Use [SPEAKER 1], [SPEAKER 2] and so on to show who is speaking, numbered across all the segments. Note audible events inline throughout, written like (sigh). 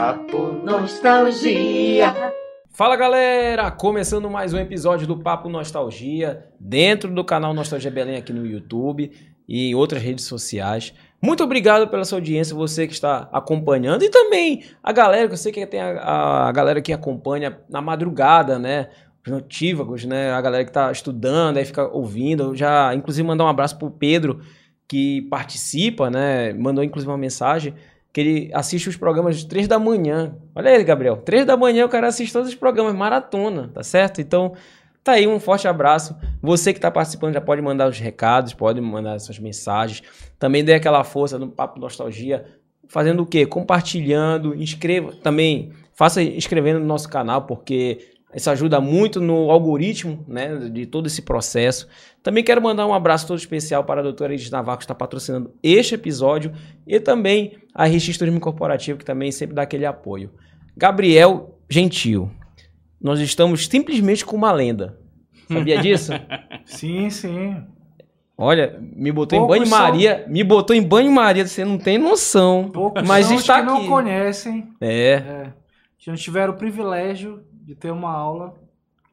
[SPEAKER 1] Papo Nostalgia.
[SPEAKER 2] Fala galera, começando mais um episódio do Papo Nostalgia, dentro do canal Nostalgia Belém aqui no YouTube e em outras redes sociais. Muito obrigado pela sua audiência, você que está acompanhando e também a galera, que eu sei que tem a, a galera que acompanha na madrugada, né? Os notívagos, né? A galera que está estudando, aí fica ouvindo. Já, inclusive, mandar um abraço pro Pedro, que participa, né? Mandou inclusive uma mensagem que ele assiste os programas de 3 da manhã. Olha ele, Gabriel. 3 da manhã o cara assiste todos os programas, maratona, tá certo? Então, tá aí, um forte abraço. Você que está participando já pode mandar os recados, pode mandar suas mensagens. Também dê aquela força no Papo Nostalgia. Fazendo o quê? Compartilhando, inscreva também, faça inscrevendo no nosso canal, porque isso ajuda muito no algoritmo né, de todo esse processo. Também quero mandar um abraço todo especial para a doutora Edith Navarro, que está patrocinando este episódio, e também a RX Turismo Corporativo, que também sempre dá aquele apoio. Gabriel Gentil, nós estamos simplesmente com uma lenda. Sabia disso? (laughs)
[SPEAKER 3] Sim, sim.
[SPEAKER 2] Olha, me botou
[SPEAKER 3] Poucos
[SPEAKER 2] em banho-maria, me botou em banho-maria, você não tem noção.
[SPEAKER 3] Poucos
[SPEAKER 2] Mas
[SPEAKER 3] são os
[SPEAKER 2] está
[SPEAKER 3] que não
[SPEAKER 2] aqui.
[SPEAKER 3] conhecem,
[SPEAKER 2] É,
[SPEAKER 3] é, que não tiveram o privilégio de ter uma aula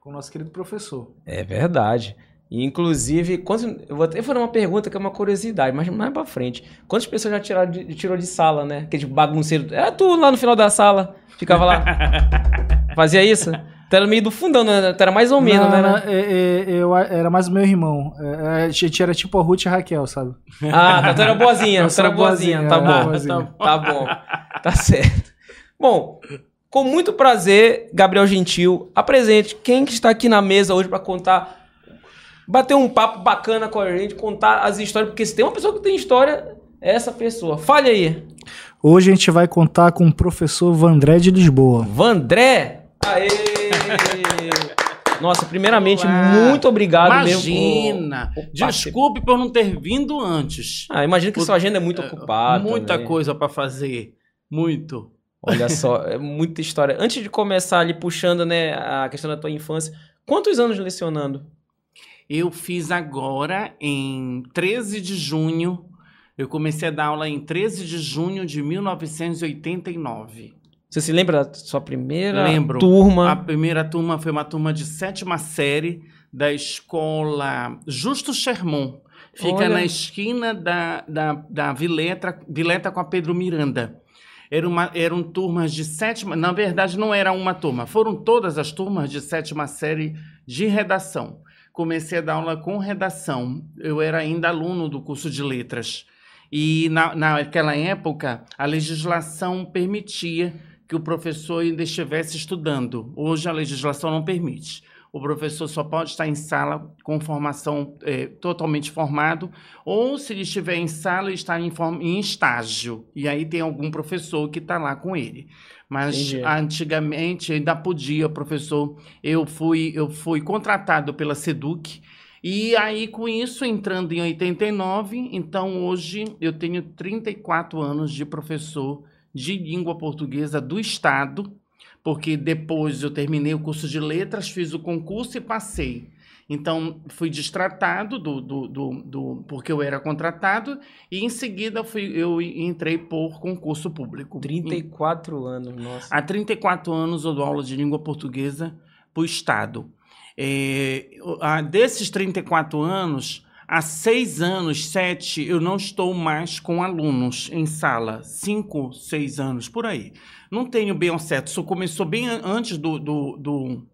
[SPEAKER 3] com o nosso querido professor.
[SPEAKER 2] É verdade. Inclusive, quantos, eu vou até fazer uma pergunta que é uma curiosidade, mas mais pra frente. Quantas pessoas já tiraram de, tirou de sala, né? Aquele bagunceiro. É tu lá no final da sala, ficava lá. (laughs) Fazia isso? Tu era meio do fundão, né? Tu era mais ou menos,
[SPEAKER 3] Não,
[SPEAKER 2] né?
[SPEAKER 3] não, é, é, eu era mais o meu irmão. A gente era tipo a Ruth e a Raquel, sabe?
[SPEAKER 2] Ah, tá, tu era boazinha, (laughs)
[SPEAKER 3] Eu
[SPEAKER 2] tu era boazinha.
[SPEAKER 3] boazinha,
[SPEAKER 2] Tá
[SPEAKER 3] eu era
[SPEAKER 2] bom,
[SPEAKER 3] boazinha.
[SPEAKER 2] tá, tá bom. Tá certo. Bom, com muito prazer, Gabriel Gentil, apresente quem que está aqui na mesa hoje pra contar, bater um papo bacana com a gente, contar as histórias, porque se tem uma pessoa que tem história, é essa pessoa. Fale aí.
[SPEAKER 3] Hoje a gente vai contar com o professor Vandré de Lisboa.
[SPEAKER 2] Vandré. Aê! Nossa, primeiramente,
[SPEAKER 4] Olá.
[SPEAKER 2] muito obrigado
[SPEAKER 4] Imagina!
[SPEAKER 2] mesmo. por- por participar.
[SPEAKER 4] Desculpe por não ter vindo antes.
[SPEAKER 2] Ah, imagino que
[SPEAKER 4] Por-
[SPEAKER 2] sua agenda é muito
[SPEAKER 4] É,
[SPEAKER 2] ocupada.
[SPEAKER 4] Muita
[SPEAKER 2] também.
[SPEAKER 4] coisa pra fazer. Muito.
[SPEAKER 2] Olha (laughs) só, é muita história. Antes de começar ali puxando, né, a questão da tua infância, quantos anos lecionando?
[SPEAKER 4] Eu fiz agora em 13 de junho. Eu comecei a dar aula em 13 de junho de 1989.
[SPEAKER 2] Você se lembra da sua primeira
[SPEAKER 4] Lembro.
[SPEAKER 2] turma?
[SPEAKER 4] A primeira turma foi uma turma de sétima série da escola Justo Sherman. Fica
[SPEAKER 2] Olha.
[SPEAKER 4] na esquina da, da, da Vileta, Vileta com a Pedro Miranda. Era uma, eram turmas de sétima. Na verdade, não era uma turma, foram todas as turmas de sétima série de redação. Comecei a dar aula com redação. Eu era ainda aluno do curso de letras. E na, naquela época, a legislação permitia que o professor ainda estivesse estudando. Hoje a legislação não permite. O professor só pode estar em sala com formação eh, totalmente formado, ou se ele estiver em sala, ele está em, em estágio. E aí tem algum professor que está lá com ele. Mas
[SPEAKER 2] Entendi.
[SPEAKER 4] antigamente ainda podia, professor. Eu fui, eu fui contratado pela Seduc. E aí, com isso, entrando em 89, então hoje eu tenho 34 anos de professor de língua portuguesa do Estado, porque depois eu terminei o curso de letras, fiz o concurso e passei. Então, fui destratado do, do, do, do- porque eu era contratado, e em seguida fui, eu entrei por concurso público.
[SPEAKER 2] 34 anos, nossa.
[SPEAKER 4] Há 34 anos eu dou aula de língua portuguesa para o Estado. É, desses 34 anos, há seis anos, sete, eu não estou mais com alunos em sala. Cinco, seis anos, por aí. Não tenho bem ao certo. Isso começou bem an- antes do, do- do-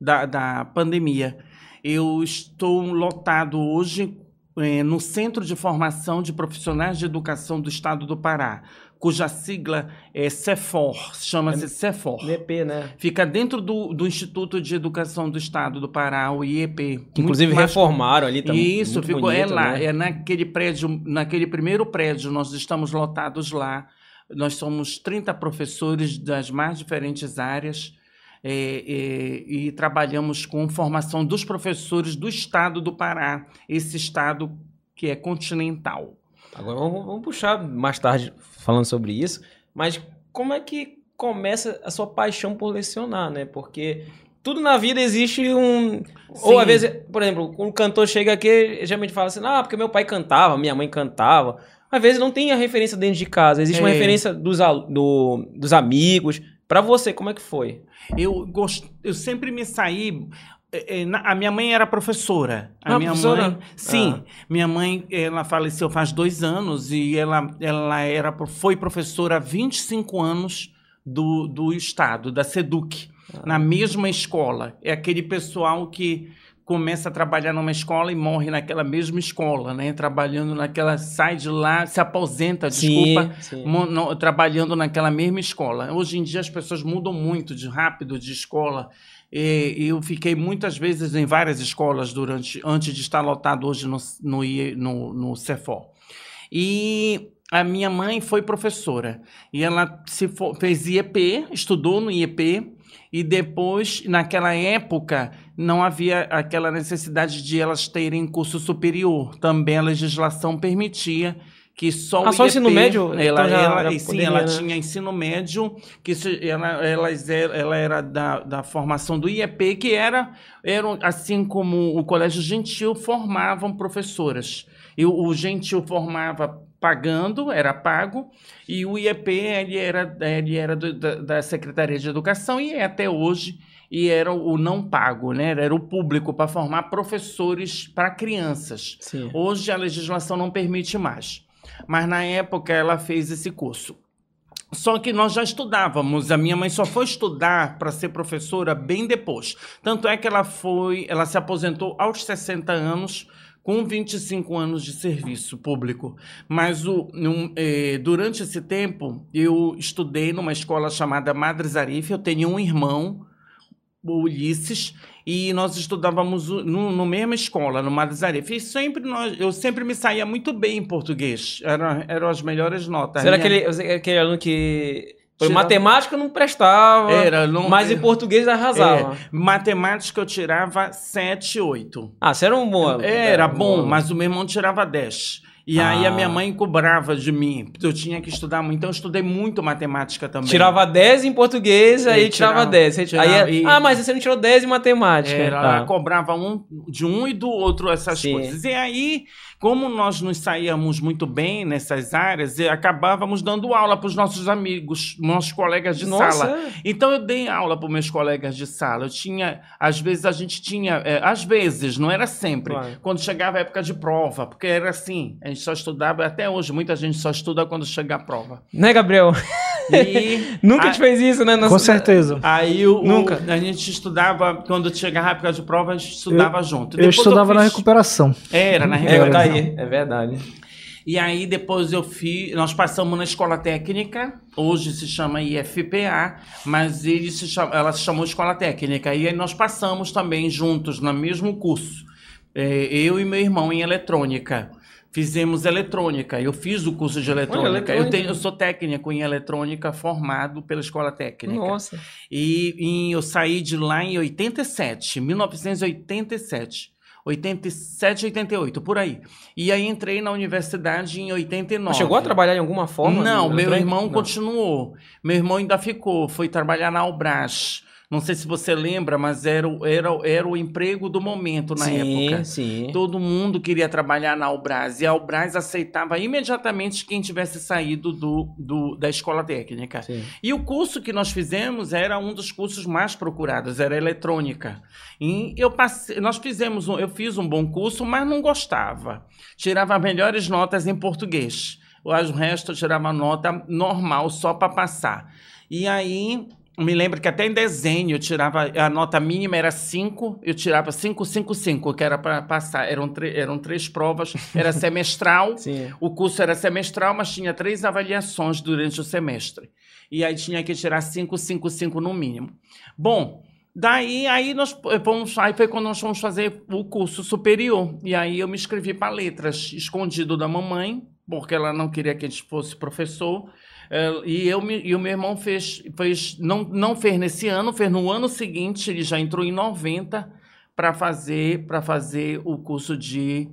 [SPEAKER 4] da, da pandemia. Eu estou lotado hoje eh, no Centro de Formação de Profissionais de Educação do Estado do Pará, cuja sigla é CEFOR, chama-se CEFOR.
[SPEAKER 2] DP, né?
[SPEAKER 4] Fica dentro do, do Instituto de Educação do Estado do Pará, o IEP.
[SPEAKER 2] Que inclusive
[SPEAKER 4] mais-
[SPEAKER 2] reformaram ali, tá
[SPEAKER 4] Isso, ficou
[SPEAKER 2] bonito,
[SPEAKER 4] é lá,
[SPEAKER 2] né?
[SPEAKER 4] é naquele prédio, naquele primeiro prédio, nós estamos lotados lá. Nós somos 30 professores das mais diferentes áreas é, é, e trabalhamos com formação dos professores do estado do Pará, esse estado que é continental.
[SPEAKER 2] Agora vamos, vamos puxar mais tarde falando sobre isso, mas como é que começa a sua paixão por lecionar, né? Porque tudo na vida existe um. Ou
[SPEAKER 4] Sim.
[SPEAKER 2] às vezes, por exemplo, um cantor chega aqui, geralmente fala assim: ah, porque meu pai cantava, minha mãe cantava. Às vezes não tem a referência dentro de casa, existe uma
[SPEAKER 4] É.
[SPEAKER 2] referência dos, do- dos amigos. Pra você, como é que foi?
[SPEAKER 4] Eu, gost... eu sempre me saí. eh, na- A minha mãe era professora. A
[SPEAKER 2] Ah,
[SPEAKER 4] minha
[SPEAKER 2] professora?
[SPEAKER 4] mãe, sim,
[SPEAKER 2] Ah.
[SPEAKER 4] minha mãe, ela faleceu faz dois anos e ela, ela era, foi professora há 25 anos do, do estado, da Seduc,
[SPEAKER 2] Ah.
[SPEAKER 4] na mesma escola. É aquele pessoal que começa a trabalhar numa escola e morre naquela mesma escola, né? Trabalhando naquela, sai de lá, se aposenta, desculpa,
[SPEAKER 2] sim.
[SPEAKER 4] no- trabalhando naquela mesma escola. Hoje em dia as pessoas mudam muito de rápido de escola. E eu fiquei muitas vezes em várias escolas durante antes de estar lotado hoje no, no, no, no Cefor. E a minha mãe foi professora e ela se for- fez IEP, estudou no IEP e depois, naquela época, não havia aquela necessidade de elas terem curso superior. Também a legislação permitia que só
[SPEAKER 2] Ah,
[SPEAKER 4] o
[SPEAKER 2] só ensino médio?
[SPEAKER 4] Ela,
[SPEAKER 2] Então já-
[SPEAKER 4] ela-
[SPEAKER 2] já
[SPEAKER 4] sim,
[SPEAKER 2] poderia,
[SPEAKER 4] ela
[SPEAKER 2] né?
[SPEAKER 4] tinha ensino médio, que se- ela, elas er- ela era da, da formação do IEP, que era, eram, assim como o Colégio Gentil, formavam professoras. E o, o Gentil formava pagando, era pago, e o IEP ele era, ele era do- da, da Secretaria de Educação e é até hoje, e era o não pago, né? era o público para formar professores para crianças.
[SPEAKER 2] Sim.
[SPEAKER 4] Hoje a legislação não permite mais. Mas na época ela fez esse curso. Só que nós já estudávamos. A minha mãe só foi estudar para ser professora bem depois. Tanto é que ela foi, ela se aposentou aos 60 anos com 25 anos de serviço público. Mas o, eh, durante esse tempo, eu estudei numa escola chamada Madre Zarif. Eu tenho um irmão, o Ulisses, e nós estudávamos no, no mesma escola, no Madre Zarif. E sempre nós, eu sempre me saía muito bem em português. Era, eram as melhores notas.
[SPEAKER 2] Era
[SPEAKER 4] Minha-
[SPEAKER 2] aquele, aquele aluno que.
[SPEAKER 4] Tirava-
[SPEAKER 2] matemática não prestava.
[SPEAKER 4] Era, não-
[SPEAKER 2] mas em português arrasava.
[SPEAKER 4] É, matemática eu tirava 7, 8.
[SPEAKER 2] Ah, você era um bom. aluno.
[SPEAKER 4] Era bom, mas o meu irmão tirava 10. E aí
[SPEAKER 2] Ah.
[SPEAKER 4] a minha mãe cobrava de mim. Eu tinha que estudar muito. Então eu estudei muito matemática também.
[SPEAKER 2] Tirava 10 em português, aí
[SPEAKER 4] É,
[SPEAKER 2] tirava,
[SPEAKER 4] tirava-
[SPEAKER 2] 10. Você-
[SPEAKER 4] tirava-
[SPEAKER 2] aí,
[SPEAKER 4] e-
[SPEAKER 2] Ah, mas você não tirou 10 em matemática.
[SPEAKER 4] Era,
[SPEAKER 2] Tá.
[SPEAKER 4] ela cobrava um de um e do outro essas
[SPEAKER 2] Sim.
[SPEAKER 4] coisas. E aí, como nós nos saíamos muito bem nessas áreas, e acabávamos dando aula para os nossos amigos, nossos colegas de
[SPEAKER 2] Nossa.
[SPEAKER 4] sala. Então eu dei aula para os meus colegas de sala. Eu tinha, às vezes a gente tinha, é, às vezes, não era sempre,
[SPEAKER 2] Claro.
[SPEAKER 4] quando chegava a época de prova, porque era assim, a gente só estudava, até hoje muita gente só estuda quando chega a prova.
[SPEAKER 2] Né, Gabriel?
[SPEAKER 4] E (laughs)
[SPEAKER 2] Nunca
[SPEAKER 4] a-
[SPEAKER 2] te fez isso, né? Nas-
[SPEAKER 3] Com certeza.
[SPEAKER 4] Aí o, o-
[SPEAKER 2] Nunca.
[SPEAKER 4] a gente estudava, quando chegava a época de prova, a gente estudava junto.
[SPEAKER 3] Eu
[SPEAKER 4] Depois
[SPEAKER 3] estudava na
[SPEAKER 4] fiz-
[SPEAKER 3] recuperação.
[SPEAKER 4] Era, na
[SPEAKER 2] É,
[SPEAKER 4] recuperação.
[SPEAKER 2] Aí, é verdade.
[SPEAKER 4] E aí depois eu fiz, nós passamos na escola técnica, hoje se chama IFPA, mas ele se chama, ela se chamou escola técnica. E aí nós passamos também juntos no mesmo curso, É, eu e meu irmão em eletrônica. Fizemos eletrônica. Eu fiz o curso de eletrônica.
[SPEAKER 2] eletrônica.
[SPEAKER 4] Eu, tenho, eu sou técnico em eletrônica, formado pela escola técnica.
[SPEAKER 2] Nossa.
[SPEAKER 4] E, e eu saí de lá em 87, 1987. 87, 88, por aí. E aí entrei na universidade em 89.
[SPEAKER 2] Mas chegou a trabalhar em alguma forma?
[SPEAKER 4] Não, meu irmão
[SPEAKER 2] Não.
[SPEAKER 4] continuou. Meu irmão ainda ficou, foi trabalhar na Albras. Não sei se você lembra, mas era, o- era, era o emprego do momento na
[SPEAKER 2] sim,
[SPEAKER 4] época.
[SPEAKER 2] Sim,
[SPEAKER 4] Todo mundo queria trabalhar na Albras e a Albras aceitava imediatamente quem tivesse saído do, do- da escola técnica.
[SPEAKER 2] sim.
[SPEAKER 4] E o curso que nós fizemos era um dos cursos mais procurados, era eletrônica. E eu passei, nós fizemos, um, eu fiz um bom curso, mas não gostava. Tirava melhores notas em português. O resto eu tirava nota normal só para passar. E aí me lembro que até em desenho eu tirava a nota mínima era 5, eu tirava 5, 5, 5, que era para passar. Eram, eram três provas, era (laughs) semestral. O curso era semestral, mas tinha três avaliações durante o semestre. E aí tinha que tirar 5, 5, 5 no mínimo. Bom, daí aí nós fomos, aí foi quando nós fomos fazer o curso superior. E aí eu me inscrevi para letras, escondido da mamãe, porque ela não queria que a gente fosse professor. É, e, eu, e o meu irmão fez, fez não, não fez nesse ano, fez no ano seguinte, ele já entrou em 90 para fazer, para fazer o curso de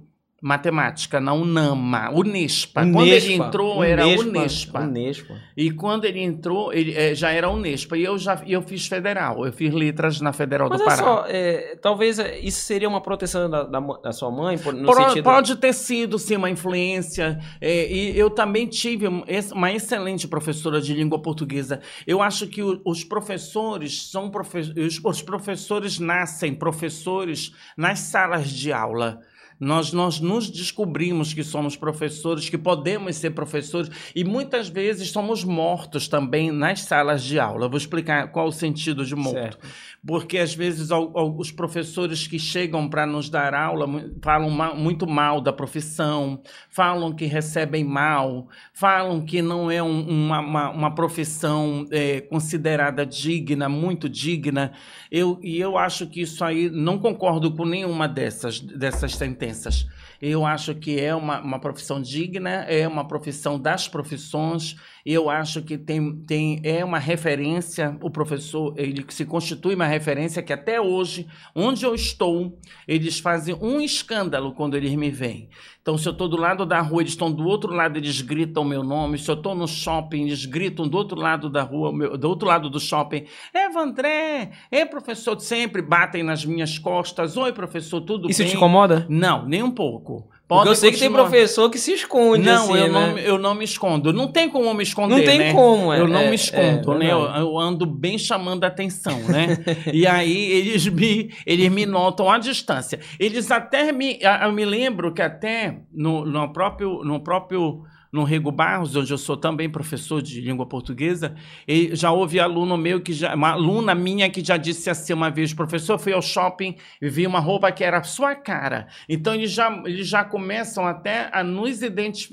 [SPEAKER 4] matemática na UNAMA, Unespa. Quando ele entrou, era Unespa.
[SPEAKER 2] Unespa.
[SPEAKER 4] E quando ele entrou, ele eh, já era Unespa. E eu já eu fiz federal, eu fiz letras na Federal
[SPEAKER 2] Mas
[SPEAKER 4] do
[SPEAKER 2] olha
[SPEAKER 4] Pará.
[SPEAKER 2] só, é, talvez é, isso seria uma proteção da, da, da sua mãe, por- no
[SPEAKER 4] Pro-
[SPEAKER 2] sentido...
[SPEAKER 4] Pode ter sido, sim, uma influência. É, e eu também tive um- uma excelente professora de língua portuguesa. Eu acho que o- os professores são profe os, os professores nascem professores nas salas de aula. Nós, nós nos descobrimos que somos professores, que podemos ser professores, e muitas vezes somos mortos também nas salas de aula. Vou explicar qual o sentido de morto
[SPEAKER 2] Certo.
[SPEAKER 4] Porque às vezes os professores que chegam para nos dar aula falam muito mal da profissão, falam que recebem mal, falam que não é um- uma, uma, uma profissão é, considerada digna, muito digna. Eu, e eu acho que isso aí, não concordo com nenhuma dessas, dessas sentenças. Eu acho que é uma, uma profissão digna, é uma profissão das profissões. Eu acho que tem, tem, é uma referência, o professor, ele se constitui uma referência que até hoje, onde eu estou, eles fazem um escândalo quando eles me veem. Então, se eu estou do lado da rua, eles estão do outro lado, eles gritam o meu nome. Se eu estou no shopping, eles gritam do outro lado da rua, meu- do outro lado do shopping. Eva André, é professor, sempre batem nas minhas costas. Oi, professor, tudo
[SPEAKER 2] Isso
[SPEAKER 4] bem?
[SPEAKER 2] te incomoda?
[SPEAKER 4] Não, nem um pouco.
[SPEAKER 2] Porque eu sei que tem professor que se esconde,
[SPEAKER 4] Não,
[SPEAKER 2] assim,
[SPEAKER 4] eu,
[SPEAKER 2] né?
[SPEAKER 4] não, me- eu não me escondo. Não tem como eu me esconder,
[SPEAKER 2] Não tem
[SPEAKER 4] né?
[SPEAKER 2] como, é,
[SPEAKER 4] Eu não
[SPEAKER 2] é,
[SPEAKER 4] me escondo,
[SPEAKER 2] é
[SPEAKER 4] né? Eu, eu ando bem chamando a atenção, né? e aí eles me, eles me notam à distância. Eles até me... Eu me lembro que até no, no próprio... No próprio no Rego Barros, onde eu sou também professor de língua portuguesa, e já houve aluno meu que já, uma aluna minha que já disse assim uma vez, professor, fui ao shopping e vi uma roupa que era a sua cara. Então eles já, eles já começam até a nos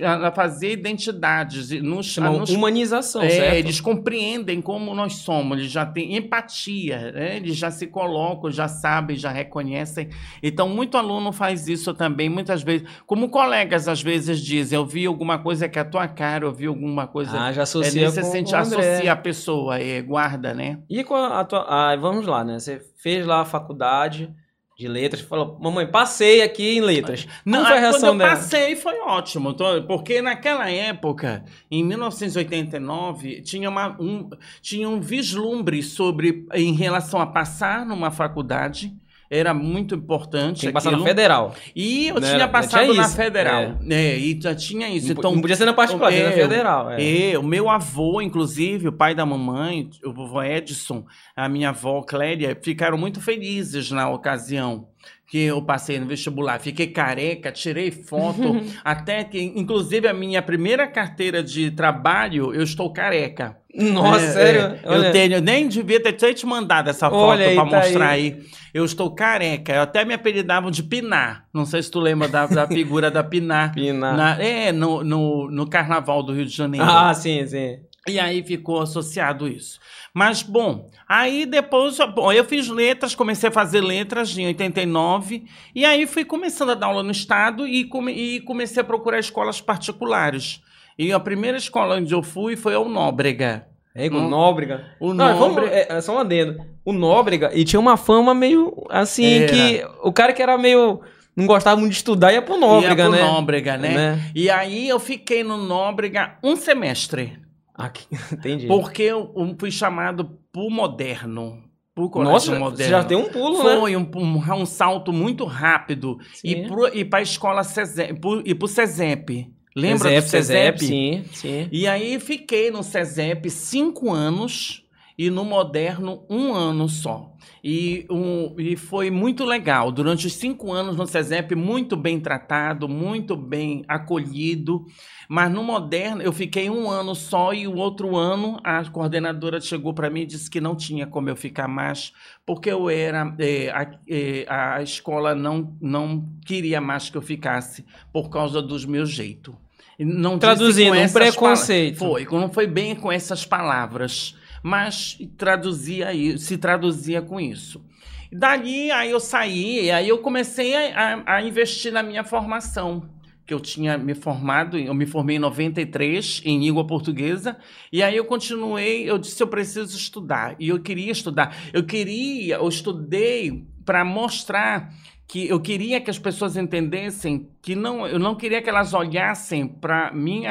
[SPEAKER 4] a fazer identidades, nos,
[SPEAKER 2] Uma
[SPEAKER 4] nos
[SPEAKER 2] humanização,
[SPEAKER 4] é,
[SPEAKER 2] certo?
[SPEAKER 4] eles compreendem como nós somos, eles já têm empatia, né? eles já se colocam, já sabem, já reconhecem. Então, muito aluno faz isso também, muitas vezes. Como colegas às vezes dizem, eu vi alguma coisa que é a tua cara, eu vi alguma coisa.
[SPEAKER 2] Ah, já
[SPEAKER 4] é
[SPEAKER 2] associa com
[SPEAKER 4] sentido,
[SPEAKER 2] o André.
[SPEAKER 4] associa a pessoa, é, guarda, né?
[SPEAKER 2] E com a, a tua... Ah, vamos lá, né? Você fez lá a faculdade de letras, falou, mamãe, passei aqui em letras. Como
[SPEAKER 4] Não,
[SPEAKER 2] foi a reação
[SPEAKER 4] eu
[SPEAKER 2] dela?
[SPEAKER 4] passei foi ótimo, tô- porque naquela época, em 1989, tinha, uma, um, tinha um vislumbre sobre em relação a passar numa faculdade. Era muito importante.
[SPEAKER 2] Tinha que passar na federal.
[SPEAKER 4] E eu
[SPEAKER 2] Né,
[SPEAKER 4] tinha
[SPEAKER 2] já
[SPEAKER 4] passado
[SPEAKER 2] tinha
[SPEAKER 4] na
[SPEAKER 2] isso,
[SPEAKER 4] federal. É. e já tinha isso.
[SPEAKER 2] Não,
[SPEAKER 4] Então,
[SPEAKER 2] não podia ser na particular, tinha na
[SPEAKER 4] é,
[SPEAKER 2] federal. É.
[SPEAKER 4] é, o meu avô, inclusive, o pai da mamãe, o vovô Edson, a minha avó Clélia, ficaram muito felizes na ocasião que eu passei no vestibular. Fiquei careca, tirei foto, (laughs) até que, inclusive, a minha primeira carteira de trabalho, eu estou careca.
[SPEAKER 2] Nossa,
[SPEAKER 4] É,
[SPEAKER 2] sério?
[SPEAKER 4] é. Eu tenho, nem devia ter, ter te mandado essa foto pra
[SPEAKER 2] tá
[SPEAKER 4] mostrar
[SPEAKER 2] aí.
[SPEAKER 4] aí. Eu estou careca. Eu até me apelidavam de Pinar. Não sei se tu lembra da, da figura da Pinar. (laughs)
[SPEAKER 2] Pinar.
[SPEAKER 4] Na- é, no, no, no Carnaval do Rio de Janeiro.
[SPEAKER 2] Ah, sim, sim.
[SPEAKER 4] E aí ficou associado isso. Mas, bom, aí depois bom, eu fiz letras, comecei a fazer letras em 89, e aí fui começando a dar aula no Estado e, come- e comecei a procurar escolas particulares. E a primeira escola onde eu fui foi ao Nóbrega.
[SPEAKER 2] É, o
[SPEAKER 4] Hum.
[SPEAKER 2] Nóbrega.
[SPEAKER 4] O
[SPEAKER 2] Não, vamos,
[SPEAKER 4] Nóbrega.
[SPEAKER 2] é, é só um adendo. O Nóbrega, e tinha uma fama meio assim,
[SPEAKER 4] Era.
[SPEAKER 2] que o cara que era meio. não gostava muito de estudar ia pro Nóbrega,
[SPEAKER 4] Ia pro
[SPEAKER 2] né?
[SPEAKER 4] Nóbrega, né? E aí eu fiquei no Nóbrega um semestre,
[SPEAKER 2] Aqui, (laughs) entendi.
[SPEAKER 4] porque eu, eu fui chamado pro moderno. Pro colégio
[SPEAKER 2] Nossa,
[SPEAKER 4] moderno.
[SPEAKER 2] você já tem um pulo, né?
[SPEAKER 4] Foi um, um, um salto muito rápido.
[SPEAKER 2] Sim.
[SPEAKER 4] E para a escola CESEP, pro- e para o CESEP. Lembra
[SPEAKER 2] Cesep,
[SPEAKER 4] do CESEP?
[SPEAKER 2] Cesep, Sim, sim.
[SPEAKER 4] E aí fiquei no CESEP cinco anos e no Moderno um ano só. E, um, e foi muito legal. Durante os cinco anos no CESEP, muito bem tratado, muito bem acolhido. Mas no Moderno, eu fiquei um ano só e o outro ano a coordenadora chegou para mim e disse que não tinha como eu ficar mais, porque eu era. eh, a, eh, a escola não, não queria mais que eu ficasse por causa dos meus jeitos. Não
[SPEAKER 2] Traduzindo, um preconceito.
[SPEAKER 4] Foi, não foi bem com essas palavras, mas traduzia se traduzia com isso. Dali, aí eu saí, e aí eu comecei a, a- a investir na minha formação. que eu tinha me formado, eu me formei em 93 em língua portuguesa, e aí eu continuei, eu disse eu preciso estudar, e eu queria estudar. Eu queria, eu estudei para mostrar que eu queria que as pessoas entendessem que não, eu não queria que elas olhassem para mim,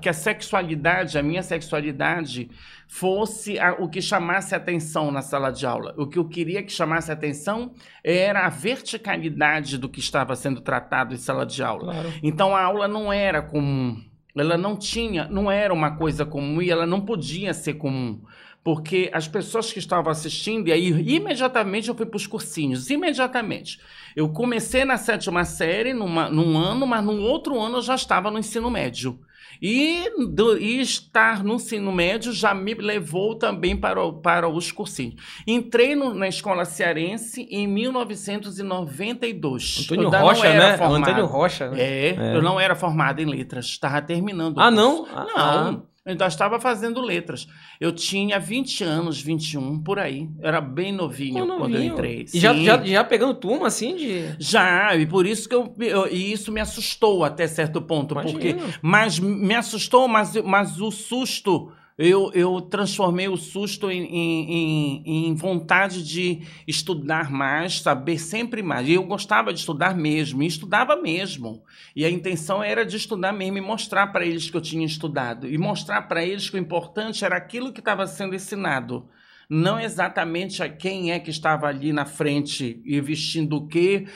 [SPEAKER 4] que a sexualidade, a minha sexualidade fosse a, o que chamasse atenção na sala de aula. O que eu queria que chamasse atenção era a verticalidade do que estava sendo tratado em sala de aula. Claro. Então a aula não era comum. Ela não tinha, não era uma coisa comum e ela não podia ser comum porque as pessoas que estavam assistindo, e aí imediatamente eu fui para os cursinhos, imediatamente. Eu comecei na sétima série numa, num ano, mas no outro ano eu já estava no ensino médio. E, do, e, estar no ensino médio já me levou também para, o, para os cursinhos. Entrei no, na escola cearense em 1992.
[SPEAKER 2] Antônio Rocha, né? Formado. Antônio Rocha, né?
[SPEAKER 4] É, é, eu não era formado em letras, estava terminando.
[SPEAKER 2] ah, não?
[SPEAKER 4] Ah, não. Eu ainda estava fazendo letras. Eu tinha 20 anos, 21, por aí. era bem novinho, novinho. quando eu entrei.
[SPEAKER 2] E já, já, já, pegando turma, assim, de...
[SPEAKER 4] Já, e por isso que eu... eu e isso me assustou até certo ponto. Imagina. Porque, mas me assustou, mas, mas o susto eu, eu transformei o susto em, em, em, vontade de estudar mais, saber sempre mais. E eu gostava de estudar mesmo, e estudava mesmo. E a intenção era de estudar mesmo e mostrar para eles que eu tinha estudado. E mostrar para eles que o importante era aquilo que estava sendo ensinado não exatamente a quem é que estava ali na frente e vestindo o quê,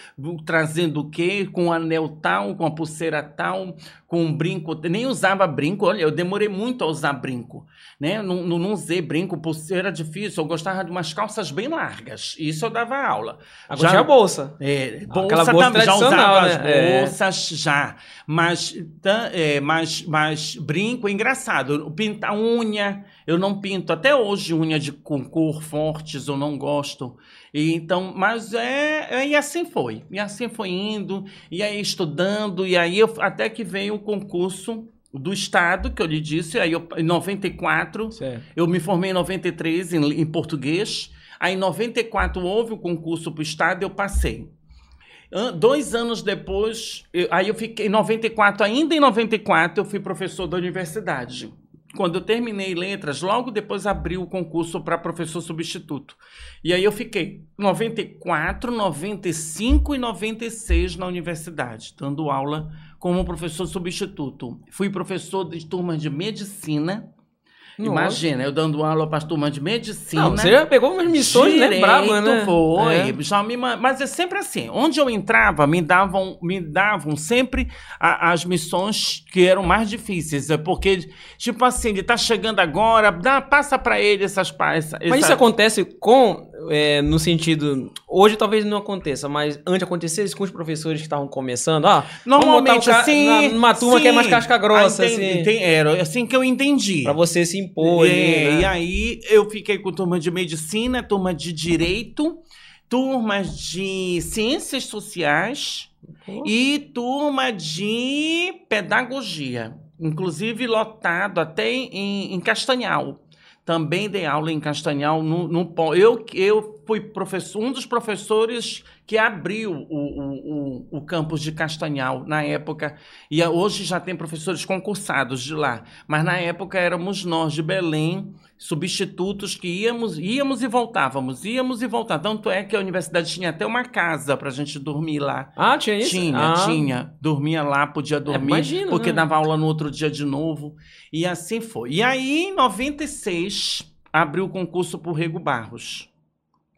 [SPEAKER 4] trazendo o quê, com um anel tal, com a pulseira tal, com um brinco. Nem usava brinco, olha, eu demorei muito a usar brinco. Né? Não, não, não usei brinco, pulseira difícil. Eu gostava de umas calças bem largas. Isso eu dava aula.
[SPEAKER 2] Agora já, tinha bolsa.
[SPEAKER 4] É, bolsa Aquela bolsa também, já usava né? as é. bolsas, é. já. Mas, é, mas, mas brinco, engraçado. Pintar unha, eu não pinto até hoje unha de com cor fortes, eu não gosto. E, então, mas é, é, e assim foi. E assim foi indo, e aí estudando, e aí eu, até que veio o concurso do Estado, que eu lhe disse, aí eu, em 94, certo. eu me formei em 93 em, em português, aí em 94 houve o concurso para o Estado e eu passei. Dois anos depois, eu, aí eu fiquei em 94, ainda em 94, eu fui professor da universidade quando eu terminei letras, logo depois abriu o concurso para professor substituto. E aí eu fiquei 94, 95 e 96 na universidade, dando aula como professor substituto. Fui professor de turmas de medicina nossa. Imagina, eu dando aula para as turmas de medicina. Não,
[SPEAKER 2] você já pegou umas missões, né, direito, né? Brava, né?
[SPEAKER 4] Foi. É. Já me, mas é sempre assim. Onde eu entrava, me davam, me davam sempre a, as missões que eram mais difíceis. É porque, tipo assim, ele está chegando agora, dá, passa para ele essas... Essa,
[SPEAKER 2] mas isso acontece com é, no sentido. Hoje talvez não aconteça, mas antes acontecer isso com os professores que estavam começando. Ah,
[SPEAKER 4] Normalmente, um assim.
[SPEAKER 2] Numa turma sim, que é mais casca grossa, entendi, assim.
[SPEAKER 4] Tem, era assim que eu entendi.
[SPEAKER 2] Pra você se impor.
[SPEAKER 4] É, né? E aí eu fiquei com turma de medicina, turma de direito, turmas de ciências sociais e turma de pedagogia. Inclusive lotado até em, em Castanhal. Também dei aula em Castanhal. No, no, eu, eu fui professor, um dos professores que abriu o, o, o, o campus de Castanhal na época. E hoje já tem professores concursados de lá. Mas na época éramos nós de Belém, substitutos que íamos, íamos e voltávamos, íamos e voltávamos. Tanto é que a universidade tinha até uma casa para a gente dormir lá.
[SPEAKER 2] Ah, tinha isso?
[SPEAKER 4] Tinha, ah. tinha. Dormia lá, podia é, dormir, é, imagina, porque né? dava aula no outro dia de novo. E assim foi. E aí, em 96, abriu o concurso por Rego Barros.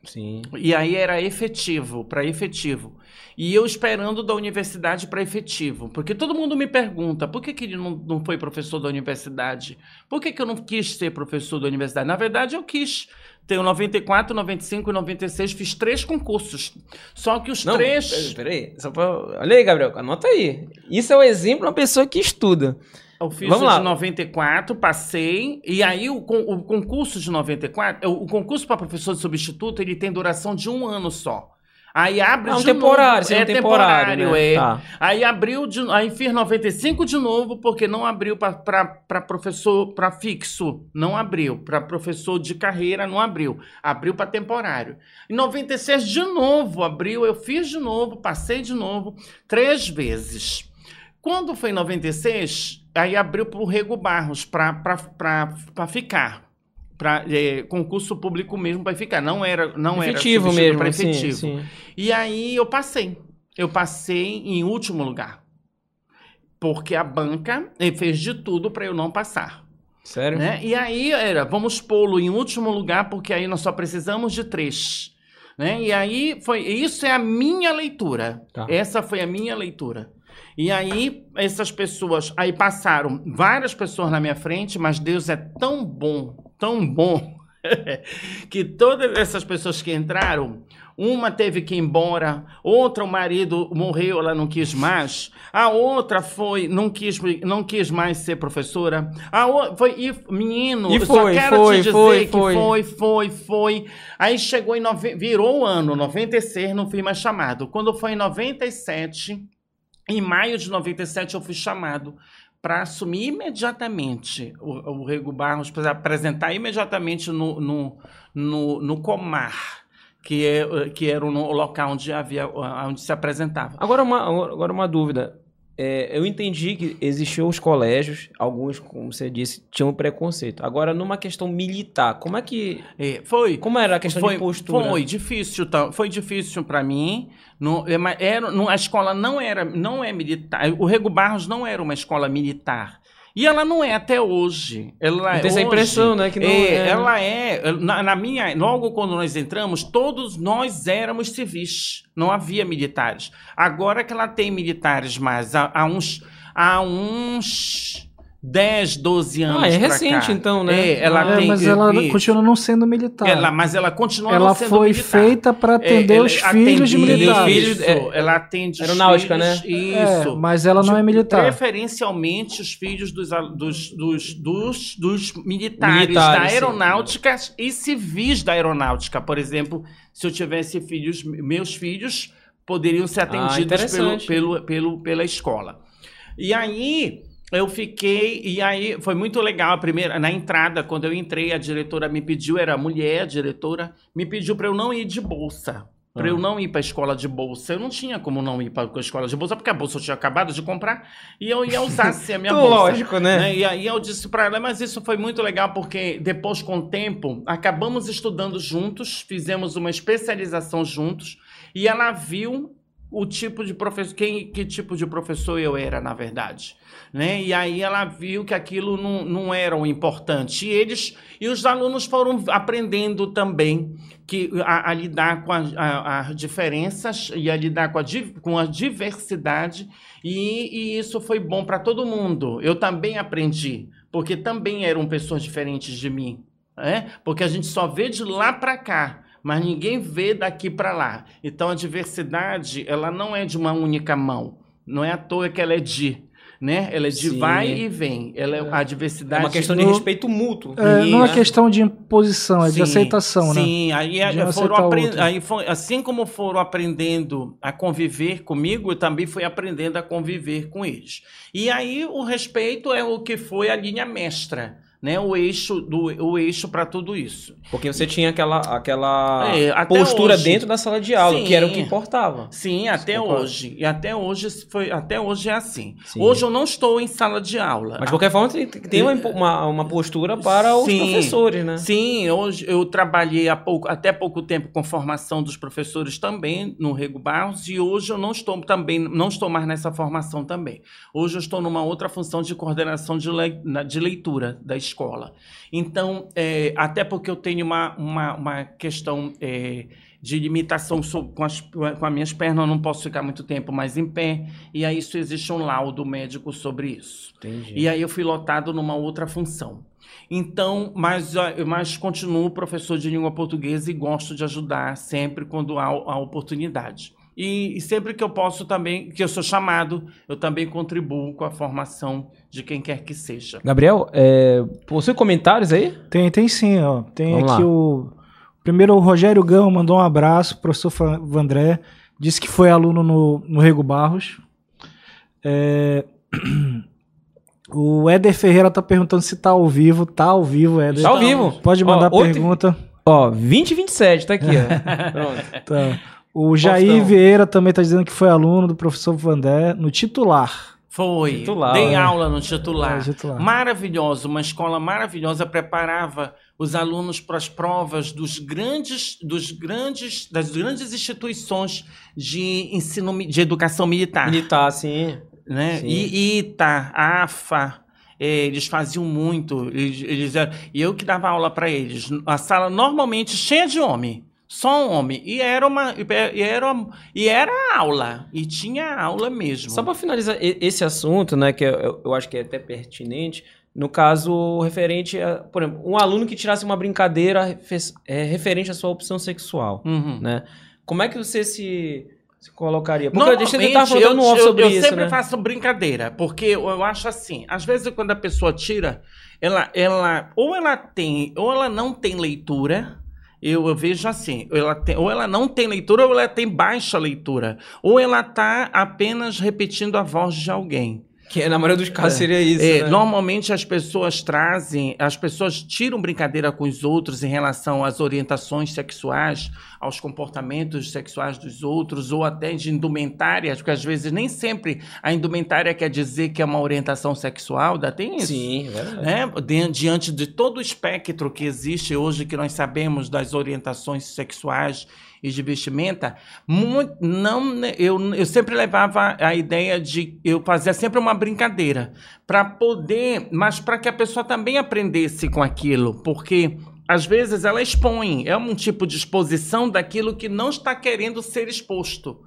[SPEAKER 2] Sim.
[SPEAKER 4] E aí era efetivo, para efetivo. E eu esperando da universidade para efetivo. Porque todo mundo me pergunta, por que, que ele não, não foi professor da universidade? Por que, que eu não quis ser professor da universidade? Na verdade, eu quis. Tenho 94, 95 e 96, fiz três concursos. Só que os não, três.
[SPEAKER 2] Peraí, só pra... olha aí, Gabriel, anota aí. Isso é o exemplo de uma pessoa que estuda.
[SPEAKER 4] Eu fiz Vamos lá. de 94, passei. E aí o, o concurso de 94, o, o concurso para professor de substituto, ele tem duração de um ano só. Aí abre
[SPEAKER 2] um de temporário, novo. É temporário, temporário
[SPEAKER 4] né? é. Tá. Aí abriu, de, aí fiz 95 de novo, porque não abriu para professor, para fixo, não abriu. Para professor de carreira, não abriu. Abriu para temporário. Em 96 de novo abriu, eu fiz de novo, passei de novo, três vezes. Quando foi em 96, aí abriu para o Rego Barros para ficar. Para é, concurso público mesmo para ficar. Não era não
[SPEAKER 2] efetivo
[SPEAKER 4] era
[SPEAKER 2] mesmo,
[SPEAKER 4] para
[SPEAKER 2] sim,
[SPEAKER 4] efetivo.
[SPEAKER 2] sim.
[SPEAKER 4] E aí eu passei. Eu passei em último lugar. Porque a banca eh, fez de tudo para eu não passar.
[SPEAKER 2] Sério?
[SPEAKER 4] Né? E aí era, vamos pô-lo em último lugar, porque aí nós só precisamos de três. Né? E aí foi. Isso é a minha leitura.
[SPEAKER 2] Tá.
[SPEAKER 4] Essa foi a minha leitura. E aí, essas pessoas. Aí passaram várias pessoas na minha frente, mas Deus é tão bom, tão bom, (laughs) que todas essas pessoas que entraram, uma teve que ir embora, outra o marido morreu, ela não quis mais, a outra foi, não quis, não quis mais ser professora, a outra foi, e, menino,
[SPEAKER 2] E
[SPEAKER 4] eu
[SPEAKER 2] foi,
[SPEAKER 4] só quero
[SPEAKER 2] foi,
[SPEAKER 4] te dizer
[SPEAKER 2] foi,
[SPEAKER 4] que
[SPEAKER 2] foi.
[SPEAKER 4] foi, foi, foi. Aí chegou em, nove, virou o ano, 96, não fui mais chamado. Quando foi em 97, em maio de 97, eu fui chamado para assumir imediatamente o, o Rego Barros, para apresentar imediatamente no, no, no, no Comar, que, é, que era o local onde, havia, onde se apresentava.
[SPEAKER 2] Agora uma, agora uma dúvida. É, eu entendi que existiam os colégios, alguns, como você disse, tinham preconceito. Agora, numa questão militar, como é que.
[SPEAKER 4] É, foi.
[SPEAKER 2] Como era a questão
[SPEAKER 4] foi,
[SPEAKER 2] de postura?
[SPEAKER 4] Foi difícil, foi difícil para mim. Não, é, era, não, a escola não era, não é militar. O Rego Barros não era uma escola militar. E ela não é até hoje. Ela
[SPEAKER 2] Não tem essa impressão, né, que não
[SPEAKER 4] é,
[SPEAKER 2] é.
[SPEAKER 4] Ela é. Na, na minha, logo quando nós entramos, todos nós éramos civis. Não havia militares. Agora que ela tem militares mais, há, há uns, há uns 10, 12 anos.
[SPEAKER 2] Ah, é recente
[SPEAKER 4] cá.
[SPEAKER 2] então, né?
[SPEAKER 4] É, ela
[SPEAKER 3] É,
[SPEAKER 4] tem.
[SPEAKER 3] mas ela
[SPEAKER 4] isso.
[SPEAKER 3] continua não sendo militar.
[SPEAKER 4] Ela, mas ela continua
[SPEAKER 3] Ela
[SPEAKER 4] não sendo
[SPEAKER 3] foi
[SPEAKER 4] militar.
[SPEAKER 3] feita para atender
[SPEAKER 4] É, ela
[SPEAKER 3] os filhos de militares.
[SPEAKER 2] Filhos, é,
[SPEAKER 4] ela atende os
[SPEAKER 2] aeronáutica,
[SPEAKER 4] filhos,
[SPEAKER 2] né?
[SPEAKER 4] Isso.
[SPEAKER 3] É, mas ela não é militar.
[SPEAKER 4] Preferencialmente os filhos dos, dos, dos, dos, dos militares,
[SPEAKER 2] Militares,
[SPEAKER 4] da
[SPEAKER 2] sim.
[SPEAKER 4] aeronáutica e civis da aeronáutica. Por exemplo, se eu tivesse filhos, meus filhos poderiam ser atendidos pelo,
[SPEAKER 2] Ah, interessante.
[SPEAKER 4] pelo, pelo, pela escola. E aí eu fiquei, e aí foi muito legal a primeira, na entrada, quando eu entrei, a diretora me pediu, era mulher, a diretora, me pediu para eu não ir de bolsa. Para
[SPEAKER 2] Ah.
[SPEAKER 4] eu não ir para a escola de bolsa. Eu não tinha como não ir para a escola de bolsa, porque a bolsa eu tinha acabado de comprar e eu ia usar assim, a minha (laughs) bolsa.
[SPEAKER 2] lógico, né?
[SPEAKER 4] né? E aí eu disse para ela, mas isso foi muito legal, porque depois, com o tempo, acabamos estudando juntos, fizemos uma especialização juntos, e ela viu o tipo de professor, quem, que tipo de professor eu era, na verdade. Né? E aí ela viu que aquilo não, não era o importante. E eles e os alunos foram aprendendo também que a, a lidar com as diferenças e a lidar com a, com a diversidade. E, e isso foi bom para todo mundo. Eu também aprendi, porque também eram pessoas diferentes de mim. Né? Porque a gente só vê de lá para cá mas ninguém vê daqui para lá. Então a diversidade, ela não é de uma única mão. Não é à toa que ela é de, né? Ela é de
[SPEAKER 2] Sim.
[SPEAKER 4] vai e vem. Ela é, a
[SPEAKER 2] É
[SPEAKER 4] diversidade
[SPEAKER 2] uma questão de
[SPEAKER 3] no-
[SPEAKER 2] respeito mútuo.
[SPEAKER 3] É, não é
[SPEAKER 4] Isso.
[SPEAKER 3] questão de imposição, é de
[SPEAKER 4] Sim,
[SPEAKER 3] aceitação, né?
[SPEAKER 4] Sim, aí
[SPEAKER 3] De
[SPEAKER 4] eh,
[SPEAKER 3] um
[SPEAKER 4] foram
[SPEAKER 3] aceitar o
[SPEAKER 4] apren-
[SPEAKER 3] outro.
[SPEAKER 4] aí foi- assim como foram aprendendo a conviver comigo, eu também fui aprendendo a conviver com eles. E aí o respeito é o que foi a linha mestra, né? O eixo do o eixo para tudo isso.
[SPEAKER 2] Porque você tinha aquela, aquela
[SPEAKER 4] É,
[SPEAKER 2] postura
[SPEAKER 4] hoje.
[SPEAKER 2] dentro da sala de aula,
[SPEAKER 4] Sim.
[SPEAKER 2] que era o que importava.
[SPEAKER 4] Sim, até hoje. E até hoje foi, até hoje é assim.
[SPEAKER 2] Sim.
[SPEAKER 4] Hoje eu não estou em sala de aula.
[SPEAKER 2] Mas de qualquer forma, tem, uma, uma, uma postura para os
[SPEAKER 4] Sim.
[SPEAKER 2] professores, né?
[SPEAKER 4] Sim, hoje eu trabalhei há pouco, até pouco tempo com formação dos professores também no Rego Barros e hoje eu não estou também, não estou mais nessa formação também. Hoje eu estou numa outra função de coordenação de, le- de leitura da escola. Então, é, até porque eu tenho uma, uma, uma questão é, de limitação so- com as, com as minhas pernas, eu não posso ficar muito tempo mais em pé, e aí isso existe um laudo médico sobre isso.
[SPEAKER 2] Entendi.
[SPEAKER 4] E aí eu fui lotado numa outra função. Então, mas, mas continuo professor de língua portuguesa e gosto de ajudar sempre quando há a oportunidade. E, e sempre que eu posso também, que eu sou chamado, eu também contribuo com a formação de quem quer que seja.
[SPEAKER 2] Gabriel, é, possui comentários aí?
[SPEAKER 3] Tem, tem sim, ó. Tem
[SPEAKER 2] Vamos
[SPEAKER 3] aqui
[SPEAKER 2] lá.
[SPEAKER 3] o. Primeiro, o Rogério Gama mandou um abraço, professor Vandré. Disse que foi aluno no, no Rego Barros. É, (clears throat) O Éder Ferreira tá perguntando se tá ao vivo. Tá ao vivo, Éder.
[SPEAKER 2] Tá ao vivo.
[SPEAKER 3] Pode mandar
[SPEAKER 2] Ó,
[SPEAKER 3] pergunta.
[SPEAKER 2] Ó, 20 e 27, tá aqui, ó. (laughs) Pronto.
[SPEAKER 3] Tá. O Jair
[SPEAKER 2] Faustão.
[SPEAKER 3] Vieira também tá dizendo que foi aluno do professor Vandré no titular.
[SPEAKER 4] Foi.
[SPEAKER 2] Titular,
[SPEAKER 4] Dei
[SPEAKER 2] né?
[SPEAKER 4] aula no titular.
[SPEAKER 3] É, titular.
[SPEAKER 4] Maravilhoso, uma escola maravilhosa preparava os alunos para as provas dos grandes, dos grandes, das grandes instituições de ensino de educação militar,
[SPEAKER 2] Militar, sim.
[SPEAKER 4] né?
[SPEAKER 2] Sim.
[SPEAKER 4] I- ITA, AFA, eh, eles faziam muito. Eles, eles eram- e eu que dava aula para eles. A sala normalmente cheia de homem. Só homem. E era uma. E era, e era aula. E tinha aula mesmo.
[SPEAKER 2] Só para finalizar esse assunto, né, que eu, eu acho que é até pertinente, no caso referente a, por exemplo, um aluno que tirasse uma brincadeira é, referente à sua opção sexual,
[SPEAKER 4] Uhum.
[SPEAKER 2] né? Como é que você se, se colocaria? Porque tava falando
[SPEAKER 4] eu, eu-
[SPEAKER 2] sobre
[SPEAKER 4] eu
[SPEAKER 2] isso,
[SPEAKER 4] sempre
[SPEAKER 2] né?
[SPEAKER 4] faço brincadeira, porque eu, eu acho assim, às vezes quando a pessoa tira, ela, ela ou ela tem, ou ela não tem leitura, eu, eu vejo assim, ela, tem, ou ela não tem leitura, ou ela tem baixa leitura, ou ela está apenas repetindo a voz de alguém.
[SPEAKER 2] Que na maioria dos casos seria isso,
[SPEAKER 4] É,
[SPEAKER 2] né?
[SPEAKER 4] Normalmente as pessoas trazem, as pessoas tiram brincadeira com os outros em relação às orientações sexuais, aos comportamentos sexuais dos outros, ou até de indumentárias, porque às vezes nem sempre a indumentária quer dizer que é uma orientação sexual, ainda tem isso
[SPEAKER 2] Sim, é verdade.
[SPEAKER 4] né? Di- Diante de todo o espectro que existe hoje, que nós sabemos das orientações sexuais e de vestimenta, mu- não, né, eu, eu sempre levava a ideia de eu fazia sempre uma brincadeira para poder, mas para que a pessoa também aprendesse com aquilo, porque às vezes ela expõe, é um tipo de exposição daquilo que não está querendo ser exposto.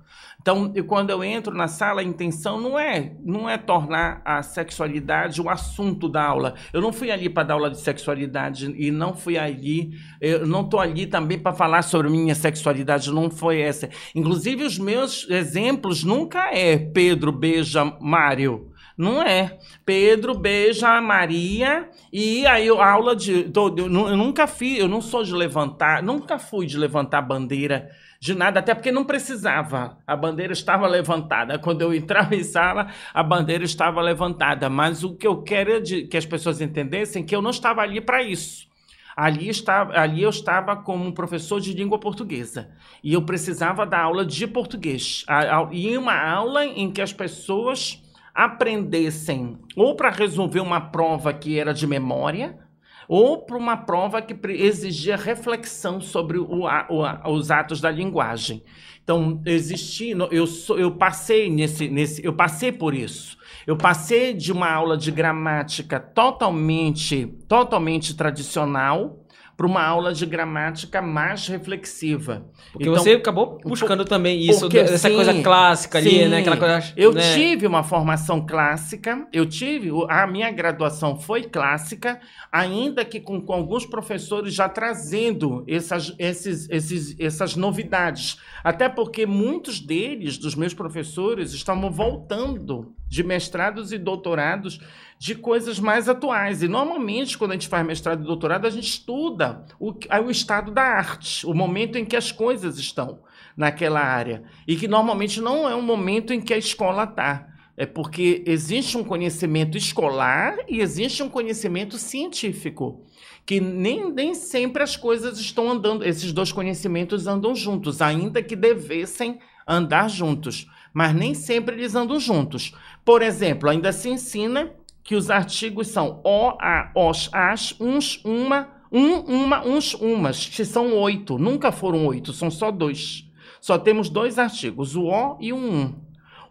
[SPEAKER 4] Então, eu- quando eu entro na sala, a intenção não é, não é tornar a sexualidade o assunto da aula. Eu não fui ali para dar aula de sexualidade e não fui ali, eu não estou ali também para falar sobre minha sexualidade, não foi essa. Inclusive, os meus exemplos nunca é Pedro beija Mário. Não é. Pedro beija a Maria e aí a aula de. eu nunca fiz, eu não sou de levantar, nunca fui de levantar bandeira de nada, até porque não precisava. A bandeira estava levantada. Quando eu entrava em sala, a bandeira estava levantada. Mas o que eu quero é de- que as pessoas entendessem que eu não estava ali para isso. Ali, ali eu estava como um professor de língua portuguesa. E eu precisava dar aula de português. E uma aula em que as pessoas aprendessem ou para resolver uma prova que era de memória, ou para uma prova que exigia reflexão sobre o o os atos da linguagem. Então, existi, eu, sou- eu passei nesse, nesse, eu passei por isso. Eu passei de uma aula de gramática totalmente, totalmente tradicional para uma aula de gramática mais reflexiva.
[SPEAKER 2] Porque
[SPEAKER 4] Então,
[SPEAKER 2] você acabou buscando também isso,
[SPEAKER 4] porque,
[SPEAKER 2] essa
[SPEAKER 4] sim,
[SPEAKER 2] coisa clássica ali,
[SPEAKER 4] sim.
[SPEAKER 2] né? Aquela coisa.
[SPEAKER 4] Eu
[SPEAKER 2] né?
[SPEAKER 4] tive uma formação clássica, eu tive, a minha graduação foi clássica, ainda que com, com alguns professores já trazendo essas, esses, esses, essas novidades. Até porque muitos deles, dos meus professores, estavam voltando de mestrados e doutorados de coisas mais atuais. E normalmente, quando a gente faz mestrado e doutorado, a gente estuda o, o estado da arte, o momento em que as coisas estão naquela área. E que normalmente não é um momento em que a escola está. É porque existe um conhecimento escolar e existe um conhecimento científico. Que nem, nem sempre as coisas estão andando, esses dois conhecimentos andam juntos, ainda que devessem andar juntos. Mas nem sempre eles andam juntos. Por exemplo, ainda se ensina que os artigos são o, a, os, as, uns, uma, um, uma, uns, umas, que são oito. Nunca foram oito, são só dois. Só temos dois artigos, o o e o um.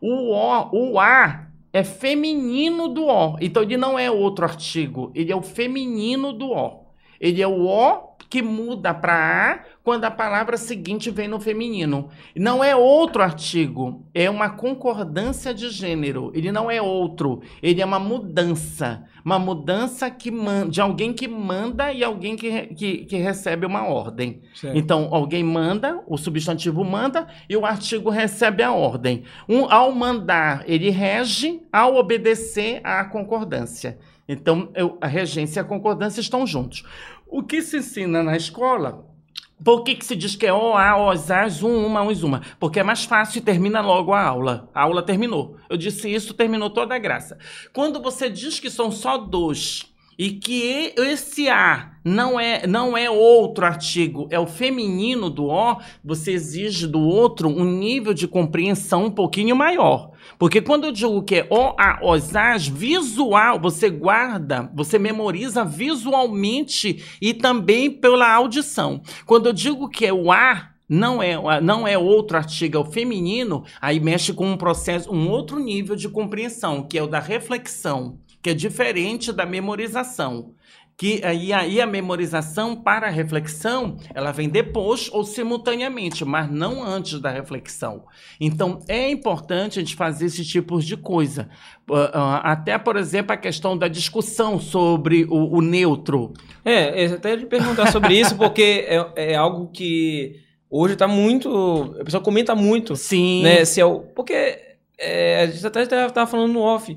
[SPEAKER 4] O o, o a é feminino do o. Então ele não é outro artigo, ele é o feminino do o. Ele é o o que muda para a quando a palavra seguinte vem no feminino. Não é outro artigo, é uma concordância de gênero. Ele não é outro, ele é uma mudança. Uma mudança que man- de alguém que manda e alguém que, que, que recebe uma ordem.
[SPEAKER 3] Certo.
[SPEAKER 4] Então, alguém manda, o substantivo manda e o artigo recebe a ordem. Um, ao mandar, ele rege, ao obedecer, a concordância. Então, eu- a regência e a concordância estão juntos. O que se ensina na escola por que, que se diz que é o, a, os, as, um, uma, uns, uma? Porque é mais fácil e termina logo a aula. A aula terminou. Eu disse isso, terminou toda a graça. Quando você diz que são só dois e que esse A não é, não é outro artigo, é o feminino do O, você exige do outro um nível de compreensão um pouquinho maior. Porque quando eu digo que é O, A, Os, As, visual, você guarda, você memoriza visualmente e também pela audição. Quando eu digo que é o A, não é, não é outro artigo, é o feminino, aí mexe com um processo, um outro nível de compreensão, que é o da reflexão que é diferente da memorização. Que aí, aí a memorização para a reflexão, ela vem depois ou simultaneamente, mas não antes da reflexão. Então, é importante a gente fazer esses tipos de coisa. Uh, uh, até, por exemplo, a questão da discussão sobre o, o neutro.
[SPEAKER 2] É, até de perguntar sobre isso, porque é, é algo que hoje está muito. A pessoa comenta muito.
[SPEAKER 4] Sim.
[SPEAKER 2] Né, se é o, porque é, a gente até estava falando no off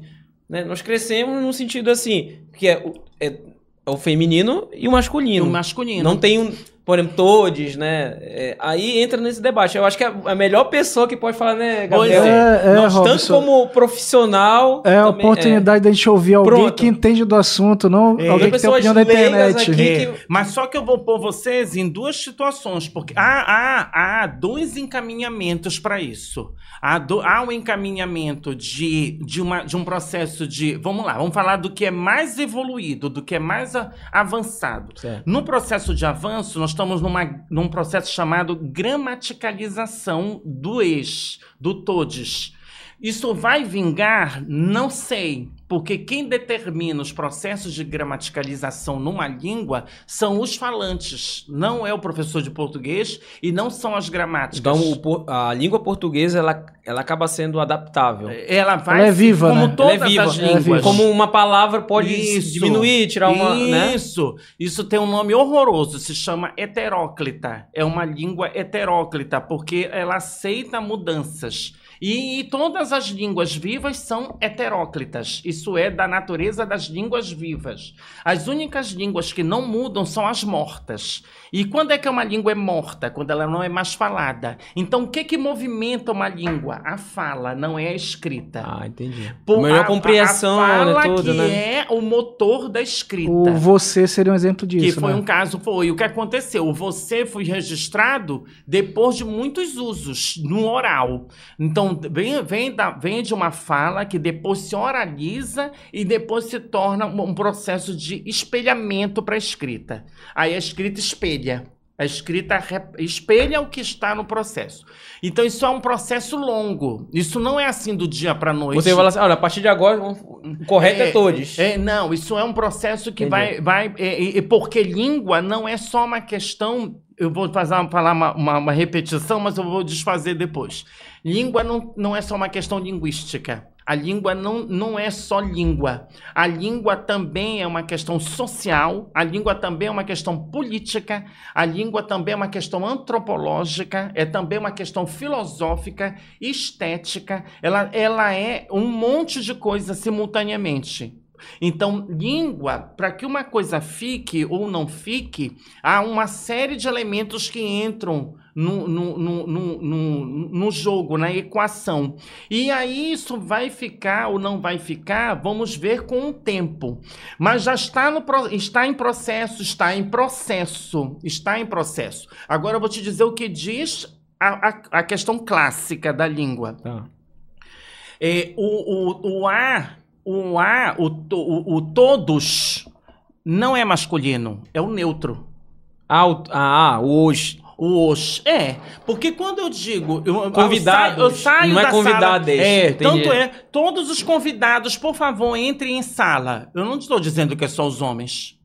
[SPEAKER 2] né? Nós crescemos no sentido assim, que é, é, é o feminino e o masculino.
[SPEAKER 4] O masculino.
[SPEAKER 2] Não tem um, por exemplo, todos, né? É, aí entra nesse debate. Eu acho que é a melhor pessoa que pode falar, né, Gabriel?
[SPEAKER 3] É, é,
[SPEAKER 2] Nós, tanto como profissional.
[SPEAKER 3] É a oportunidade é. da gente ouvir alguém Pronto. que entende do assunto, não é. alguém que tem opinião da internet.
[SPEAKER 4] Que... Mas só que eu vou pôr vocês em duas situações, porque há, há, há dois encaminhamentos para isso. Há, do, há um encaminhamento de, de, uma, de um processo de. Vamos lá, vamos falar do que é mais evoluído, do que é mais a, avançado. Certo. No processo de avanço, nós estamos numa, num processo chamado gramaticalização do ex, do todes. Isso vai vingar? Não sei. Porque quem determina os processos de gramaticalização numa língua são os falantes, não é o professor de português e não são as gramáticas.
[SPEAKER 2] Então, a língua portuguesa ela, ela acaba sendo adaptável.
[SPEAKER 4] Ela vai
[SPEAKER 3] ela é viva,
[SPEAKER 4] como
[SPEAKER 3] né?
[SPEAKER 4] todas
[SPEAKER 2] é viva,
[SPEAKER 4] as línguas. É
[SPEAKER 2] como uma palavra pode isso, diminuir, tirar uma.
[SPEAKER 4] Né? Isso. Né? Isso tem um nome horroroso, se chama heteróclita. É uma língua heteróclita, porque ela aceita mudanças. E, e, todas as línguas vivas são heteróclitas, isso é, da natureza das línguas vivas. As únicas línguas que não mudam são as mortas. E quando é que uma língua é morta? Quando ela não é mais falada. Então, o que que movimenta uma língua? A fala, não é a escrita.
[SPEAKER 2] Ah, entendi. Por, Melhor a, compreensão,
[SPEAKER 4] a
[SPEAKER 2] né,
[SPEAKER 4] fala
[SPEAKER 2] tudo,
[SPEAKER 4] que
[SPEAKER 2] né?
[SPEAKER 4] é o motor da escrita.
[SPEAKER 3] O você seria um exemplo disso,
[SPEAKER 4] Que foi
[SPEAKER 3] né?
[SPEAKER 4] um caso, foi. O que aconteceu? O você foi registrado depois de muitos usos no oral. Então, vem, vem, da, vem de uma fala que depois se oraliza e depois se torna um processo de espelhamento para a escrita. Aí a escrita espelha. A escrita espelha o que está no processo. Então, isso é um processo longo. Isso não é assim do dia para noite.
[SPEAKER 2] Você fala assim, olha, a partir de agora, o correto é, é todos.
[SPEAKER 4] É, não, isso é um processo que Entendi. vai. vai é, porque língua não é só uma questão. Eu vou falar uma, uma, uma repetição, mas eu vou desfazer depois. Língua não, não é só uma questão linguística. A língua não, não é só língua. A língua também é uma questão social, a língua também é uma questão política, a língua também é uma questão antropológica, é também uma questão filosófica, estética. Ela, ela é um monte de coisas simultaneamente. Então, língua, para que uma coisa fique ou não fique, há uma série de elementos que entram no, no, no, no, no jogo, na equação. E aí isso vai ficar ou não vai ficar, vamos ver com o tempo. Mas já está, no, está em processo, está em processo, está em processo. Agora eu vou te dizer o que diz a, a, a questão clássica da língua.
[SPEAKER 2] Tá.
[SPEAKER 4] É, o, o, o A, o A, o, o, o todos, não é masculino, é o neutro.
[SPEAKER 2] Ah, o, ah, o hoje.
[SPEAKER 4] O os. É, porque quando eu digo. Eu,
[SPEAKER 2] convidados.
[SPEAKER 4] Eu saio, eu saio
[SPEAKER 2] não é
[SPEAKER 4] convidado
[SPEAKER 2] É,
[SPEAKER 4] entendi. tanto é. Todos os convidados, por favor, entrem em sala. Eu não estou dizendo que é só os homens.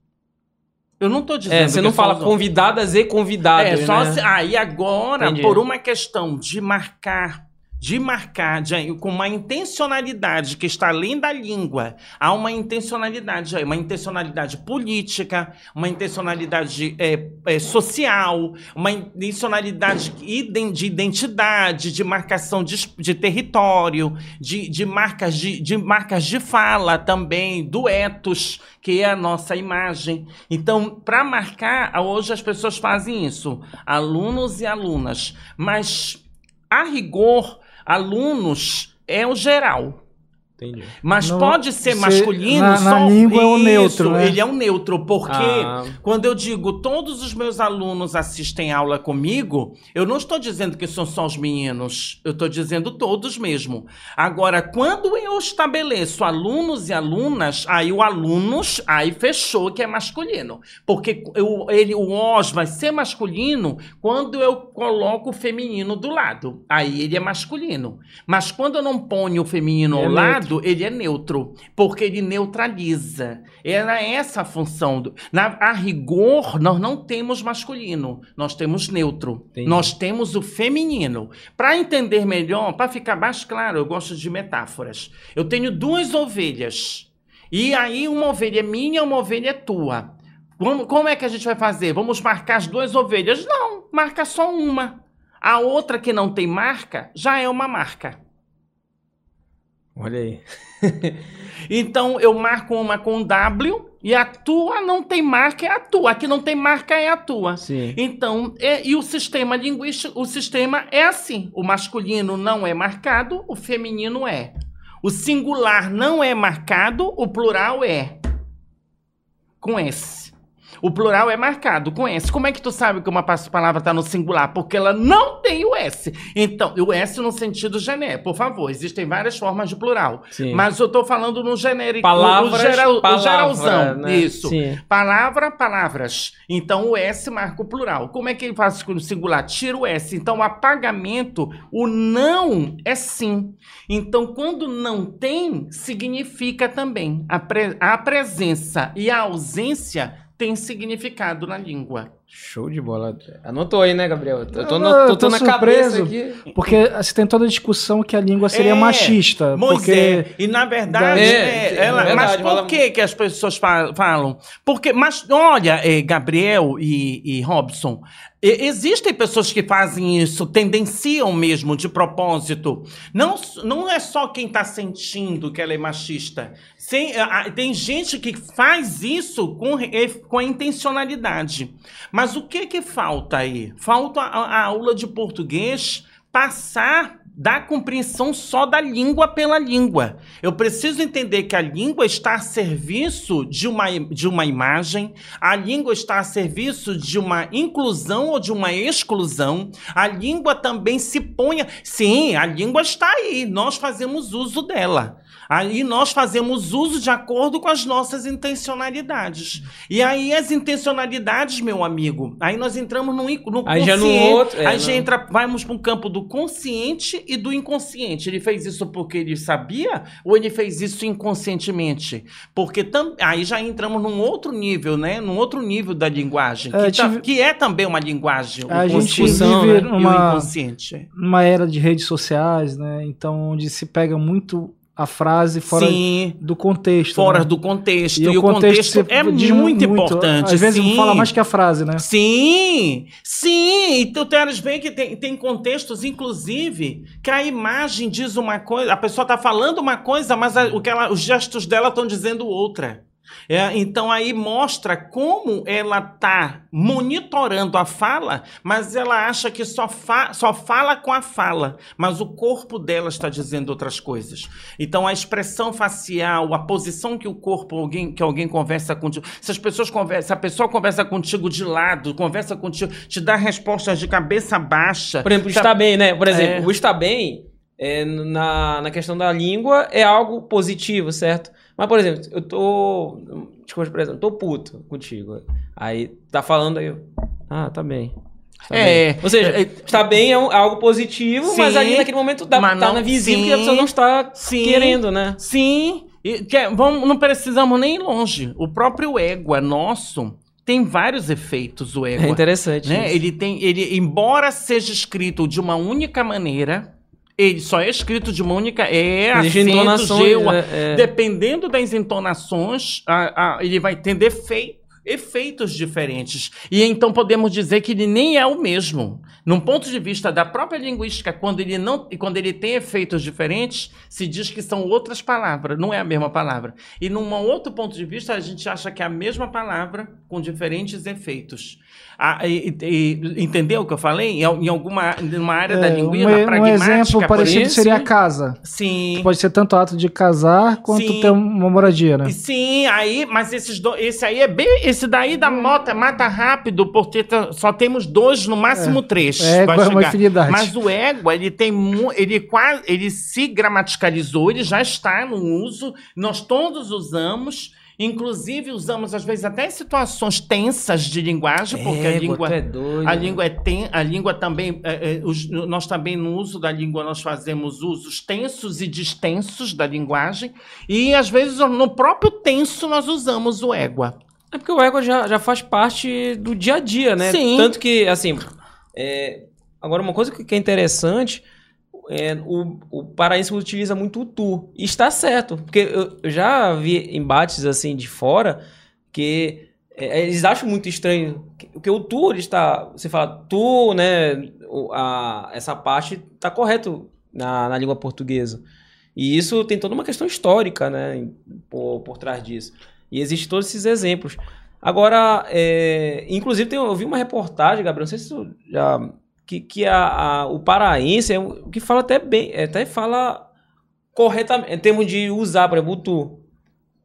[SPEAKER 4] Eu não estou dizendo.
[SPEAKER 2] É, você
[SPEAKER 4] que
[SPEAKER 2] não
[SPEAKER 4] é
[SPEAKER 2] fala convidadas e convidados.
[SPEAKER 4] É, só
[SPEAKER 2] né?
[SPEAKER 4] se, aí agora, Entendi. por uma questão de marcar de marcar de, com uma intencionalidade que está além da língua. Há uma intencionalidade aí, uma intencionalidade política, uma intencionalidade é, é, social, uma intencionalidade de identidade, de marcação de, de território, de, de, marcas de, de marcas de fala também, duetos, que é a nossa imagem. Então, para marcar, hoje as pessoas fazem isso, alunos e alunas, mas a rigor alunos é o geral.
[SPEAKER 2] Entendi.
[SPEAKER 4] Mas
[SPEAKER 3] Não,
[SPEAKER 4] pode ser masculino
[SPEAKER 3] na-
[SPEAKER 4] só
[SPEAKER 3] na língua é o
[SPEAKER 4] Isso,
[SPEAKER 3] neutro, né?
[SPEAKER 4] Ele é um neutro, porque
[SPEAKER 2] Ah.
[SPEAKER 4] quando eu digo todos os meus alunos assistem aula comigo, eu não estou dizendo que são só os meninos, eu estou dizendo todos mesmo. Agora, quando eu estabeleço alunos e alunas, aí o alunos, aí fechou que é masculino. Porque eu- ele, o os vai ser masculino quando eu coloco o feminino do lado. Aí ele é masculino. Mas quando eu não ponho o feminino
[SPEAKER 3] Ele
[SPEAKER 4] ao
[SPEAKER 3] é
[SPEAKER 4] lado, ele é neutro. Porque ele neutraliza. Era essa a função. Do, na, a rigor, nós não temos masculino. Nós temos neutro.
[SPEAKER 2] Entendi.
[SPEAKER 4] Nós temos o feminino. Para entender melhor, para ficar mais claro, eu gosto de metáforas. Eu tenho duas ovelhas. E aí uma ovelha é minha, uma ovelha é tua. Como, como é que a gente vai fazer? Vamos marcar as duas ovelhas? Não, marca só uma. A outra que não tem marca já é uma marca.
[SPEAKER 2] Olha aí. (laughs)
[SPEAKER 4] Então eu marco uma com W e a tua não tem marca, é a tua. A que não tem marca é a tua.
[SPEAKER 2] Sim.
[SPEAKER 4] Então, é- e o sistema linguístico, o sistema é assim: o masculino não é marcado, o feminino é. O singular não é marcado, o plural é. Com S. O plural é marcado com S. Como é que tu sabe que uma pa- palavra está no singular? Porque ela não tem o S. Então, o S no sentido genérico. Por favor, existem várias formas de plural.
[SPEAKER 2] Sim.
[SPEAKER 4] Mas eu estou falando no genérico.
[SPEAKER 2] Palavras,
[SPEAKER 4] o, geral,
[SPEAKER 2] palavra,
[SPEAKER 4] geralzão.
[SPEAKER 2] né?
[SPEAKER 4] Isso.
[SPEAKER 2] Sim.
[SPEAKER 4] Palavra, palavras. Então o S marca o plural. Como é que ele faz com o singular? Tira o S. Então o apagamento, o não é sim. Então quando não tem, significa também. A, pre- a presença e a ausência têm significado na língua.
[SPEAKER 2] Show de bola. Anotou aí, né, Gabriel? Eu tô,
[SPEAKER 3] Eu
[SPEAKER 2] no-
[SPEAKER 3] tô-
[SPEAKER 2] tô,
[SPEAKER 3] eu tô
[SPEAKER 2] na cabeça
[SPEAKER 3] surpreso.
[SPEAKER 2] aqui.
[SPEAKER 3] Porque você tem toda a discussão que a língua seria
[SPEAKER 4] É,
[SPEAKER 3] machista.
[SPEAKER 4] Moisés.
[SPEAKER 3] Porque
[SPEAKER 4] E na verdade,
[SPEAKER 2] É,
[SPEAKER 4] é,
[SPEAKER 2] é
[SPEAKER 4] ela-
[SPEAKER 2] verdade,
[SPEAKER 4] mas por
[SPEAKER 2] fala-
[SPEAKER 4] que que as pessoas fa- falam? Porque, mas olha, eh, Gabriel e, e Robson, existem pessoas que fazem isso, tendenciam mesmo de propósito. Não, não é só quem está sentindo que ela é machista. A- tem gente que faz isso com, com a intencionalidade. Mas o que que falta aí? Falta a, a aula de português passar da compreensão só da língua pela língua. Eu preciso entender que a língua está a serviço de uma, de uma imagem, a língua está a serviço de uma inclusão ou de uma exclusão, a língua também se põe. Sim, a língua está aí, nós fazemos uso dela. Aí nós fazemos uso de acordo com as nossas intencionalidades. E aí as intencionalidades, meu amigo, aí nós entramos no, no
[SPEAKER 2] Aí já no
[SPEAKER 4] consciente,
[SPEAKER 2] outro, é,
[SPEAKER 4] aí já entra, vamos para um campo do consciente e do inconsciente. Ele fez isso porque ele sabia ou ele fez isso inconscientemente? Porque tam, aí já entramos num outro nível, né? Num outro nível da linguagem, que,
[SPEAKER 3] É,
[SPEAKER 4] tá-
[SPEAKER 3] tive-
[SPEAKER 4] que é também uma linguagem, o
[SPEAKER 3] A gente
[SPEAKER 4] consciente
[SPEAKER 3] vive
[SPEAKER 4] e o inconsciente.
[SPEAKER 3] numa era de redes sociais, né? Então, onde se pega muito a frase fora
[SPEAKER 4] Sim.
[SPEAKER 3] do contexto.
[SPEAKER 4] Fora
[SPEAKER 3] né?
[SPEAKER 4] do contexto.
[SPEAKER 3] E,
[SPEAKER 4] E,
[SPEAKER 3] o contexto,
[SPEAKER 4] contexto, é
[SPEAKER 3] diz
[SPEAKER 4] muito, importante.
[SPEAKER 3] Às vezes
[SPEAKER 4] sim.
[SPEAKER 3] fala mais que a frase, né?
[SPEAKER 4] Sim, sim. E tu teres bem que tem, tem contextos, inclusive, que a imagem diz uma coisa, a pessoa está falando uma coisa, mas a- o que ela, os gestos dela estão dizendo outra. É, então aí mostra como ela está monitorando a fala, mas ela acha que só, fa só fala com a fala, mas o corpo dela está dizendo outras coisas. Então a expressão facial, a posição que o corpo, alguém, que alguém conversa contigo, se as pessoas conversam, se a pessoa conversa contigo de lado, conversa contigo, te dá respostas de cabeça baixa.
[SPEAKER 2] Por exemplo,
[SPEAKER 4] tá-
[SPEAKER 2] está bem, né? Por exemplo,
[SPEAKER 4] É.
[SPEAKER 2] o está bem é, na, na questão da língua é algo positivo, certo? Mas, por exemplo, eu tô. Desculpa, por exemplo, tô puto contigo. Aí tá falando aí. eu, Ah, tá bem. Está
[SPEAKER 4] É,
[SPEAKER 2] bem." Ou seja,
[SPEAKER 4] é,
[SPEAKER 2] está bem é, um- é algo positivo, mas
[SPEAKER 4] Sim,
[SPEAKER 2] ali naquele momento dá,
[SPEAKER 4] mas
[SPEAKER 2] tá
[SPEAKER 4] não-
[SPEAKER 2] na visível
[SPEAKER 4] sim,
[SPEAKER 2] que a pessoa não está
[SPEAKER 4] sim.
[SPEAKER 2] querendo, né?
[SPEAKER 4] Sim, e que- vamos, não precisamos nem ir longe. O próprio ego é nosso tem vários efeitos, o ego.
[SPEAKER 2] É interessante.
[SPEAKER 4] né? Ele tem, ele, embora seja escrito de uma única maneira, ele só é escrito de uma única. É acento, G,
[SPEAKER 2] né? É.
[SPEAKER 4] Dependendo das entonações, a- a- ele vai ter defeito. efeitos diferentes. E então podemos dizer que ele nem é o mesmo. Num ponto de vista da própria linguística, quando ele não e quando ele tem efeitos diferentes, se diz que são outras palavras, não é a mesma palavra. E num outro ponto de vista, a gente acha que é a mesma palavra com diferentes efeitos. Ah, e, e, entendeu o que eu falei? Em, alguma numa área é, da linguística
[SPEAKER 3] um, pragmática. Um exemplo parecido seria a casa.
[SPEAKER 4] Sim.
[SPEAKER 3] Pode ser tanto ato de casar quanto sim. ter uma moradia, né?
[SPEAKER 4] Sim, aí, mas esses do, esse aí é bem. Esse daí da moto mata rápido, porque só temos dois, no máximo é. três.
[SPEAKER 3] É, é uma infinidade.
[SPEAKER 4] Mas o ego, ele tem ele quase. Ele se gramaticalizou, ele já está no uso, nós todos usamos. Inclusive, usamos, às vezes, até situações tensas de linguagem, porque
[SPEAKER 2] é,
[SPEAKER 4] a língua.
[SPEAKER 2] É doido.
[SPEAKER 4] A língua é ten, a língua também. É, é, os, nós também, no uso da língua, nós fazemos usos tensos e distensos da linguagem. E, às vezes, no próprio tenso, nós usamos o égua.
[SPEAKER 2] É porque o égua já, já faz parte do dia a dia, né?
[SPEAKER 4] Sim.
[SPEAKER 2] Tanto que, assim. É... Agora, uma coisa que é interessante é, o, o paraense utiliza muito o tu. E está certo, porque eu, já vi embates assim de fora que é, eles acham muito estranho. Porque o tu, ele está. Você fala tu, né? A, essa parte está correto na, na língua portuguesa. E isso tem toda uma questão histórica, né? Por, por trás disso. E existem todos esses exemplos. Agora, é, inclusive, tem, eu vi uma reportagem, Gabriel, não sei se você já que, que a, a, o paraense é o que fala até bem, até fala corretamente, em termos de usar, por exemplo, o tu.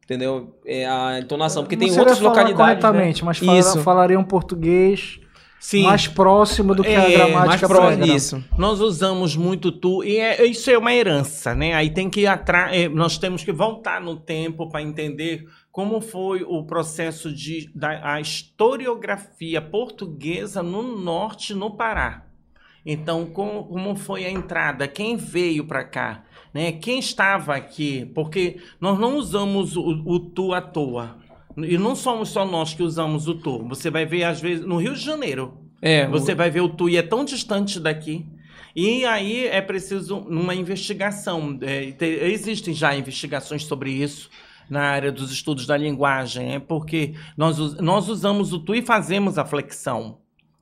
[SPEAKER 2] Entendeu? É a entonação. Porque tem outras localidades.
[SPEAKER 3] Né? Corretamente, né? mas fala, Isso. falaria um português. Sim. mais próximo do que é, a gramática mais próximo
[SPEAKER 4] disso. Nós usamos muito tu e é, isso é uma herança, né? Aí tem que ir atrás, é, nós temos que voltar no tempo para entender como foi o processo de da a historiografia portuguesa no norte, no Pará. Então, como, como foi a entrada? Quem veio para cá? Né? Quem estava aqui? Porque nós não usamos o, o tu à toa. E não somos só nós que usamos o tu. Você vai ver, às vezes, no Rio de Janeiro. É, você o... vai ver o tu e é tão distante daqui. E aí é preciso uma investigação. É, te, existem já investigações sobre isso na área dos estudos da linguagem, é porque nós, nós usamos o tu e fazemos a flexão.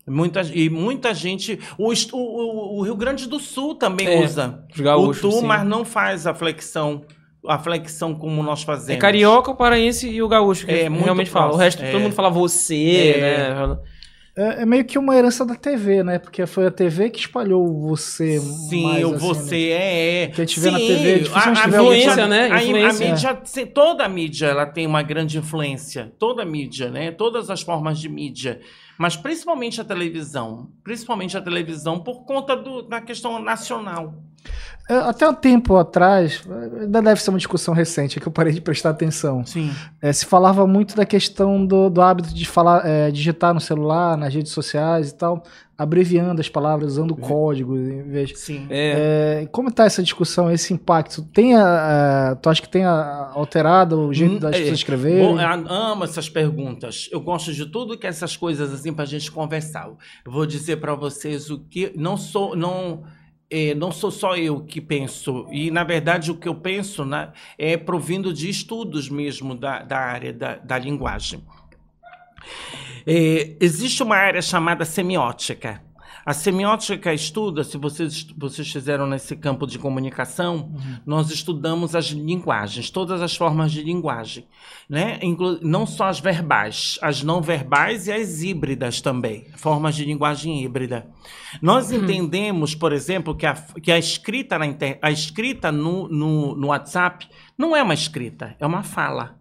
[SPEAKER 4] Muita, e muita gente. O, o, o Rio Grande do Sul também é, usa gaúchos, o tu, sim. mas não faz a flexão. A flexão como nós fazemos.
[SPEAKER 2] É carioca, o paraense e o gaúcho que é, realmente fala. O resto, é. todo mundo fala você, é. né?
[SPEAKER 3] É, é, meio que uma herança da TV, né? Porque foi a TV que espalhou você.
[SPEAKER 4] Sim, mais, o assim, você né? é, é.
[SPEAKER 3] Que a gente vê na TV.
[SPEAKER 4] A, a influência, né? A, influência. a mídia, toda a mídia, ela tem uma grande influência. Toda a mídia, né? Todas as formas de mídia mas principalmente a televisão, principalmente a televisão por conta do, da questão nacional.
[SPEAKER 3] É, até um tempo atrás, ainda deve ser uma discussão recente, que eu parei de prestar atenção.
[SPEAKER 4] Sim.
[SPEAKER 3] É, se falava muito da questão do, do hábito de falar, é, digitar no celular, nas redes sociais e tal, abreviando as palavras, usando uhum. código em vez.
[SPEAKER 4] Sim.
[SPEAKER 3] É. é como está essa discussão, esse impacto? Tem a, a, tu acha que tem a, alterado o jeito hum, das é, pessoas escreverem? Bom,
[SPEAKER 4] eu amo essas perguntas. Eu gosto de tudo que essas coisas assim para a gente conversar. Eu vou dizer para vocês o que não sou, não é, não sou só eu que penso, e na verdade o que eu penso né, é provindo de estudos mesmo da, da área da, da linguagem. É, existe uma área chamada semiótica. A semiótica estuda, se vocês, vocês fizeram nesse campo de comunicação, uhum. nós estudamos as linguagens, todas as formas de linguagem, né? Inclu não só as verbais, as não verbais e as híbridas também, formas de linguagem híbrida. Nós uhum. entendemos, por exemplo, que a, que a escrita, na a escrita no, no, no WhatsApp não é uma escrita, é uma fala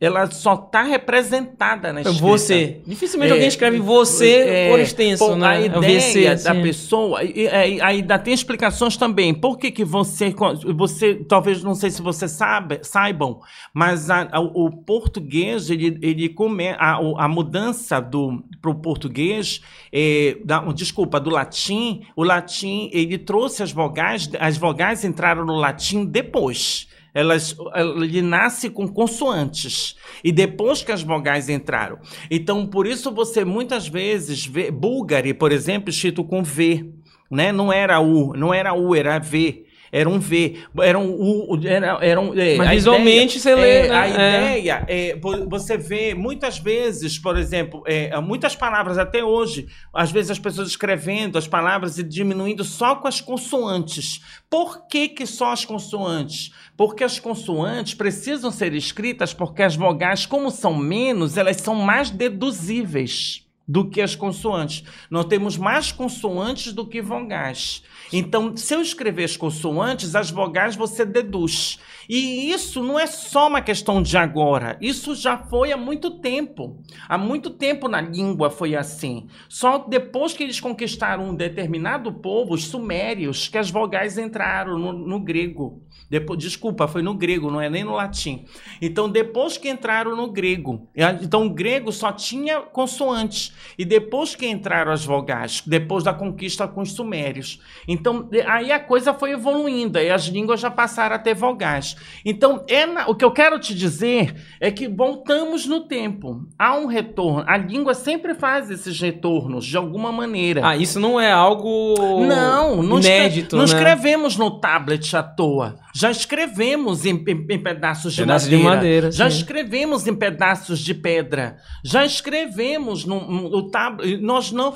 [SPEAKER 4] ela só está representada na escrita.
[SPEAKER 2] Você. Dificilmente é, alguém escreve você é, por extenso, pô, né?
[SPEAKER 4] A é ideia da pessoa, aí ainda tem explicações também. Por que, que você, você, talvez não sei se você sabe, saibam, mas a, a, o português, ele, ele come, a, a mudança do para o português, é, da, desculpa, do latim, o latim ele trouxe as vogais, as vogais entraram no latim depois elas, ele nasce com consoantes. E depois que as vogais entraram. Então, por isso você muitas vezes vê. Búlgari, por exemplo, escrito com V. Né? Não era U, não era U, era V. Era um V. Era um U. Era, era um, é,
[SPEAKER 2] Mas visualmente
[SPEAKER 4] ideia-
[SPEAKER 2] você lê,
[SPEAKER 4] é,
[SPEAKER 2] né?
[SPEAKER 4] A
[SPEAKER 2] É.
[SPEAKER 4] ideia é. vo- Você vê muitas vezes, por exemplo, é, muitas palavras até hoje, às vezes as pessoas escrevendo as palavras e diminuindo só com as consoantes. Por que, que só as consoantes? Porque as consoantes precisam ser escritas porque as vogais, como são menos, elas são mais deduzíveis do que as consoantes. Nós temos mais consoantes do que vogais. Então, se eu escrever as consoantes, as vogais você deduz. E isso não é só uma questão de agora. Isso já foi há muito tempo. Há muito tempo na língua foi assim. Só depois que eles conquistaram um determinado povo, os sumérios, que as vogais entraram no, no grego. Depois, desculpa, foi no grego, não é nem no latim. Então, depois que entraram no grego, então o grego só tinha consoantes. E depois que entraram as vogais, depois da conquista com os sumérios. Então, aí a coisa foi evoluindo, aí as línguas já passaram a ter vogais. Então, é na- o que eu quero te dizer é que voltamos no tempo. Há um retorno. A língua sempre faz esses retornos, de alguma maneira.
[SPEAKER 2] Ah, isso não é algo
[SPEAKER 4] Não, não,
[SPEAKER 2] inédito,
[SPEAKER 4] não
[SPEAKER 2] né?
[SPEAKER 4] escrevemos no tablet à toa. Já escrevemos em, em- em pedaços de
[SPEAKER 2] Pedaços de
[SPEAKER 4] madeira.
[SPEAKER 2] madeira,
[SPEAKER 4] Já escrevemos em pedaços de pedra. Já escrevemos no, no tablet. Nós não.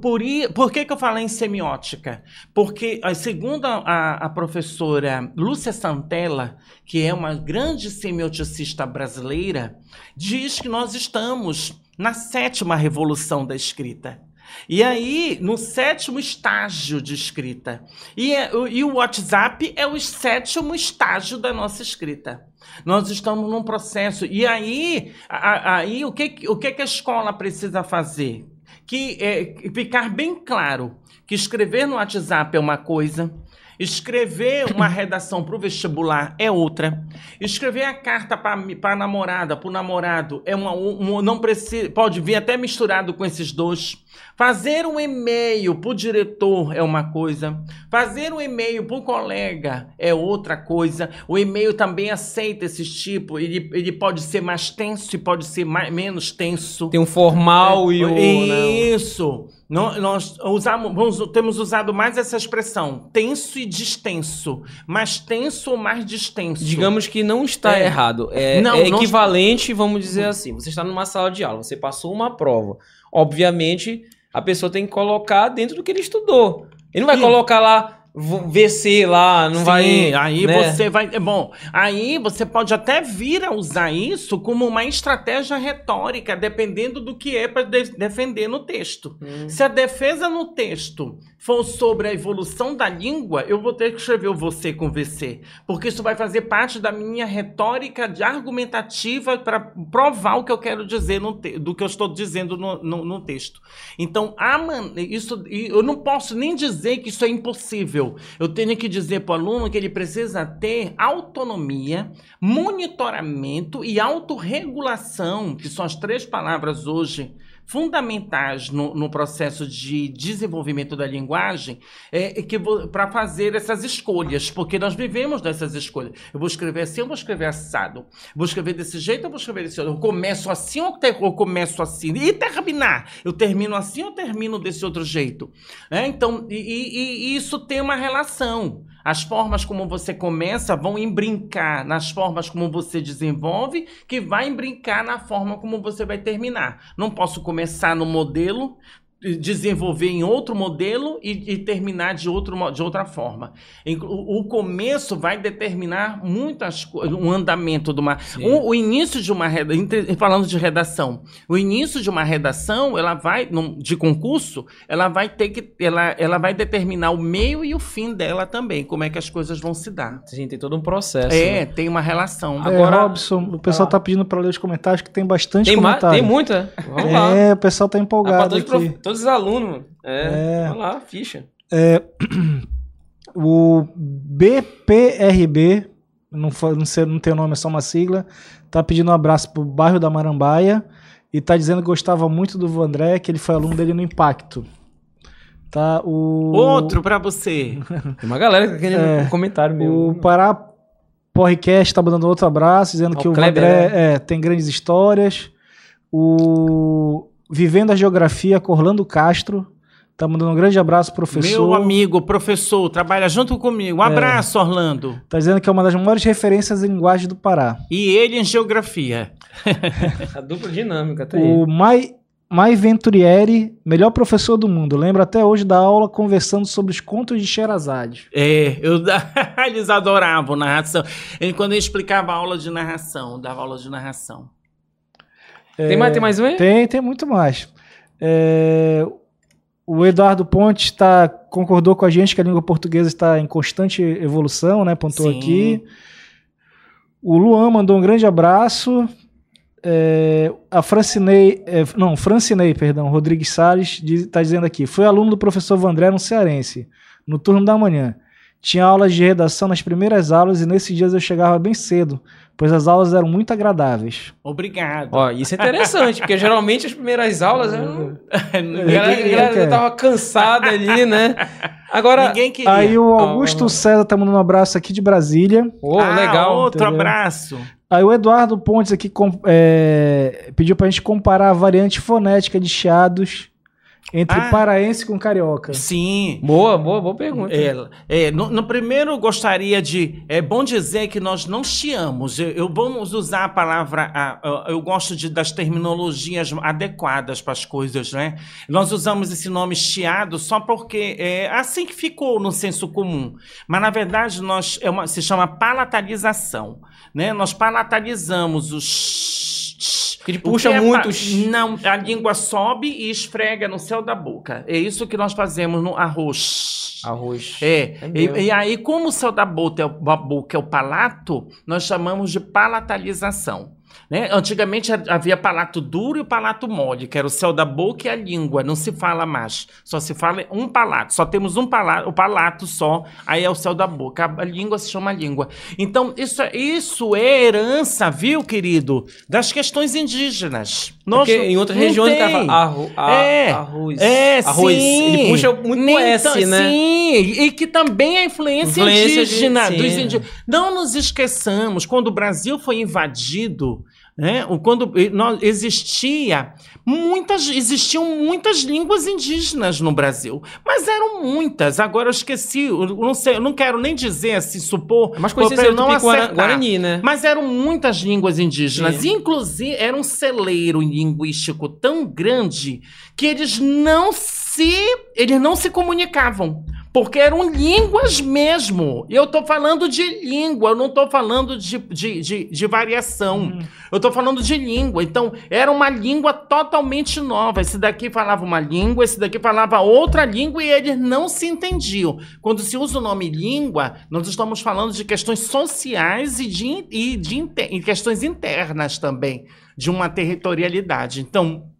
[SPEAKER 4] por, por que, que eu falei em semiótica? Porque, segundo a, a- professora Lúcia Santella, que é uma grande semioticista brasileira, diz que nós estamos na sétima revolução da escrita. E aí, no sétimo estágio de escrita. E, é- o- e o WhatsApp é o sétimo estágio da nossa escrita. Nós estamos num processo. E aí, aí o, que, o que, que a escola precisa fazer? Que é, ficar bem claro que escrever no WhatsApp é uma coisa, escrever uma redação para o vestibular é outra, escrever a carta para a namorada, para o namorado é uma, um, não precisa, pode vir até misturado com esses dois. Fazer um e-mail para o diretor é uma coisa, fazer um e-mail para o colega é outra coisa. O e-mail também aceita esse tipo, ele, ele pode ser mais tenso e pode ser mais, menos tenso.
[SPEAKER 2] Tem um formal e o. né,
[SPEAKER 4] Isso. Nó- Nós usamos, vamos- temos usado mais essa expressão, tenso e distenso. Mais tenso ou mais distenso?
[SPEAKER 2] Digamos que não está
[SPEAKER 4] É.
[SPEAKER 2] errado. É,
[SPEAKER 4] Não,
[SPEAKER 2] é
[SPEAKER 4] não-
[SPEAKER 2] equivalente, vamos dizer assim. Você está numa sala de aula, você passou uma prova. Obviamente, a pessoa tem que colocar dentro do que ele estudou. Ele não vai
[SPEAKER 4] Sim.
[SPEAKER 2] colocar lá VC lá, não
[SPEAKER 4] Sim,
[SPEAKER 2] vai.
[SPEAKER 4] aí
[SPEAKER 2] né?
[SPEAKER 4] você vai. é Bom, aí você pode até vir a usar isso como uma estratégia retórica, dependendo do que é para defender no texto.
[SPEAKER 2] Hum.
[SPEAKER 4] Se a defesa no texto for sobre a evolução da língua, eu vou ter que escrever o você com VC, porque isso vai fazer parte da minha retórica de argumentativa para provar o que eu quero dizer no do que eu estou dizendo no, no- no texto. Então, isso, eu não posso nem dizer que isso é impossível. Eu tenho que dizer para o aluno que ele precisa ter autonomia, monitoramento e autorregulação, que são as três palavras hoje fundamentais no, no processo de desenvolvimento da linguagem é, que para fazer essas escolhas, porque nós vivemos dessas escolhas. Eu vou escrever assim, eu vou escrever assado. Vou escrever desse jeito, eu vou escrever desse outro. Eu começo assim ou eu começo assim? E terminar? Eu termino assim ou termino desse outro jeito? É, então, e, e- e isso tem uma relação. As formas como você começa vão embrincar nas formas como você desenvolve, que vai embrincar na forma como você vai terminar. Não posso começar no modelo, desenvolver em outro modelo e, e terminar de, outro, de outra forma. O, o começo vai determinar muitas coisas, um andamento de uma. O, o início de uma reda- entre- falando de redação, o início de uma redação, ela vai, de concurso, ela vai ter que. Ela, ela vai determinar o meio e o fim dela também, como é que as coisas vão se dar.
[SPEAKER 2] A gente tem todo um processo.
[SPEAKER 4] É,
[SPEAKER 2] né?
[SPEAKER 4] tem uma relação.
[SPEAKER 3] É,
[SPEAKER 2] Agora-
[SPEAKER 3] Robson, o pessoal tá pedindo pra ler os comentários, que tem bastante
[SPEAKER 2] Tem,
[SPEAKER 3] comentário.
[SPEAKER 2] tem muita? Vamos lá.
[SPEAKER 3] É, o pessoal tá
[SPEAKER 2] Ah,
[SPEAKER 3] empolgado aqui.
[SPEAKER 2] Todos os alunos. mano. É.
[SPEAKER 3] É.
[SPEAKER 2] Vamos lá, ficha. (clears throat)
[SPEAKER 3] O BPRB, não, não, sei, não tem o nome, é só uma sigla, tá pedindo um abraço pro bairro da Marambaia e tá dizendo que gostava muito do Vandré, que ele foi aluno dele no Impacto. Tá, o...
[SPEAKER 4] Outro pra você. (laughs)
[SPEAKER 2] Tem uma galera que querendo
[SPEAKER 3] É.
[SPEAKER 2] um comentário meu.
[SPEAKER 3] O Pará Porricast tá mandando outro abraço, dizendo
[SPEAKER 2] Ó,
[SPEAKER 3] que
[SPEAKER 2] o
[SPEAKER 3] o
[SPEAKER 2] Kleber,
[SPEAKER 3] Vandré é, tem grandes histórias. O Vivendo a Geografia, Corlando Castro, Tá mandando um grande abraço, professor.
[SPEAKER 4] Meu amigo, professor, trabalha junto comigo. Um
[SPEAKER 3] É.
[SPEAKER 4] abraço, Orlando.
[SPEAKER 3] Tá dizendo que é uma das maiores referências em linguagem do Pará.
[SPEAKER 4] E ele em geografia.
[SPEAKER 2] A dupla dinâmica, tá aí.
[SPEAKER 3] O Mai, Mai Venturieri, melhor professor do mundo. Lembro até hoje da aula conversando sobre os contos de Sherazade.
[SPEAKER 4] É, eu, (laughs) eles adoravam narração. Ele, quando ele explicava a aula de narração, dava aula de narração.
[SPEAKER 2] Tem, mais, tem mais um aí?
[SPEAKER 3] Tem, tem muito mais. É, o Eduardo Pontes tá, concordou com a gente que a língua portuguesa está em constante evolução, né? Pontuou
[SPEAKER 4] Sim.
[SPEAKER 3] aqui. O Luan mandou um grande abraço. É, a Francinei, é, não, Francinei, perdão, Rodrigues Salles está dizendo aqui. Foi aluno do professor Vandré no Cearense, no turno da manhã. Tinha aulas de redação nas primeiras aulas e nesses dias eu chegava bem cedo, pois as aulas eram muito agradáveis.
[SPEAKER 4] Obrigado.
[SPEAKER 2] Ó, isso é interessante, porque geralmente as primeiras aulas eram... a galera, já tava cansada ali, né? Agora...
[SPEAKER 4] ninguém queria.
[SPEAKER 3] Aí o Augusto
[SPEAKER 2] ó.
[SPEAKER 3] César tá mandando um abraço aqui de Brasília.
[SPEAKER 2] Ô,
[SPEAKER 4] Ah,
[SPEAKER 2] legal.
[SPEAKER 4] Outro
[SPEAKER 3] entendeu?
[SPEAKER 4] abraço.
[SPEAKER 3] Aí o Eduardo Pontes aqui com- é, pediu pra gente comparar a variante fonética de chiados entre
[SPEAKER 4] Ah.
[SPEAKER 3] paraense com carioca.
[SPEAKER 4] Sim.
[SPEAKER 2] Boa, boa, boa pergunta.
[SPEAKER 4] É, é, no, no primeiro, eu gostaria de. É bom dizer que nós não chiamos. Eu, eu- vamos usar a palavra. a- a- eu gosto de, das terminologias adequadas para as coisas, né? Nós usamos esse nome chiado só porque é assim que ficou no senso comum. Mas, na verdade, nós, é uma, se chama palatalização. Né? Nós palatalizamos os.
[SPEAKER 2] Que ele puxa
[SPEAKER 4] que é
[SPEAKER 2] muito
[SPEAKER 4] pa- Não, a língua sobe e esfrega no céu da boca. É isso que nós fazemos no arroz.
[SPEAKER 2] Arroz.
[SPEAKER 4] É,
[SPEAKER 2] É
[SPEAKER 4] e, e aí, como o céu da boca é, o, a boca é o palato, nós chamamos de palatalização. Né? Antigamente ha- havia palato duro e palato mole, que era o céu da boca e a língua, não se fala mais. Só se fala um palato, só temos um palato, o palato só, aí é o céu da boca. A, a língua se chama língua. Então, isso, é- isso é herança, viu, querido, das questões indígenas. Nós
[SPEAKER 2] Porque em outras regiões o cara
[SPEAKER 4] tem.
[SPEAKER 2] fala arro,
[SPEAKER 4] É,
[SPEAKER 2] arroz.
[SPEAKER 4] É,
[SPEAKER 2] arroz.
[SPEAKER 4] sim.
[SPEAKER 2] Ele puxa muito
[SPEAKER 4] Nem
[SPEAKER 2] o S, né?
[SPEAKER 4] Sim, e que também é influência,
[SPEAKER 2] Influência de-
[SPEAKER 4] indígena.
[SPEAKER 2] sim.
[SPEAKER 4] dos indi- Não nos esqueçamos, quando o Brasil foi invadido, né, quando existia muitas, existiam muitas línguas indígenas no Brasil, mas eram muitas. Agora eu esqueci, eu não sei, eu não quero nem dizer assim, supor,
[SPEAKER 2] É
[SPEAKER 4] eu
[SPEAKER 2] ser
[SPEAKER 4] não acertar.
[SPEAKER 2] Guarani, né?
[SPEAKER 4] Mas eram muitas línguas indígenas.
[SPEAKER 2] Sim.
[SPEAKER 4] Inclusive, era um celeiro linguístico tão grande que eles não se. Eles não se comunicavam. Porque eram línguas mesmo. Eu tô falando de língua, eu não tô falando de, de, de, de variação. Eu tô falando de língua. Então, era uma língua totalmente nova. Esse daqui falava uma língua, esse daqui falava outra língua e eles não se entendiam. Quando se usa o nome língua, nós estamos falando de questões sociais e de, e de inter- e questões internas também, de uma territorialidade. Então,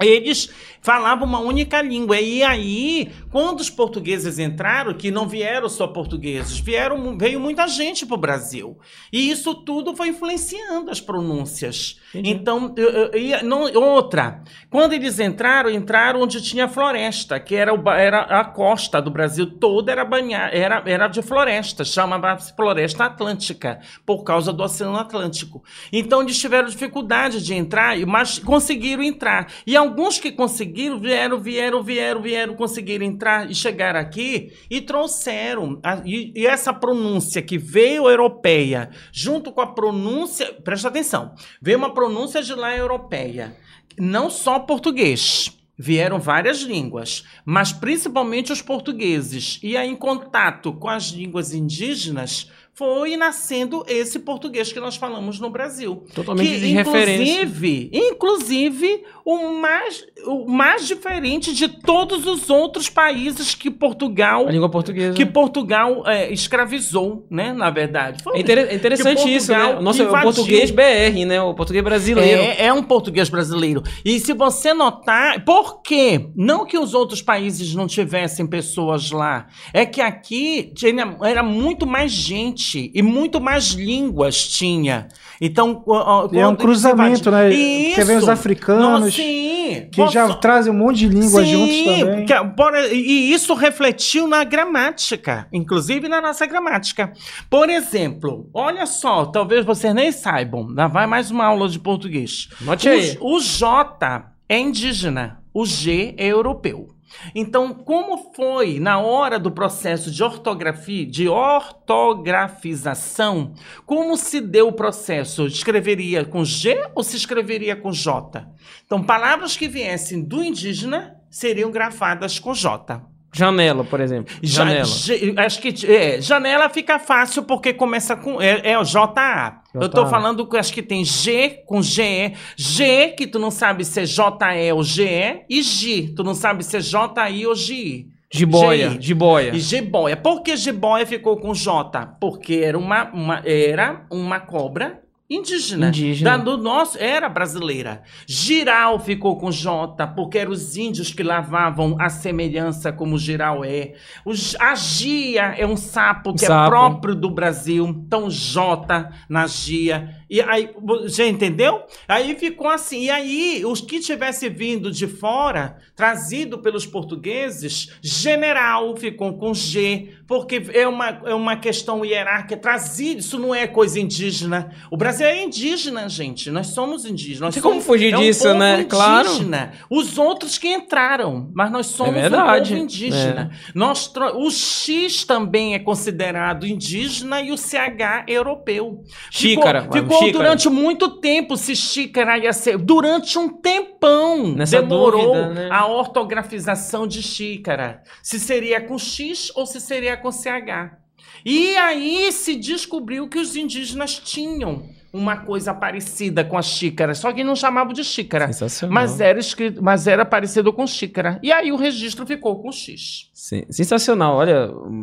[SPEAKER 4] eles falavam uma única língua. E aí, quando os portugueses entraram, que não vieram só portugueses, vieram, veio muita gente para o Brasil. E isso tudo foi influenciando as pronúncias. Então, eu- eu- e não- outra, quando eles entraram, entraram onde tinha floresta, que era, o era a costa do Brasil toda era banhada, era, era de floresta, chamava-se Floresta Atlântica, por causa do Oceano Atlântico. Então, eles tiveram dificuldade de entrar, mas conseguiram entrar. E alguns que conseguiram, vieram, vieram, vieram, vieram, conseguiram entrar e chegar aqui e trouxeram. a- e, e essa pronúncia que veio europeia, junto com a pronúncia, presta atenção, veio uma pronúncia de lá europeia, não só português. Vieram várias línguas, mas principalmente os portugueses. E aí, em contato com as línguas indígenas, foi nascendo esse português que nós falamos no Brasil.
[SPEAKER 2] Totalmente
[SPEAKER 4] que,
[SPEAKER 2] de referência.
[SPEAKER 4] inclusive, inclusive o mais, o mais diferente de todos os outros países que Portugal
[SPEAKER 2] A língua portuguesa.
[SPEAKER 4] que Portugal é, escravizou, né? Na verdade. Foi-
[SPEAKER 2] É, é interessante isso, né? Nossa, o
[SPEAKER 4] invadiu.
[SPEAKER 2] português BR, né? O português brasileiro.
[SPEAKER 4] É, é um português brasileiro. E se você notar, por quê? Não que os outros países não tivessem pessoas lá. É que aqui tinha, era muito mais gente e muito mais línguas tinha. Então,
[SPEAKER 3] E é um cruzamento, né? Quer ver os
[SPEAKER 4] Isso.
[SPEAKER 3] africanos,
[SPEAKER 4] Não, sim.
[SPEAKER 3] Que já trazem um monte de línguas juntos também.
[SPEAKER 4] que- por- e isso refletiu na gramática, inclusive na nossa gramática. Por exemplo, olha só, talvez vocês nem saibam, lá vai mais uma aula de português.
[SPEAKER 2] Note aí.
[SPEAKER 4] O, o J é indígena, o G é europeu. Então, como foi na hora do processo de ortografia, de ortografização, como se deu o processo? Escreveria com G ou se escreveria com J? Então, palavras que viessem do indígena seriam grafadas com J.
[SPEAKER 2] Janela, por exemplo.
[SPEAKER 4] Ja-
[SPEAKER 2] Janela.
[SPEAKER 4] G- acho que é, janela fica fácil porque começa com é, é o JA. Eu tô
[SPEAKER 2] JA.
[SPEAKER 4] falando que acho que tem G com GE. G, que tu não sabe se é JE ou GE, e G, tu não sabe se é JI ou GI.
[SPEAKER 2] Jiboia, jiboia.
[SPEAKER 4] E jiboia. Por que jiboia ficou com J? Porque era uma, uma- era uma cobra indígena.
[SPEAKER 2] Indígena.
[SPEAKER 4] Da- do nosso, era brasileira. Giral ficou com J, porque eram os índios que lavavam a semelhança como giral é. O, j- a gia é um sapo que é
[SPEAKER 2] Sapo.
[SPEAKER 4] próprio do Brasil. Então, J na gia. E aí, já entendeu? Aí ficou assim. E aí, os que tivesse vindo de fora, trazido pelos portugueses, general ficou com G, porque é uma, é uma questão hierárquica. Trazido, isso não é coisa indígena. O Brasil é indígena, gente. Nós somos indígenas. Nós
[SPEAKER 2] Tem como fugir
[SPEAKER 4] é um
[SPEAKER 2] disso,
[SPEAKER 4] povo
[SPEAKER 2] né? Claro.
[SPEAKER 4] indígena. Os outros que entraram, mas nós somos
[SPEAKER 2] verdade.
[SPEAKER 4] um povo indígena. Nós tro- o X também é considerado indígena e o CH europeu.
[SPEAKER 2] Xícara,
[SPEAKER 4] Ficou, ficou
[SPEAKER 2] xícara.
[SPEAKER 4] durante muito tempo se xícara ia ser. Durante um tempão
[SPEAKER 2] Nessa
[SPEAKER 4] demorou
[SPEAKER 2] dúvida, né?
[SPEAKER 4] a ortografização de xícara. Se seria com X ou se seria com CH. E aí se descobriu que os indígenas tinham uma coisa parecida com a xícara, só que não chamavam de xícara.
[SPEAKER 2] Sensacional.
[SPEAKER 4] Mas era escrito, mas era parecido com xícara. E aí o registro ficou com X.
[SPEAKER 2] Sen- Sensacional, olha,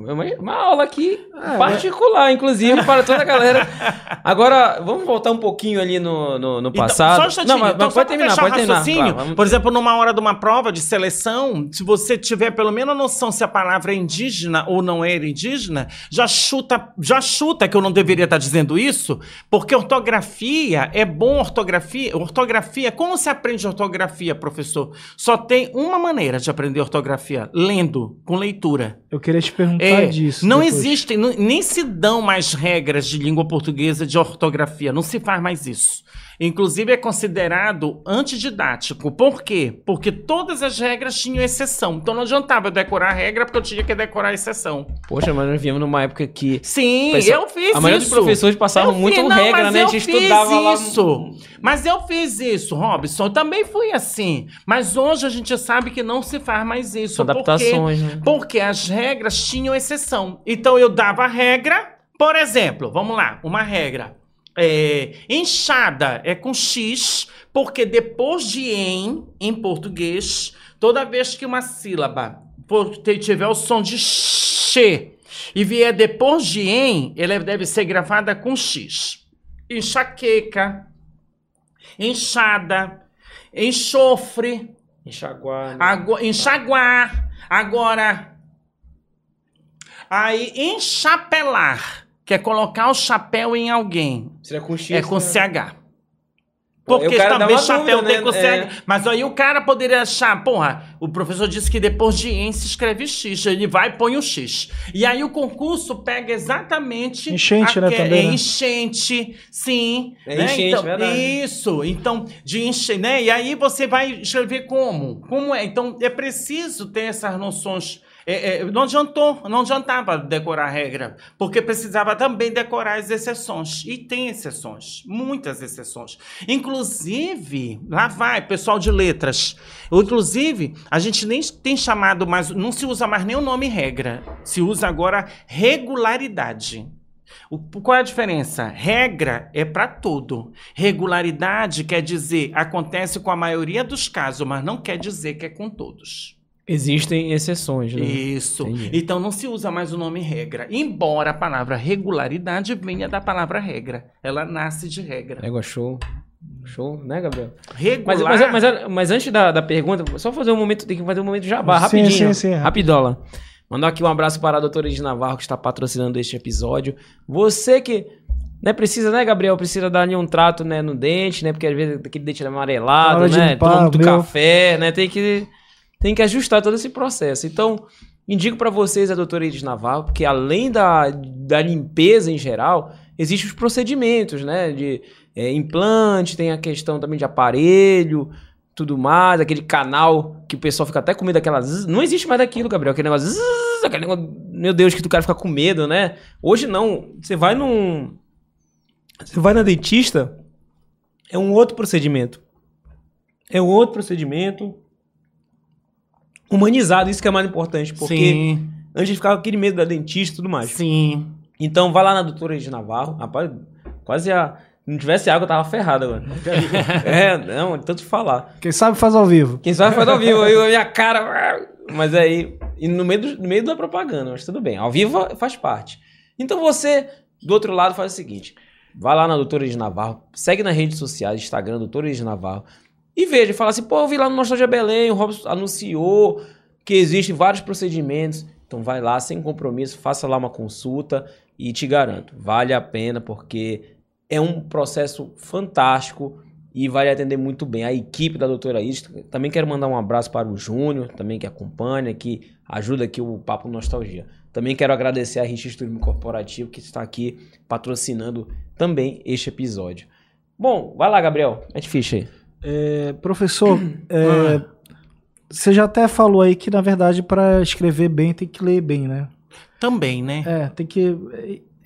[SPEAKER 2] é uma, uma aula aqui
[SPEAKER 4] É,
[SPEAKER 2] particular, inclusive, para toda a galera. (laughs) Agora, vamos voltar um pouquinho ali no, no, no passado.
[SPEAKER 4] Então, só um.
[SPEAKER 2] Não, mas,
[SPEAKER 4] então,
[SPEAKER 2] pode terminar, pode terminar. Vai, vamos-
[SPEAKER 4] Por exemplo, numa hora de uma prova de seleção, se você tiver pelo menos noção se a palavra é indígena ou não era indígena, já chuta, já chuta que eu não deveria estar dizendo isso, porque ortografia é bom ortografia. Ortografia, como se aprende ortografia, professor? Só tem uma maneira de aprender ortografia, lendo, com leitura.
[SPEAKER 3] Eu queria te perguntar
[SPEAKER 4] É,
[SPEAKER 3] disso.
[SPEAKER 4] não
[SPEAKER 3] depois.
[SPEAKER 4] existem, não- nem se dão mais regras de língua portuguesa de ortografia, não se faz mais isso. Inclusive é considerado antididático. Por quê? Porque todas as regras tinham exceção. Então não adiantava eu decorar a regra porque eu tinha que decorar a exceção.
[SPEAKER 2] Poxa, mas nós viemos numa época que
[SPEAKER 4] Sim,
[SPEAKER 2] Pessoal,
[SPEAKER 4] eu fiz
[SPEAKER 2] a maioria
[SPEAKER 4] isso.
[SPEAKER 2] dos professores passavam
[SPEAKER 4] Eu
[SPEAKER 2] muito
[SPEAKER 4] fiz- não,
[SPEAKER 2] regra, né? A gente estudava lá.
[SPEAKER 4] isso. Mas eu fiz isso, Robson. Eu também fui assim. Mas hoje a gente sabe que não se faz mais isso.
[SPEAKER 2] Adaptações,
[SPEAKER 4] porque,
[SPEAKER 2] né?
[SPEAKER 4] Porque as regras tinham exceção. Então eu dava a regra, por exemplo, vamos lá, uma regra. É, enxada é com X, porque depois de em, em português, toda vez que uma sílaba tiver o som de X e vier depois de em, ela deve ser gravada com X. Enxaqueca, enxada, enxofre,
[SPEAKER 2] Enxaguar. né?
[SPEAKER 4] Ago- enxaguar. Agora, aí enchapelar, que é colocar o chapéu em alguém,
[SPEAKER 2] Seria com X.
[SPEAKER 4] é com
[SPEAKER 2] né?
[SPEAKER 4] CH. Porque também chapéu
[SPEAKER 2] dúvida,
[SPEAKER 4] tem com
[SPEAKER 2] né?
[SPEAKER 4] CH.
[SPEAKER 2] É.
[SPEAKER 4] Mas aí o cara poderia achar, porra, o professor disse que depois de em se escreve X. Ele vai e põe o X. E aí o concurso pega exatamente.
[SPEAKER 3] Enchente, né, também,
[SPEAKER 4] É
[SPEAKER 3] né?
[SPEAKER 4] enchente, sim.
[SPEAKER 2] É
[SPEAKER 4] né?
[SPEAKER 2] enchente,
[SPEAKER 4] então,
[SPEAKER 2] verdade.
[SPEAKER 4] Isso. Então, de encher, né? E aí você vai escrever como? Como é? Então, é preciso ter essas noções. É, é, não adiantou, não adiantava decorar a regra, porque precisava também decorar as exceções. E tem exceções, muitas exceções. Inclusive, lá vai, pessoal de letras. Inclusive, a gente nem tem chamado mais, não se usa mais nem o nome regra, se usa agora regularidade. O- qual é a diferença? Regra é para tudo. Regularidade quer dizer acontece com a maioria dos casos, mas não quer dizer que é com todos.
[SPEAKER 2] Existem exceções, né?
[SPEAKER 4] Isso.
[SPEAKER 2] Entendi.
[SPEAKER 4] Então não se usa mais o nome regra. Embora a palavra regularidade venha da palavra regra. Ela nasce de regra.
[SPEAKER 2] Égua, show. Show, né, Gabriel?
[SPEAKER 4] Regular.
[SPEAKER 2] Mas, mas, mas, mas antes da, da pergunta, só fazer um momento, tem que fazer um momento jabá,
[SPEAKER 3] Sim,
[SPEAKER 2] rapidinho.
[SPEAKER 3] sim, sim,
[SPEAKER 2] rapidola. Mandar aqui um abraço para a doutora Edith Navarro, que está patrocinando este episódio. Você que né, precisa, né, Gabriel? Precisa dar ali um trato né, no dente, né? Porque às vezes aquele dente é amarelado,
[SPEAKER 3] hora de
[SPEAKER 2] né?
[SPEAKER 3] limpar,
[SPEAKER 2] Toma muito
[SPEAKER 3] meu.
[SPEAKER 2] café, né? Tem que, tem que ajustar todo esse processo. Então, indico para vocês a doutora Edith Navarro, porque além da, da limpeza em geral, existem os procedimentos, né? De é, implante, tem a questão também de aparelho, tudo mais, aquele canal que o pessoal fica até com medo daquela. zzz. Não existe mais daquilo, Gabriel. Aquele negócio. zzz, aquele negócio meu Deus, que o cara fica com medo, né? Hoje não. Você vai num. Você vai na dentista, é um outro procedimento. É um outro procedimento humanizado, isso que é mais importante, porque
[SPEAKER 4] Sim,
[SPEAKER 2] antes ficar com aquele medo da dentista e tudo mais.
[SPEAKER 4] sim.
[SPEAKER 2] Então vai lá na doutora de Navarro, rapaz, quase a. Se não tivesse água, eu tava ferrado agora. (laughs) é, não, tanto falar.
[SPEAKER 3] Quem sabe faz ao vivo.
[SPEAKER 2] Quem sabe faz ao vivo, aí a minha cara. (laughs) Mas aí. E no meio, do, no meio da propaganda, mas tudo bem. Ao vivo faz parte. Então você, do outro lado, faz o seguinte: vai lá na doutora de Navarro, segue nas redes sociais, Instagram, doutora de Navarro, e veja, fala assim: pô, eu vi lá no Nostalgia Belém, o Robson anunciou que existem vários procedimentos. Então vai lá sem compromisso, faça lá uma consulta e te garanto, vale a pena porque é um processo fantástico e vai atender muito bem. A equipe da doutora Isis, também quero mandar um abraço para o Júnior, também que acompanha, que ajuda aqui o Papo Nostalgia. Também quero agradecer a Registro Turismo Corporativo que está aqui patrocinando também este episódio. Bom, vai lá, Gabriel. É difícil aí.
[SPEAKER 3] É, professor, (clears throat) é, você já até falou aí que, na verdade, para escrever bem tem que ler bem, né?
[SPEAKER 4] Também, né?
[SPEAKER 3] É, tem que.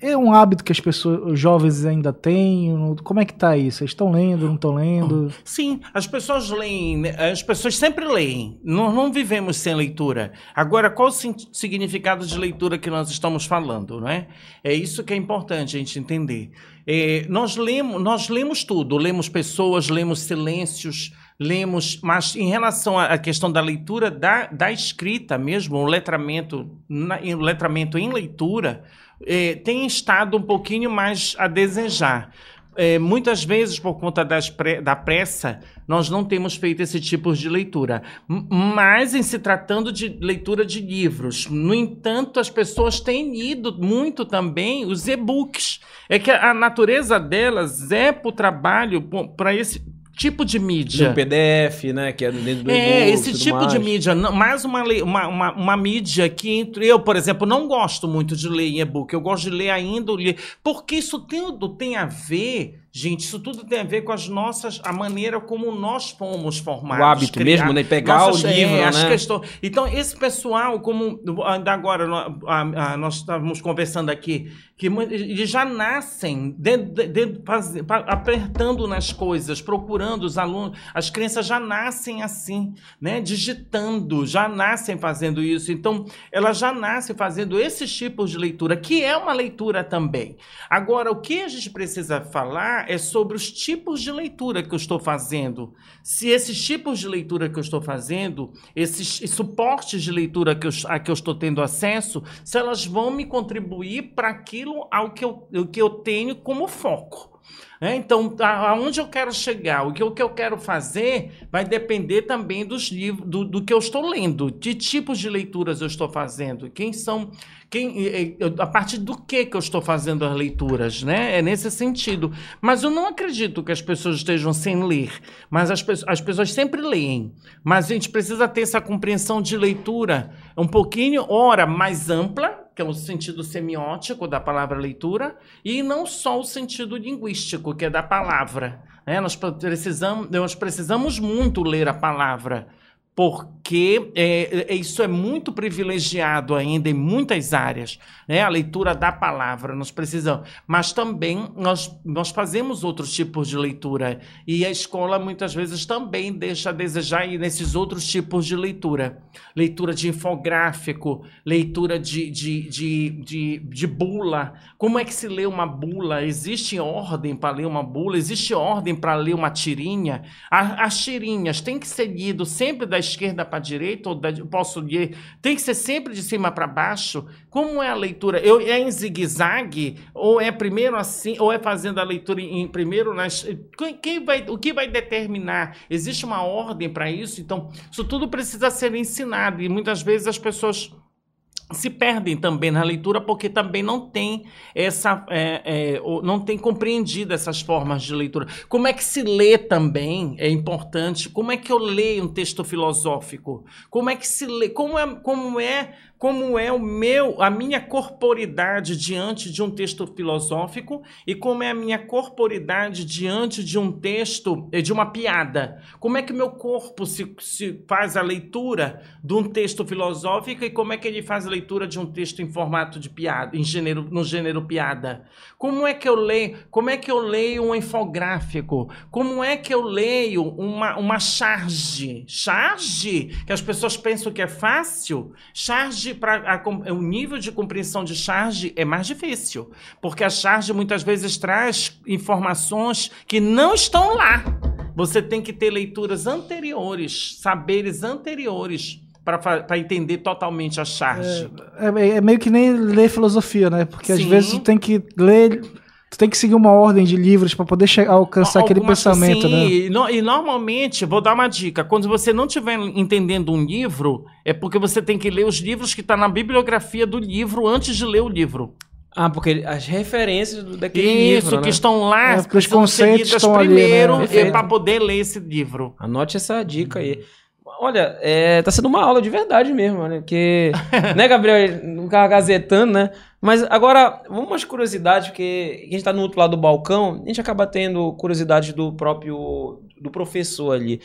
[SPEAKER 3] É um hábito que as pessoas, os jovens ainda têm. Como é que tá isso? Vocês estão lendo, não estão lendo? (clears throat)
[SPEAKER 4] Sim, as pessoas leem, né? as pessoas sempre leem. Nós não vivemos sem leitura. Agora, qual o significado de leitura que nós estamos falando, não é? É isso que é importante a gente entender. É, nós, lemos, nós lemos tudo, lemos pessoas, lemos silêncios, lemos, mas em relação à questão da leitura, da, da escrita mesmo, o letramento, na, o letramento em leitura, é, tem estado um pouquinho mais a desejar. É, muitas vezes, por conta pre- da pressa, nós não temos feito esse tipo de leitura. M- Mas, em se tratando de leitura de livros, no entanto, as pessoas têm lido muito também os e-books. É que a natureza delas é para o trabalho, para esse tipo de mídia.
[SPEAKER 2] No PDF, né? Que é dentro do
[SPEAKER 4] É, esse tipo de
[SPEAKER 2] mais.
[SPEAKER 4] mídia, não- mais uma, lei- uma, uma, uma mídia que entre- eu, por exemplo, não gosto muito de ler em e-book, eu gosto de ler ainda, porque isso tudo tem a ver, gente, isso tudo tem a ver com as nossas, a maneira como nós fomos formados.
[SPEAKER 2] O hábito mesmo, né? Pegar o livro,
[SPEAKER 4] é, as
[SPEAKER 2] né?
[SPEAKER 4] questões- Então, esse pessoal, como ainda agora a- a- nós estávamos conversando aqui, que eles já nascem de- de- de- apertando nas coisas, procurando os alunos, as crianças já nascem assim, né? Digitando, já nascem fazendo isso. Então, elas já nascem fazendo esses tipos de leitura, que é uma leitura também. Agora, o que a gente precisa falar é sobre os tipos de leitura que eu estou fazendo. Se esses tipos de leitura que eu estou fazendo, esses suportes de leitura que eu, a que eu estou tendo acesso, se elas vão me contribuir para aquilo ao que eu, o que eu tenho como foco. né? Então, aonde eu quero chegar, o que, o que eu quero fazer, vai depender também dos livros, do, do que eu estou lendo, de tipos de leituras eu estou fazendo, quem são, quem, a partir do que que eu estou fazendo as leituras, né? É nesse sentido. Mas eu não acredito que as pessoas estejam sem ler, mas as, as pessoas sempre leem. Mas a gente precisa ter essa compreensão de leitura um pouquinho, ora, mais ampla, que é o sentido semiótico da palavra leitura, e não só o sentido linguístico, que é da palavra. né? Nós, precisamos, nós precisamos muito ler a palavra, porque é, é, isso é muito privilegiado ainda em muitas áreas, né? A leitura da palavra, nós precisamos. Mas também nós, nós fazemos outros tipos de leitura, e a escola muitas vezes também deixa a desejar ir nesses outros tipos de leitura. Leitura de infográfico, leitura de, de, de, de, de bula. Como é que se lê uma bula? Existe ordem para ler uma bula? Existe ordem para ler uma tirinha? As tirinhas têm que ser lido sempre da esquerda para a direita? Ou da, posso ler? Tem que ser sempre de cima para baixo? Como é a leitura? Eu, é em zigue-zague? Ou é primeiro assim? Ou é fazendo a leitura em, em primeiro nas. Quem, vai, o que vai determinar? Existe uma ordem para isso? Então, isso tudo precisa ser ensinado. E muitas vezes as pessoas se perdem também na leitura porque também não tem essa é, é, não tem compreendido essas formas de leitura. Como é que se lê também é importante como é que eu leio um texto filosófico? Como é que se lê? Como é como é como é o meu, a minha corporidade diante de um texto filosófico e como é a minha corporidade diante de um texto, eh, de uma piada. Como é que meu corpo se, se faz a leitura de um texto filosófico e como é que ele faz a leitura de um texto em formato de piada, em gênero, no gênero piada? Como é que eu leio, como é que eu leio um infográfico? Como é que eu leio uma, uma charge? Charge? Que as pessoas pensam que é fácil? Charge charge para o nível de compreensão de charge é mais difícil, porque a charge muitas vezes traz informações que não estão lá. Você tem que ter leituras anteriores, saberes anteriores para entender totalmente a charge.
[SPEAKER 3] É, é, é, meio que nem ler filosofia, né? Porque Sim. às vezes tu tem que ler Tu tem que seguir uma ordem de livros para poder chegar, alcançar Alguma, aquele pensamento, sim, né?
[SPEAKER 4] E, no, e normalmente, vou dar uma dica: quando você não estiver entendendo um livro, é porque você tem que ler os livros que estão tá na bibliografia do livro antes de ler o livro.
[SPEAKER 2] Ah, porque as referências daquele
[SPEAKER 4] Isso,
[SPEAKER 2] livro,
[SPEAKER 4] Isso, que né? estão lá,
[SPEAKER 3] é, os conceitos estão primeiro ali,
[SPEAKER 4] né? para poder ler esse livro.
[SPEAKER 2] Anote essa dica aí. Olha, é, tá sendo uma aula de verdade mesmo, né? Porque, né, Gabriel, não gazetando, né? Mas agora, umas curiosidades, porque a gente tá no outro lado do balcão, a gente acaba tendo curiosidades do próprio, do professor ali.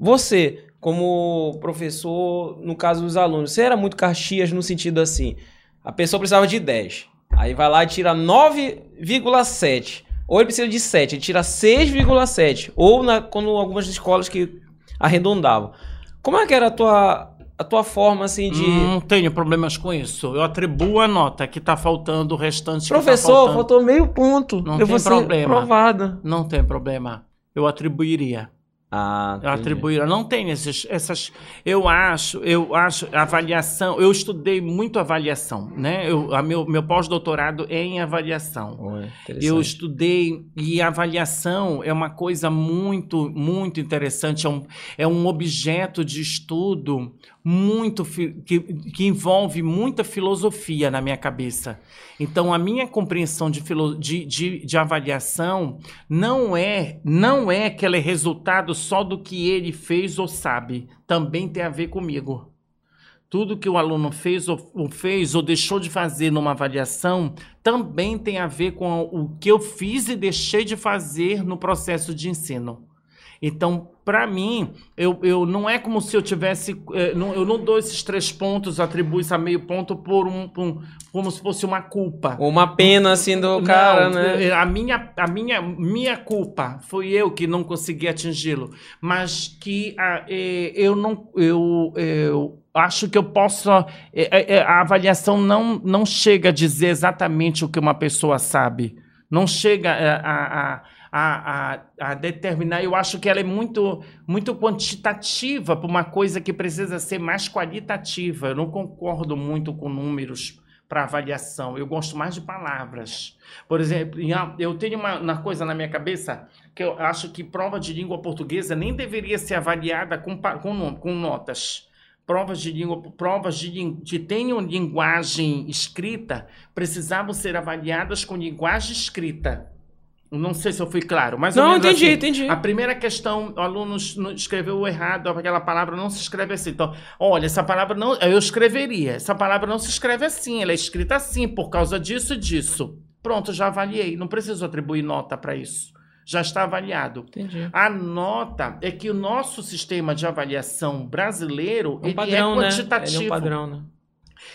[SPEAKER 2] Você, como professor, no caso dos alunos, você era muito caxias no sentido assim, a pessoa precisava de 10, aí vai lá e tira 9,7, ou ele precisa de 7, ele tira 6,7, ou na, quando algumas escolas que arredondavam. Como é que era a tua, a tua forma, assim, de...
[SPEAKER 4] Não tenho problemas com isso. Eu atribuo a nota que tá faltando, o restante
[SPEAKER 2] Professor,
[SPEAKER 4] tá
[SPEAKER 2] faltou meio ponto.
[SPEAKER 4] Não
[SPEAKER 2] eu
[SPEAKER 4] tem problema.
[SPEAKER 2] Provado.
[SPEAKER 4] Não tem problema. Eu atribuiria.
[SPEAKER 2] Ah,
[SPEAKER 4] eu atribuir, não tem esses, essas. Eu acho, eu acho avaliação. Eu estudei muito avaliação, né? Eu, a meu meu pós-doutorado é em avaliação. eu estudei e avaliação é uma coisa muito muito interessante. É um, é um objeto de estudo muito que, que envolve muita filosofia na minha cabeça. Então, a minha compreensão de, de, de, de, avaliação não é não é que ela é resultado só do que ele fez ou sabe. Também tem a ver comigo. Tudo que o aluno fez ou, fez ou deixou de fazer numa avaliação também tem a ver com o que eu fiz e deixei de fazer no processo de ensino. Então, para mim, eu, eu não é como se eu tivesse. É, não, eu não dou esses três pontos, atribuo isso a meio ponto por um, por um, como se fosse uma culpa.
[SPEAKER 2] Uma pena assim do cara, né?
[SPEAKER 4] É, a minha, a minha, minha culpa foi eu que não consegui atingi-lo, mas que a, é, eu não. Eu, eu acho que eu posso. A avaliação não, não chega a dizer exatamente o que uma pessoa sabe. Não chega a, a a, a, a, determinar. Eu acho que ela é muito, muito quantitativa para uma coisa que precisa ser mais qualitativa. Eu não concordo muito com números para avaliação. Eu gosto mais de palavras. Por exemplo, eu tenho uma, uma, coisa na minha cabeça que eu acho que prova de língua portuguesa nem deveria ser avaliada com, com, com notas. Provas de língua, provas de, que tenham linguagem escrita precisavam ser avaliadas com linguagem escrita não sei se eu fui claro, mas
[SPEAKER 2] não
[SPEAKER 4] entendi,
[SPEAKER 2] assim, entendi.
[SPEAKER 4] A primeira questão, o aluno escreveu errado, aquela palavra não se escreve assim. Então, olha, essa palavra não, eu escreveria. Essa palavra não se escreve assim, ela é escrita assim por causa disso e disso. Pronto, já avaliei, não preciso atribuir nota para isso. Já está avaliado.
[SPEAKER 2] Entendi.
[SPEAKER 4] A nota é que o nosso sistema de avaliação brasileiro
[SPEAKER 2] é um padrão,
[SPEAKER 4] é quantitativo.
[SPEAKER 2] Né? Ele é um padrão, né?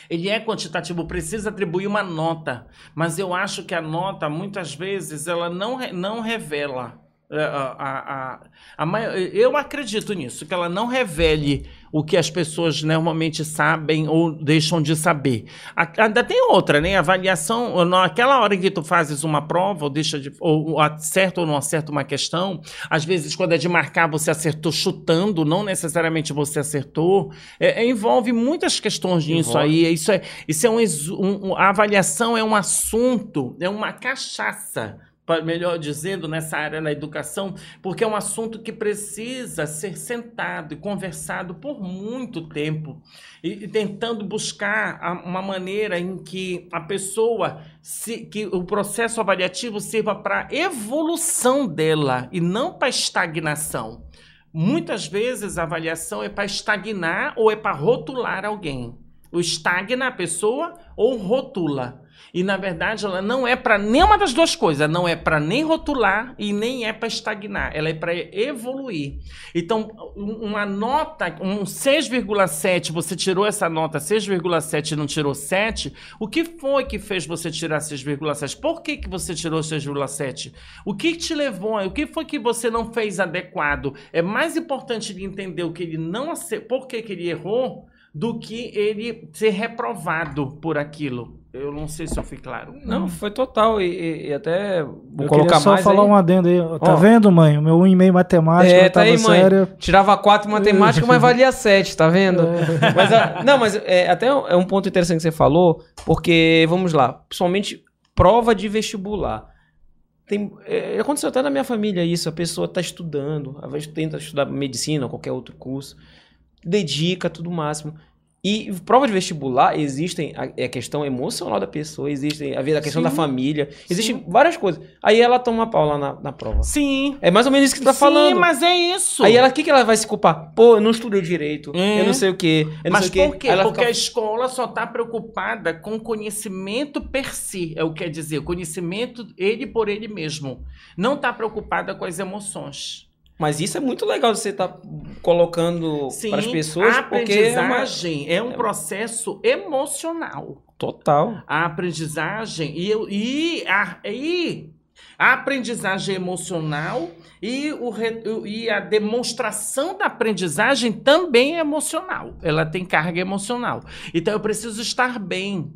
[SPEAKER 4] Ele é quantitativo, precisa atribuir uma nota, mas eu acho que a nota, muitas vezes, ela não, não revela. A, a, a, a, eu acredito nisso, que ela não revele o que as pessoas normalmente sabem ou deixam de saber. Ainda tem outra, né? Avaliação, naquela hora em que tu fazes uma prova, ou deixa de. ou acerta ou não acerta uma questão, às vezes, quando é de marcar, você acertou chutando, não necessariamente você acertou. É, é, envolve muitas questões nisso aí. Isso é, isso é um, um. A avaliação é um assunto, é uma cachaça melhor dizendo, nessa área da educação, porque é um assunto que precisa ser sentado e conversado por muito tempo, e, e tentando buscar a- uma maneira em que a pessoa, se, que o processo avaliativo sirva para evolução dela e não para estagnação. Muitas vezes a avaliação é para estagnar ou é para rotular alguém. O estagna a pessoa ou rotula. E na verdade ela não é para nenhuma das duas coisas, não é para nem rotular e nem é para estagnar, ela é para evoluir. Então, um- uma nota, um 6,7, você tirou essa nota 6,7 e não tirou 7, o que foi que fez você tirar 6,7? Por que, que você tirou 6,7? O que te levou? O que foi que você não fez adequado? É mais importante ele entender o que ele não ace- por que, que ele errou do que ele ser reprovado por aquilo. Eu não sei se eu fui claro.
[SPEAKER 2] Não, foi total. E, e- e até vou
[SPEAKER 3] Eu
[SPEAKER 2] colocar
[SPEAKER 3] queria só
[SPEAKER 2] mais.
[SPEAKER 3] falar
[SPEAKER 2] aí.
[SPEAKER 3] um adendo aí. Tá
[SPEAKER 2] Ó.
[SPEAKER 3] vendo, mãe? O meu 1,5 matemática
[SPEAKER 2] É, tá
[SPEAKER 3] tava
[SPEAKER 2] aí, mãe.
[SPEAKER 3] sério.
[SPEAKER 2] Tirava 4 em matemática, mas valia 7, tá vendo? Mas, a- não, mas é, até é um ponto interessante que você falou, porque, vamos lá, principalmente prova de vestibular. Tem, é, aconteceu até na minha família isso, a pessoa tá estudando, às vezes tenta estudar medicina ou qualquer outro curso, dedica tudo o máximo. E prova de vestibular, existem a, é a questão emocional da pessoa, existe a, a questão
[SPEAKER 4] Sim.
[SPEAKER 2] da família, existem várias coisas. Aí ela toma pau lá na, na prova.
[SPEAKER 4] Sim.
[SPEAKER 2] É mais ou menos isso que você tá
[SPEAKER 4] Sim,
[SPEAKER 2] falando.
[SPEAKER 4] mas é isso.
[SPEAKER 2] Aí ela, o que, que ela vai se culpar? Pô, eu não estudei direito,
[SPEAKER 4] É.
[SPEAKER 2] eu não sei o quê, eu não
[SPEAKER 4] Mas
[SPEAKER 2] sei
[SPEAKER 4] por quê? Porque
[SPEAKER 2] fica-
[SPEAKER 4] a escola só está preocupada com conhecimento per si, é o que quer dizer, conhecimento ele por ele mesmo. Não está preocupada com as emoções.
[SPEAKER 2] Mas isso é muito legal você estar colocando
[SPEAKER 4] Sim,
[SPEAKER 2] para as pessoas,
[SPEAKER 4] a
[SPEAKER 2] porque é uma...
[SPEAKER 4] aprendizagem é, um processo emocional.
[SPEAKER 2] Total.
[SPEAKER 4] A aprendizagem e, eu- e, a, e a aprendizagem emocional e, o, e a demonstração da aprendizagem também é emocional. Ela tem carga emocional. Então eu preciso estar bem.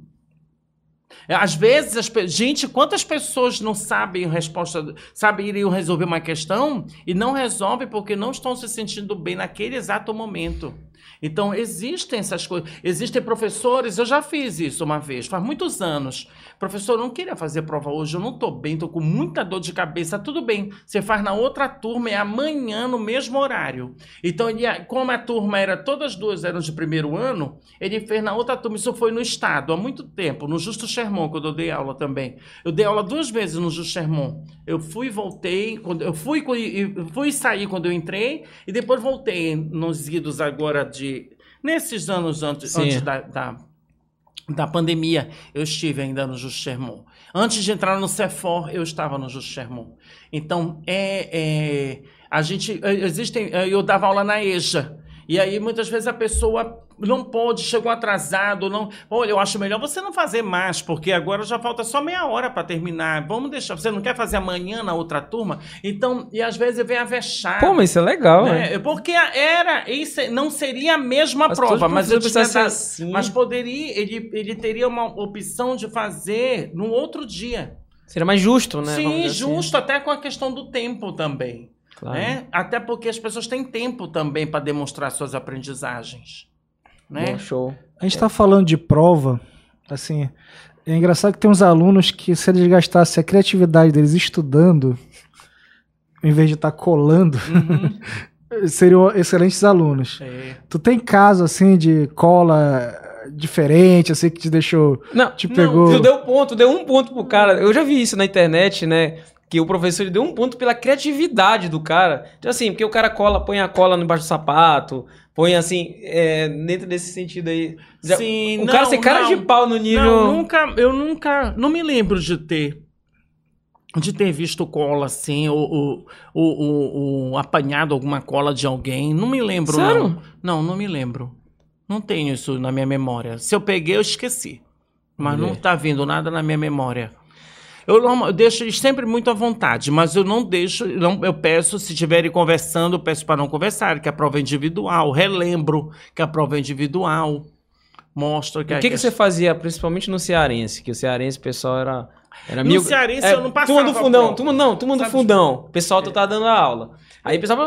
[SPEAKER 4] Às vezes, as gente, quantas pessoas não sabem a resposta, sabem iriam resolver uma questão e não resolvem porque não estão se sentindo bem naquele exato momento. Então, existem essas coisas. Existem professores, eu já fiz isso uma vez, faz muitos anos. Professor, eu não queria fazer prova hoje, eu não estou bem, estou com muita dor de cabeça. Tudo bem, você faz na outra turma, é amanhã, no mesmo horário. Então, ele, como a turma era, todas duas eram de primeiro ano, ele fez na outra turma. Isso foi no Estado, há muito tempo, no Justo Sherman, quando eu dei aula também. Eu dei aula duas vezes no Justo Sherman. Eu fui e voltei, quando, eu fui, fui sair quando eu entrei, e depois voltei nos idos agora de. Nesses anos antes,
[SPEAKER 2] Sim.
[SPEAKER 4] antes da, da, da pandemia, eu estive ainda no Justo Sherman. Antes de entrar no Cefor, eu estava no Justo Sherman. Então, é, é, a gente. é, Existem. é, Eu dava aula na EJA. E aí, muitas vezes, a pessoa não pôde, chegou atrasado, não. Olha, eu acho melhor você não fazer mais, porque agora já falta só meia hora para terminar. Vamos deixar. Você não quer fazer amanhã na outra turma? Então, e às vezes vem a vexar.
[SPEAKER 2] Pô, mas isso é legal, né?
[SPEAKER 4] né? Porque era, isso não seria a mesma prova, mas eu tinha dado-
[SPEAKER 2] assim.
[SPEAKER 4] mas poderia, ele, ele teria uma opção de fazer no outro dia.
[SPEAKER 2] Seria mais justo, né?
[SPEAKER 4] Sim,
[SPEAKER 2] assim.
[SPEAKER 4] justo, até com a questão do tempo também.
[SPEAKER 2] Claro.
[SPEAKER 4] Né? Até porque as pessoas têm tempo também para demonstrar suas aprendizagens. Né?
[SPEAKER 2] Bom, show.
[SPEAKER 3] A gente tá falando de prova, assim, é engraçado que tem uns alunos que se eles gastassem a criatividade deles estudando, em vez de estar colando,
[SPEAKER 4] Uhum. (laughs)
[SPEAKER 3] seriam excelentes alunos.
[SPEAKER 4] É.
[SPEAKER 3] Tu tem caso, assim, de cola diferente, assim, que te deixou...
[SPEAKER 2] Não,
[SPEAKER 3] Te
[SPEAKER 2] não,
[SPEAKER 3] pegou.
[SPEAKER 2] Tu deu ponto, deu um ponto pro cara. Eu já vi isso na internet, né? Que o professor deu um ponto pela criatividade do cara. Então, assim, porque o cara cola, põe a cola embaixo do sapato, põe assim, é, dentro desse sentido aí.
[SPEAKER 4] Sim,
[SPEAKER 2] o
[SPEAKER 4] não,
[SPEAKER 2] cara ser cara
[SPEAKER 4] não.
[SPEAKER 2] de pau no nível.
[SPEAKER 4] Não, nunca, eu nunca, não me lembro de ter de ter visto cola assim, ou, ou, ou- ou- apanhado alguma cola de alguém. Não me lembro,
[SPEAKER 2] Sério?
[SPEAKER 4] não. Não, não me lembro. Não tenho isso na minha memória. Se eu peguei, eu esqueci. Mas não tá vindo nada na minha memória. Eu, norma- eu deixo eles sempre muito à vontade, mas eu não deixo, não, eu peço, se estiverem conversando, eu peço para não conversar, que a prova é individual. Relembro que a prova é individual. Mostro que
[SPEAKER 2] O
[SPEAKER 4] a
[SPEAKER 2] que, que você fazia, principalmente no cearense? Que o cearense, o pessoal era. era
[SPEAKER 4] No
[SPEAKER 2] mil...
[SPEAKER 4] cearense
[SPEAKER 2] é,
[SPEAKER 4] eu não passava
[SPEAKER 2] Turma do fundão, turma, não, turma do
[SPEAKER 4] Sabe?
[SPEAKER 2] fundão. O pessoal tu tá dando a aula. Aí o pessoal.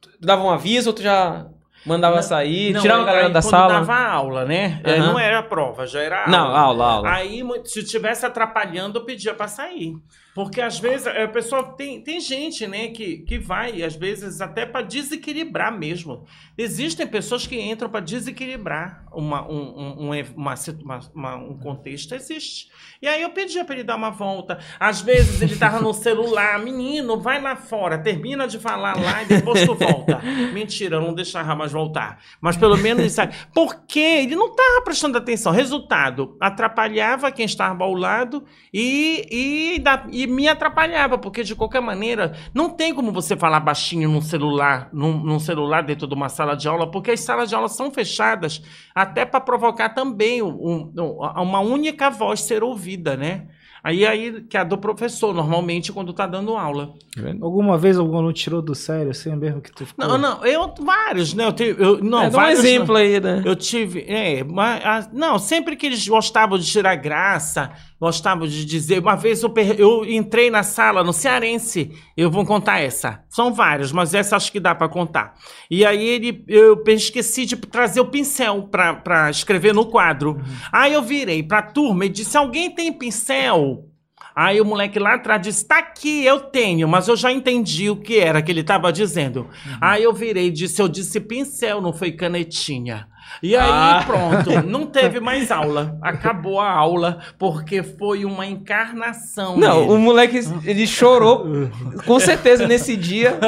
[SPEAKER 2] Tu dava um aviso, outro já mandava sair,
[SPEAKER 4] Não,
[SPEAKER 2] tirava a galera da sala.
[SPEAKER 4] dava aula, né?
[SPEAKER 2] Aham.
[SPEAKER 4] Não era prova, já era aula.
[SPEAKER 2] Não, aula, aula.
[SPEAKER 4] Aí, se estivesse atrapalhando, eu pedia para sair. Porque às vezes a pessoa tem, tem gente, né, que, que vai, às vezes, até para desequilibrar mesmo. Existem pessoas que entram para desequilibrar uma, um, um, um, uma, uma, um contexto, existe. E aí eu pedia para ele dar uma volta. Às vezes ele tava no celular, menino, vai lá fora, termina de falar lá e depois tu volta. Mentira, eu não deixava mais voltar. Mas pelo menos ele sabe. Porque ele não tava prestando atenção. Resultado, atrapalhava quem estava ao lado e, e, e me atrapalhava, porque de qualquer maneira, não tem como você falar baixinho num celular, num, num celular dentro de uma sala de aula, porque as salas de aula são fechadas até para provocar também um, um, uma única voz ser ouvida, né? Aí, aí que é a do professor, normalmente, quando tá dando aula.
[SPEAKER 3] Alguma vez algum aluno tirou do sério, assim mesmo que tu ficou...
[SPEAKER 4] Não, não, eu, vários, né? Eu, tive, eu, não,
[SPEAKER 2] é,
[SPEAKER 4] vários,
[SPEAKER 2] um exemplo aí, né?
[SPEAKER 4] Eu tive, é, mas, não, sempre que eles gostavam de tirar graça, gostavam de dizer. Uma vez eu, eu entrei na sala no Cearense, eu vou contar essa. São várias, mas essa acho que dá para contar. E aí ele, eu esqueci de trazer o pincel para escrever no quadro. Uhum. Aí eu virei para a turma e disse: Alguém tem pincel? Aí o moleque lá atrás disse: Tá aqui, eu tenho, mas eu já entendi o que era que ele estava dizendo. Uhum. Aí eu virei e disse: Eu disse pincel, não foi canetinha. E aí, ah. pronto, não teve mais aula. Acabou a aula, porque foi uma encarnação.
[SPEAKER 2] Não, dele. o moleque, ele chorou, com certeza, nesse dia.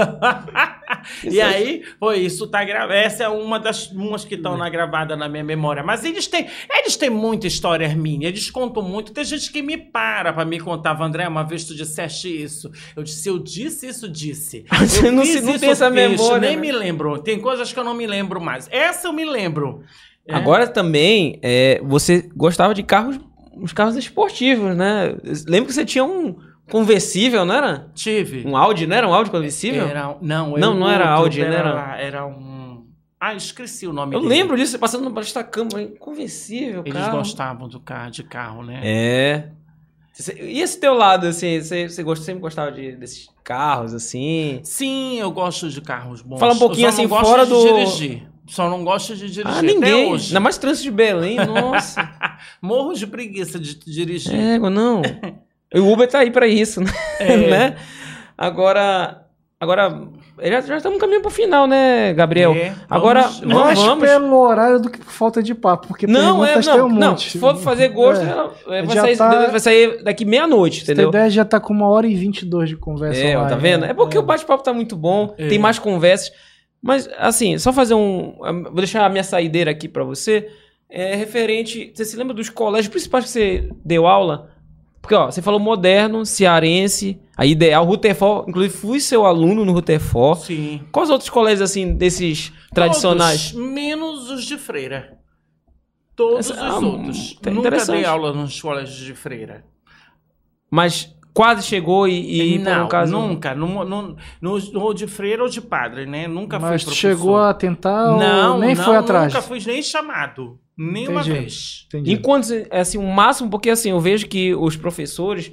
[SPEAKER 2] (laughs)
[SPEAKER 4] e aí, foi isso, tá gravado. Essa é uma das umas que estão na gravada na minha memória. Mas eles têm, eles têm muita história minha, eles contam muito. Tem gente que me para pra me contar, André, uma vez tu disseste isso. Eu disse, eu disse isso, disse. (laughs)
[SPEAKER 2] Você não, se, não tem essa memória.
[SPEAKER 4] Nem né? me lembro. Tem coisas que eu não me lembro mais. Essa eu me lembro.
[SPEAKER 2] É. Agora também, é, você gostava de carros, os carros esportivos, né? Lembro que você tinha um conversível, não era?
[SPEAKER 4] Tive.
[SPEAKER 2] Um Audi, não era um Audi conversível?
[SPEAKER 4] Era, não,
[SPEAKER 2] não, não era Audi,
[SPEAKER 4] era,
[SPEAKER 2] era,
[SPEAKER 4] era um... Ah, esqueci o nome
[SPEAKER 2] Eu
[SPEAKER 4] dele.
[SPEAKER 2] lembro disso, passando no Basta Câmara, conversível,
[SPEAKER 4] Eles
[SPEAKER 2] carro.
[SPEAKER 4] gostavam do carro, de carro, né?
[SPEAKER 2] É. E esse teu lado, assim, você, você sempre gostava de, desses carros, assim?
[SPEAKER 4] Sim, eu gosto de carros bons.
[SPEAKER 2] Fala um pouquinho assim, fora do...
[SPEAKER 4] dirigir. Só não gosto de dirigir
[SPEAKER 2] ah, ninguém. hoje. Ainda mais trânsito de Belém, (laughs) nossa.
[SPEAKER 4] Morro de preguiça de dirigir.
[SPEAKER 2] É, não. o Uber tá aí pra isso, né? É. (laughs) né? Agora, agora já, já estamos caminhando pro final, né, Gabriel? É, Agora, vamos,
[SPEAKER 3] mais vamos. pelo horário do que por falta de papo, porque
[SPEAKER 2] não, é, não, um não, se for fazer gosto, é. vai, sair, tá, vai, sair, daqui meia-noite, entendeu? A
[SPEAKER 3] ideia já tá com uma hora e vinte e dois de conversa.
[SPEAKER 2] É, tá vendo? É porque é. o bate-papo tá muito bom, é. tem mais conversas. Mas, assim, só fazer um. Vou deixar a minha saideira aqui para você. É referente. Você se lembra dos colégios principais que você deu aula? Porque, ó, você falou moderno, cearense, a ideal, Rutherford. Inclusive, fui seu aluno no Rutherford.
[SPEAKER 4] Sim.
[SPEAKER 2] Quais outros colégios, assim, desses Todos, tradicionais?
[SPEAKER 4] menos os de freira. Todos Essa, os ah, outros. Tá Nunca dei aula nos colégios de freira.
[SPEAKER 2] Mas quase chegou e,
[SPEAKER 4] e não, caso... nunca. No, no, no, no, de freira ou de padre, né? Nunca
[SPEAKER 3] Mas
[SPEAKER 4] fui
[SPEAKER 3] professor. chegou a tentar não, nem
[SPEAKER 4] não,
[SPEAKER 3] foi atrás?
[SPEAKER 4] nunca fui nem chamado. Nenhuma Entendi. vez.
[SPEAKER 2] Entendi. Enquanto, assim, o máximo, porque assim, eu vejo que os professores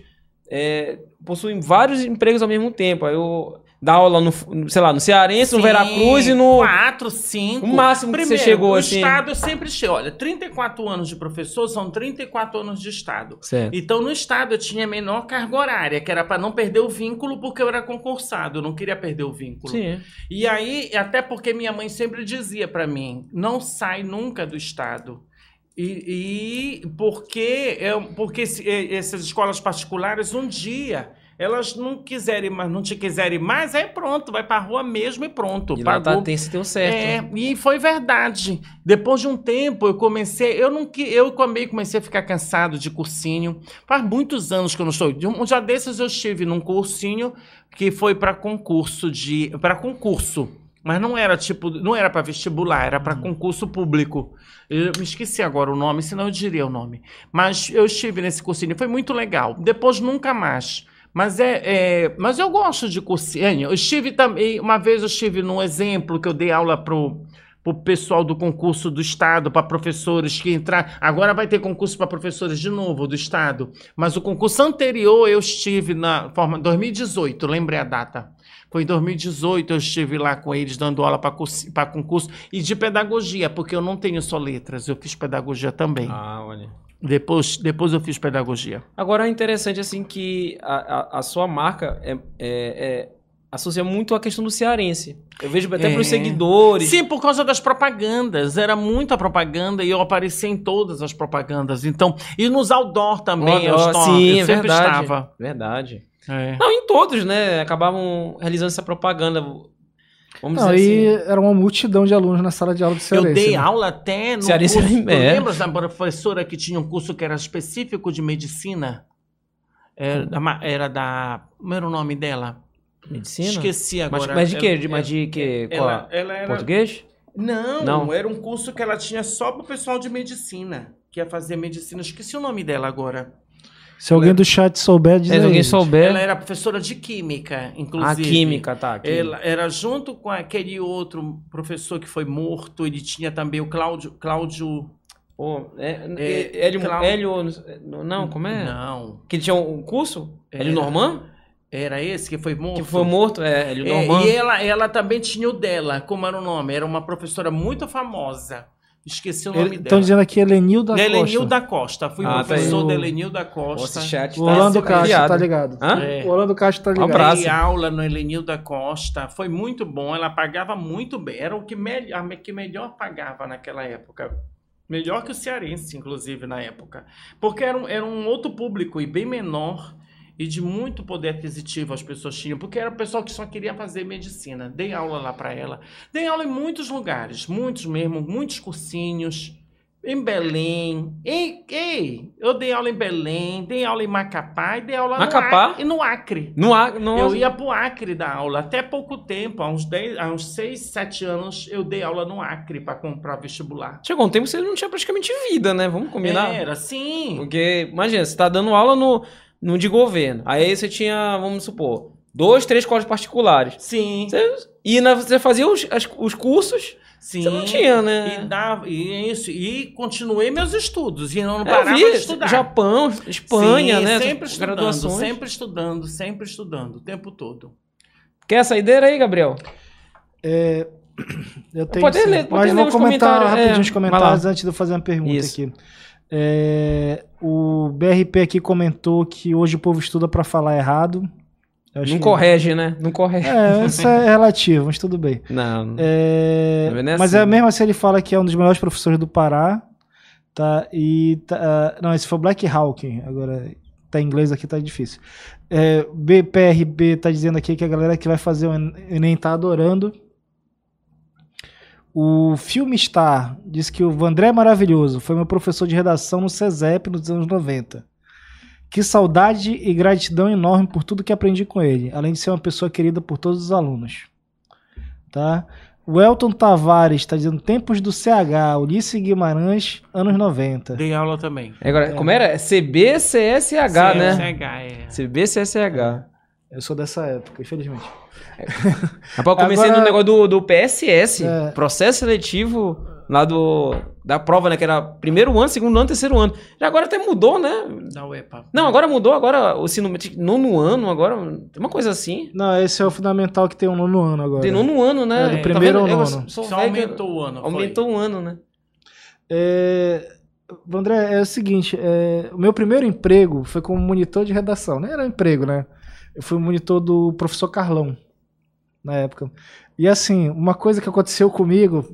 [SPEAKER 2] é, possuem vários empregos ao mesmo tempo. Aí eu dar aula no, sei lá, no Cearense, Sim, no Veracruz e no.
[SPEAKER 4] Quatro, cinco.
[SPEAKER 2] O máximo Primeiro, que você chegou
[SPEAKER 4] o
[SPEAKER 2] assim.
[SPEAKER 4] Estado eu sempre chego. Olha, 34 anos de professor são 34 anos de Estado.
[SPEAKER 2] Certo.
[SPEAKER 4] Então, no Estado, eu tinha menor carga horária, que era para não perder o vínculo, porque eu era concursado, eu não queria perder o vínculo.
[SPEAKER 2] Sim.
[SPEAKER 4] E aí, até porque minha mãe sempre dizia para mim: não sai nunca do Estado. E, e porque, é, porque essas escolas particulares, um dia elas não quiserem mais, não te quiserem mais, aí pronto, vai pra rua mesmo e pronto.
[SPEAKER 2] E pagou. Tá, tem se deu certo.
[SPEAKER 4] É, e foi verdade. Depois de um tempo, eu comecei, eu não eu também comecei a ficar cansado de cursinho. Faz muitos anos que eu não estou. Um dia desses eu estive num cursinho que foi para concurso de, para concurso. Mas não era tipo, não era para vestibular, era para hum. concurso público. Eu me esqueci agora o nome, senão eu diria o nome. Mas eu estive nesse cursinho, foi muito legal. Depois nunca mais. Mas é, é, mas eu gosto de cursinho. Eu estive também, uma vez eu estive num exemplo que eu dei aula pro o pessoal do concurso do Estado, para professores que entrar. Agora vai ter concurso para professores de novo do Estado. Mas o concurso anterior eu estive na forma 2018, lembrei a data. Foi em 2018 eu estive lá com eles dando aula para concurso e de pedagogia, porque eu não tenho só letras, eu fiz pedagogia também.
[SPEAKER 2] Ah, olha.
[SPEAKER 4] Depois, depois eu fiz pedagogia.
[SPEAKER 2] Agora é interessante assim que a, a, a sua marca é, é, é, associa muito a questão do cearense. Eu vejo até
[SPEAKER 4] É.
[SPEAKER 2] para os seguidores.
[SPEAKER 4] Sim, por causa das propagandas. Era muita propaganda e eu aparecia em todas as propagandas. Então, e nos outdoor também. eu,
[SPEAKER 2] Ó,
[SPEAKER 4] estou-
[SPEAKER 2] sim,
[SPEAKER 4] eu
[SPEAKER 2] é
[SPEAKER 4] sempre
[SPEAKER 2] verdade.
[SPEAKER 4] estava.
[SPEAKER 2] Verdade.
[SPEAKER 4] É.
[SPEAKER 2] Não, em todos, né? Acabavam realizando essa propaganda. Vamos
[SPEAKER 3] Não,
[SPEAKER 2] dizer
[SPEAKER 3] e
[SPEAKER 2] assim.
[SPEAKER 3] era uma multidão de alunos na sala de aula do
[SPEAKER 4] Eu
[SPEAKER 3] Cearense.
[SPEAKER 4] dei
[SPEAKER 3] né?
[SPEAKER 4] aula até no
[SPEAKER 2] Cearense
[SPEAKER 4] curso.
[SPEAKER 2] é- é.
[SPEAKER 4] Lembra da professora que tinha um curso que era específico de medicina? Era da, ma- era da. Como era o nome dela?
[SPEAKER 2] Medicina?
[SPEAKER 4] Esqueci
[SPEAKER 2] Mas,
[SPEAKER 4] agora.
[SPEAKER 2] mas de quê?
[SPEAKER 4] Ela-
[SPEAKER 2] De, mas de quê?
[SPEAKER 4] ela-
[SPEAKER 2] Qual?
[SPEAKER 4] ela era-
[SPEAKER 2] Português?
[SPEAKER 4] Não,
[SPEAKER 2] Não.
[SPEAKER 4] era um curso que ela tinha só pro pessoal de medicina. Que ia fazer medicina. Esqueci o nome dela agora.
[SPEAKER 3] Se alguém do chat souber, diz
[SPEAKER 2] Se
[SPEAKER 3] aí,
[SPEAKER 2] alguém
[SPEAKER 3] gente.
[SPEAKER 2] souber.
[SPEAKER 4] Ela era professora de química,
[SPEAKER 2] A
[SPEAKER 4] inclusive.
[SPEAKER 2] química, tá. química.
[SPEAKER 4] Ela era junto com aquele outro professor que foi morto. Ele tinha também o Cláudio. Cláudio.
[SPEAKER 2] Pô, é,
[SPEAKER 4] É,
[SPEAKER 2] é, Hélio,
[SPEAKER 4] Clau-
[SPEAKER 2] Hélio- Não, como é?
[SPEAKER 4] Não.
[SPEAKER 2] Que tinha um curso? Hélio
[SPEAKER 4] Era.
[SPEAKER 2] Norman?
[SPEAKER 4] Era esse que foi morto?
[SPEAKER 2] Que foi morto? É, Hélio
[SPEAKER 4] É,
[SPEAKER 2] Norman.
[SPEAKER 4] e ela, ela também tinha o dela, como era o nome? Era uma professora muito famosa. Esqueci o nome
[SPEAKER 3] Estão
[SPEAKER 4] dela.
[SPEAKER 3] dizendo aqui Helenil da
[SPEAKER 4] Helenil
[SPEAKER 3] Costa.
[SPEAKER 4] da Costa. Fui
[SPEAKER 2] Ah, tá
[SPEAKER 4] professor
[SPEAKER 3] aí.
[SPEAKER 4] da Helenil da Costa.
[SPEAKER 2] chat
[SPEAKER 3] O Orlando
[SPEAKER 2] tá
[SPEAKER 3] Castro tá ligado.
[SPEAKER 2] Hã?
[SPEAKER 4] É.
[SPEAKER 3] O Orlando Castro tá ligado.
[SPEAKER 2] abraço.
[SPEAKER 4] Dei aula no Helenil da Costa. Foi muito bom. Ela pagava muito bem. Era o que, me a que melhor pagava naquela época. Melhor que o cearense, inclusive, na época. Porque era um, era um outro público e bem menor e de muito poder aquisitivo as pessoas tinham. Porque era o pessoal que só queria fazer medicina. Dei aula lá para ela. Dei aula em muitos lugares. Muitos mesmo. Muitos cursinhos. Em Belém. Ei, ei, eu dei aula em Belém, dei aula em Macapá e dei aula
[SPEAKER 2] Macapá?
[SPEAKER 4] no Acre. E no Acre.
[SPEAKER 2] No ar, nossa.
[SPEAKER 4] Eu ia pro Acre dar aula. Até pouco tempo, há uns, 10, há uns 6, 7 anos, eu dei aula no Acre para comprar vestibular.
[SPEAKER 2] Chegou um tempo que você não tinha praticamente vida, né? Vamos combinar?
[SPEAKER 4] Era, sim.
[SPEAKER 2] Porque, imagina, você tá dando aula no, no de governo. Aí você tinha, vamos supor, dois, três colégios particulares.
[SPEAKER 4] Sim,
[SPEAKER 2] Você, e na- você fazia os, as- os cursos,
[SPEAKER 4] sim.
[SPEAKER 2] você não tinha, né?
[SPEAKER 4] E, dava, e isso. E continuei meus estudos. E não
[SPEAKER 2] É, eu
[SPEAKER 4] parava
[SPEAKER 2] vi,
[SPEAKER 4] de estudar.
[SPEAKER 2] Japão, Espanha,
[SPEAKER 4] Sim,
[SPEAKER 2] né?
[SPEAKER 4] Sempre estudando,
[SPEAKER 2] graduações.
[SPEAKER 4] sempre estudando, sempre estudando, o tempo todo.
[SPEAKER 2] Quer a saideira aí, Gabriel?
[SPEAKER 3] Eu tenho
[SPEAKER 2] Pode ler- pode
[SPEAKER 3] Mas
[SPEAKER 2] ler
[SPEAKER 3] vou
[SPEAKER 2] os
[SPEAKER 3] comentar
[SPEAKER 2] comentários,
[SPEAKER 3] rapidinho
[SPEAKER 2] é,
[SPEAKER 3] os comentários antes de eu fazer uma pergunta
[SPEAKER 2] Isso.
[SPEAKER 3] aqui. É, o BRP aqui comentou que hoje o povo estuda pra falar errado. Eu
[SPEAKER 2] Não
[SPEAKER 3] que-
[SPEAKER 2] correge, né? Não correge.
[SPEAKER 3] É, isso é (laughs) relativo, mas tudo bem.
[SPEAKER 2] Não.
[SPEAKER 3] É,
[SPEAKER 2] vendo? É
[SPEAKER 3] mas
[SPEAKER 2] assim.
[SPEAKER 3] é mesmo assim ele fala que é um dos melhores professores do Pará. Tá? E tá, ah, não, esse foi Black Hawking. Agora tá em inglês aqui, tá difícil. É, BPRB tá dizendo aqui que a galera que vai fazer o Enem tá adorando. O Filme Star diz que o Vandré é maravilhoso. Foi meu professor de redação no CESEP nos anos 90. Que saudade e gratidão enorme por tudo que aprendi com ele, além de ser uma pessoa querida por todos os alunos. Tá? O Elton Tavares está dizendo tempos do CH, Ulisses Guimarães, anos 90.
[SPEAKER 4] Dei aula também.
[SPEAKER 2] Agora, como era? É CBCSH, né?
[SPEAKER 4] CH, é.
[SPEAKER 2] CBCSH.
[SPEAKER 3] Eu sou dessa época, infelizmente.
[SPEAKER 2] Rapaz, eu comecei
[SPEAKER 3] Agora-
[SPEAKER 2] no negócio do, do PSS,
[SPEAKER 3] É.
[SPEAKER 2] processo seletivo lá do, da prova, né? Que era primeiro ano, segundo ano, terceiro ano. Já agora até mudou, né?
[SPEAKER 4] Da UEPA.
[SPEAKER 2] Não, agora mudou, agora o ensino médio, nono ano, agora tem uma coisa assim.
[SPEAKER 3] Não, esse é o fundamental que tem um nono ano agora.
[SPEAKER 2] Tem nono ano, né?
[SPEAKER 3] É, do
[SPEAKER 2] Tá
[SPEAKER 3] primeiro
[SPEAKER 2] vendo?
[SPEAKER 3] ao
[SPEAKER 2] Eu
[SPEAKER 3] nono.
[SPEAKER 4] Só aumentou o ano. foi.
[SPEAKER 2] Aumentou um ano, né?
[SPEAKER 3] É, André, é o seguinte, é, o meu primeiro emprego foi como monitor de redação. Nem era um emprego, né? Eu fui monitor do professor Carlão, na época. E assim, uma coisa que aconteceu comigo,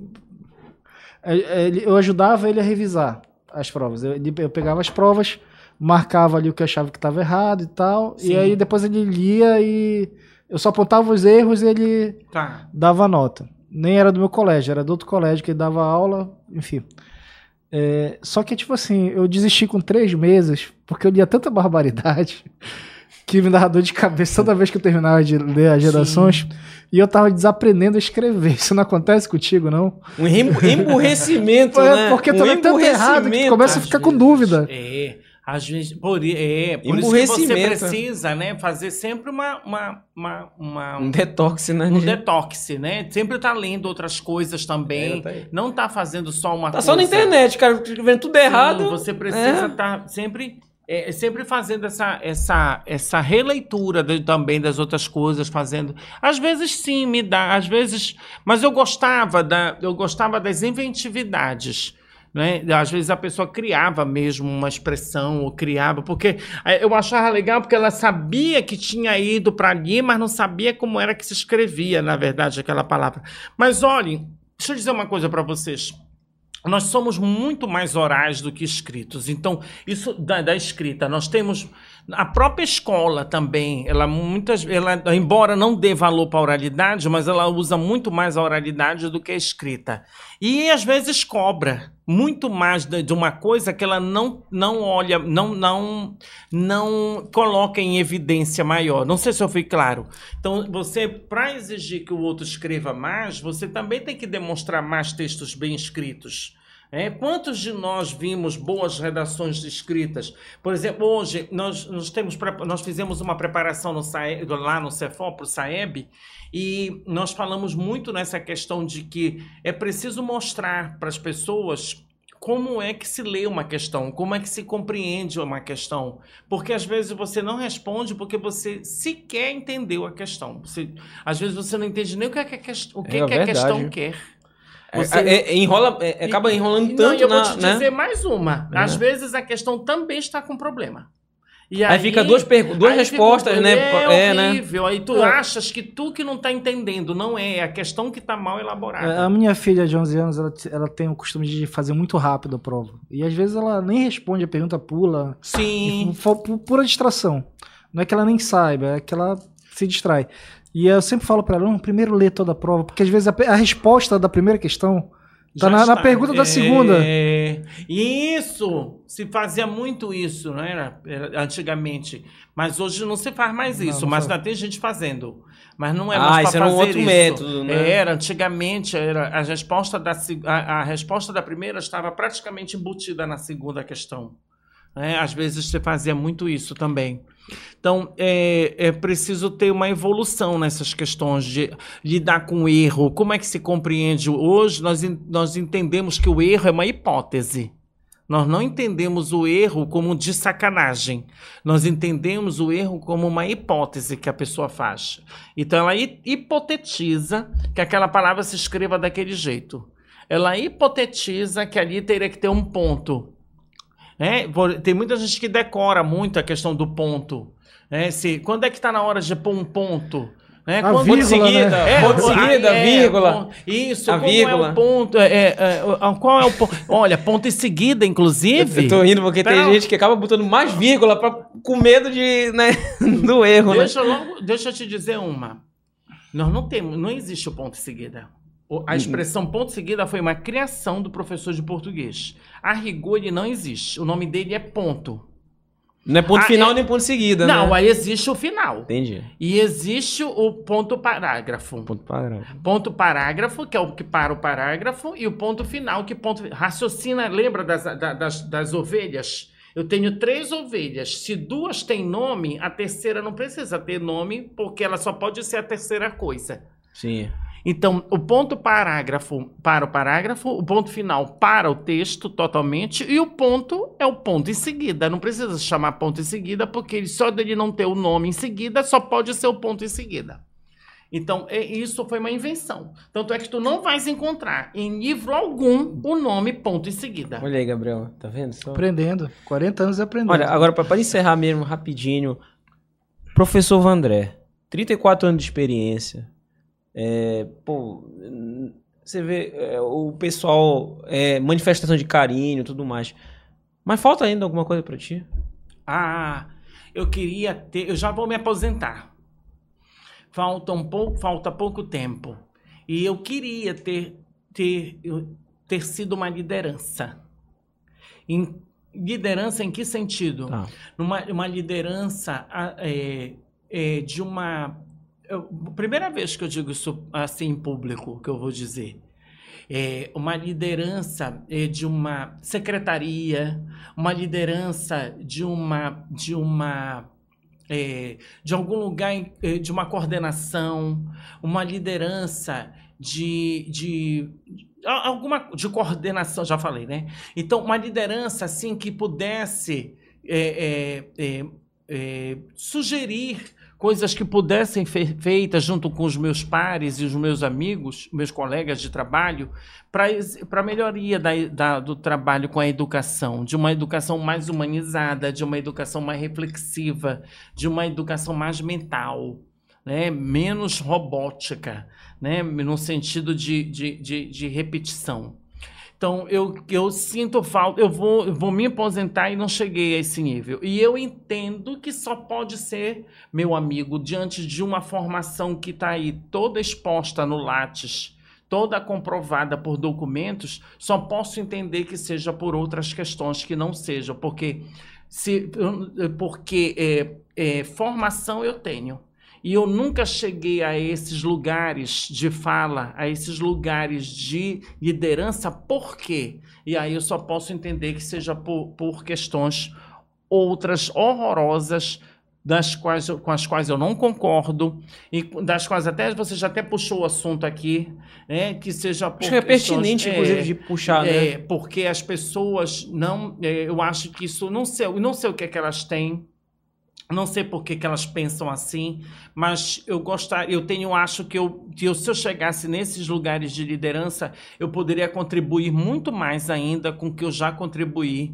[SPEAKER 3] é- é, eu ajudava ele a revisar as provas. Eu, pegava as provas, marcava ali o que achava que estava errado e tal,
[SPEAKER 4] Sim.
[SPEAKER 3] e aí depois ele lia e eu só apontava os erros e ele
[SPEAKER 4] Tá.
[SPEAKER 3] dava nota. Nem era do meu colégio, era do outro colégio que ele dava aula, enfim. É, só que, tipo assim, eu desisti com três meses, porque eu lia tanta barbaridade que me dava dor de cabeça toda vez que eu terminava de ler as redações. E eu tava desaprendendo a escrever. Isso não acontece contigo, não?
[SPEAKER 2] Um em- emburrecimento,
[SPEAKER 3] É,
[SPEAKER 2] né?
[SPEAKER 3] porque
[SPEAKER 2] um
[SPEAKER 3] tu lê tanto errado que tu começa a ficar com dúvida.
[SPEAKER 4] É. Às vezes, por, é, por isso que você precisa, né, fazer sempre uma, uma, uma, uma-
[SPEAKER 2] Um detox, né?
[SPEAKER 4] um detox, né? Sempre tá lendo outras coisas também.
[SPEAKER 2] É, tá
[SPEAKER 4] não tá fazendo só uma
[SPEAKER 2] Tá
[SPEAKER 4] coisa.
[SPEAKER 2] só na internet, cara, vendo tudo errado.
[SPEAKER 4] Sim, você precisa
[SPEAKER 2] É.
[SPEAKER 4] estar sempre, é, sempre fazendo essa, essa, essa releitura de- também das outras coisas, fazendo. Às vezes sim, me dá, às vezes. Mas eu gostava da, eu gostava das inventividades. Né? Às vezes a pessoa criava mesmo uma expressão, ou criava, porque eh, eu achava legal porque ela sabia que tinha ido para ali, mas não sabia como era que se escrevia, na verdade, aquela palavra. Mas olhem, deixa eu dizer uma coisa para vocês. Nós somos muito mais orais do que escritos. Então, isso da, da escrita, nós temos a própria escola também. Ela muitas, ela, embora não dê valor para a oralidade, mas ela usa muito mais a oralidade do que a escrita. E às vezes cobra muito mais de, uma coisa que ela não, não olha, não, não, não coloca em evidência maior. Não sei se eu fui claro. Então, você, para exigir que o outro escreva mais, você também tem que demonstrar mais textos bem escritos. É, quantos de nós vimos boas redações escritas? Por exemplo, hoje nós, nós, temos, nós fizemos uma preparação no SAE, lá no Cefom para o SAEB e nós falamos muito nessa questão de que é preciso mostrar para as pessoas como é que se lê uma questão, como é que se compreende uma questão. Porque às vezes você não responde porque você sequer entendeu a questão. Você- às vezes você não entende nem o que, é que a, ques- o que,
[SPEAKER 2] É
[SPEAKER 4] que a questão quer.
[SPEAKER 2] É,
[SPEAKER 4] Você-
[SPEAKER 2] é, é, enrola, é, acaba
[SPEAKER 4] E-
[SPEAKER 2] enrolando
[SPEAKER 4] e
[SPEAKER 2] tanto
[SPEAKER 4] não, e eu
[SPEAKER 2] na,
[SPEAKER 4] vou te
[SPEAKER 2] né?
[SPEAKER 4] dizer mais uma.
[SPEAKER 2] É.
[SPEAKER 4] Às vezes a questão também está com problema. E
[SPEAKER 2] Aí fica duas duas
[SPEAKER 4] aí
[SPEAKER 2] respostas,
[SPEAKER 4] fica-
[SPEAKER 2] né?
[SPEAKER 4] É,
[SPEAKER 2] É, né?
[SPEAKER 4] horrível. Aí tu achas que tu que não tá entendendo. Não é. É a questão que tá mal elaborada.
[SPEAKER 3] A minha filha de 11 anos, ela, ela tem o costume de fazer muito rápido a prova. E às vezes ela nem responde a pergunta, pula.
[SPEAKER 4] Sim.
[SPEAKER 3] Por, por pura distração. Não é que ela nem saiba, é que ela se distrai. E eu sempre falo pra ela, não, primeiro lê toda a prova, porque às vezes a, a resposta da primeira questão tá na, na pergunta da
[SPEAKER 4] É,
[SPEAKER 3] segunda.
[SPEAKER 4] Isso! Se fazia muito isso, não era? Era Antigamente. Mas hoje não se faz mais
[SPEAKER 3] Não,
[SPEAKER 4] isso.
[SPEAKER 3] não
[SPEAKER 4] mas
[SPEAKER 3] faz.
[SPEAKER 4] ainda tem gente fazendo. Mas não é
[SPEAKER 2] Ah,
[SPEAKER 4] mais para
[SPEAKER 2] isso era um
[SPEAKER 4] fazer
[SPEAKER 2] outro
[SPEAKER 4] isso.
[SPEAKER 2] método, né?
[SPEAKER 4] Era, antigamente, era, a, resposta da, a, a resposta da primeira estava praticamente embutida na segunda questão. né? Às vezes você fazia muito isso também. Então, é, é preciso ter uma evolução nessas questões de lidar com o erro. Como é que se compreende? Hoje nós, nós entendemos que o erro é uma hipótese. Nós não entendemos o erro como de sacanagem. Nós entendemos o erro como uma hipótese que a pessoa faz. Então, ela hi- hipotetiza que aquela palavra se escreva daquele jeito. Ela hipotetiza que ali teria que ter um ponto. Né? Por- Tem muita gente que decora muito a questão do ponto. né? Se, quando é que está na hora de pôr um ponto? Né?
[SPEAKER 3] A
[SPEAKER 4] Quando-
[SPEAKER 3] vírgula,
[SPEAKER 2] seguida,
[SPEAKER 3] né?
[SPEAKER 2] ponto
[SPEAKER 4] aí
[SPEAKER 2] seguida, vírgula.
[SPEAKER 4] ponto- Isso,
[SPEAKER 2] A vírgula.
[SPEAKER 4] é o ponto? É, é, é, qual é o ponto? (laughs) Olha, ponto em seguida, inclusive.
[SPEAKER 2] Eu tô rindo porque tem
[SPEAKER 4] Pera-
[SPEAKER 2] gente que acaba botando mais vírgula pra, com medo de, né, (laughs) do erro, né?
[SPEAKER 4] Deixa, eu logo, deixa eu te dizer uma. Nós não temos, não existe o ponto em seguida. A expressão ponto seguida foi uma criação do professor de português. A rigor ele não existe. O nome dele é ponto.
[SPEAKER 2] Não é ponto
[SPEAKER 4] Ah,
[SPEAKER 2] final
[SPEAKER 4] é-
[SPEAKER 2] nem ponto seguida,
[SPEAKER 4] não,
[SPEAKER 2] né?
[SPEAKER 4] aí existe o final.
[SPEAKER 2] Entendi.
[SPEAKER 4] E existe o ponto parágrafo.
[SPEAKER 2] Ponto parágrafo.
[SPEAKER 4] Ponto parágrafo, que é o que para o parágrafo, e o ponto final, que ponto. Raciocina, lembra das, da- das, das ovelhas? Eu tenho três ovelhas. Se duas têm nome, a terceira não precisa ter nome, porque ela só pode ser a terceira coisa.
[SPEAKER 2] Sim.
[SPEAKER 4] Então, o ponto parágrafo para o parágrafo, o ponto final para o texto totalmente, e o ponto é o ponto em seguida. Não precisa se chamar ponto em seguida, porque ele- só dele não ter o nome em seguida, só pode ser o ponto em seguida. Então, é- isso foi uma invenção. Tanto é que tu não vais encontrar em livro algum o nome ponto em seguida.
[SPEAKER 2] Olha aí, Gabriel. Tá vendo só?
[SPEAKER 3] Aprendendo. 40 anos aprendendo.
[SPEAKER 2] Olha, agora pra encerrar mesmo rapidinho, professor Vandré, 34 anos de experiência. É, pô, você vê é, o pessoal, é, manifestação de carinho e tudo mais. Mas falta ainda alguma coisa pra ti?
[SPEAKER 4] Ah, eu queria ter. Eu já vou me aposentar. Falta um pouco, falta pouco tempo. E eu queria ter, ter, ter sido uma liderança. Em, liderança em que sentido?
[SPEAKER 2] Tá.
[SPEAKER 4] Numa uma liderança ah, é, é, de uma. Eu- primeira vez que eu digo isso assim em público, que eu vou dizer. é, uma liderança é, de uma secretaria, uma liderança de uma de uma é, de algum lugar é, de uma coordenação, uma liderança de, de alguma de coordenação, já falei, né? Então, uma liderança assim que pudesse é, sugerir coisas que pudessem ser feitas junto com os meus pares e os meus amigos, meus colegas de trabalho, para a melhoria da, da, do trabalho com a educação, de uma educação mais humanizada, de uma educação mais reflexiva, de uma educação mais mental, né? menos robótica, né? no sentido de, de, de, de repetição. Então, eu, eu sinto falta, eu vou, eu vou me aposentar e não cheguei a esse nível. E eu entendo que só pode ser, meu amigo, diante de uma formação que está aí toda exposta no Lattes, toda comprovada por documentos, só posso entender que seja por outras questões que não sejam, porque, se, porque é, é, formação eu tenho. E eu nunca cheguei a esses lugares de fala, a esses lugares de liderança, por quê? E aí eu só posso entender que seja por, por questões outras horrorosas das quais, com as quais eu não concordo e das quais até você já até puxou o assunto aqui, né, que seja
[SPEAKER 2] por acho que é pertinente é, inclusive de puxar,
[SPEAKER 4] é, né? porque as pessoas não, é, eu acho que isso não sei, não sei o que é que elas têm, não sei por que, que elas pensam assim, mas eu gostaria, eu tenho, acho que, eu, que eu, se eu chegasse nesses lugares de liderança, eu poderia contribuir muito mais ainda com o que eu já contribuí,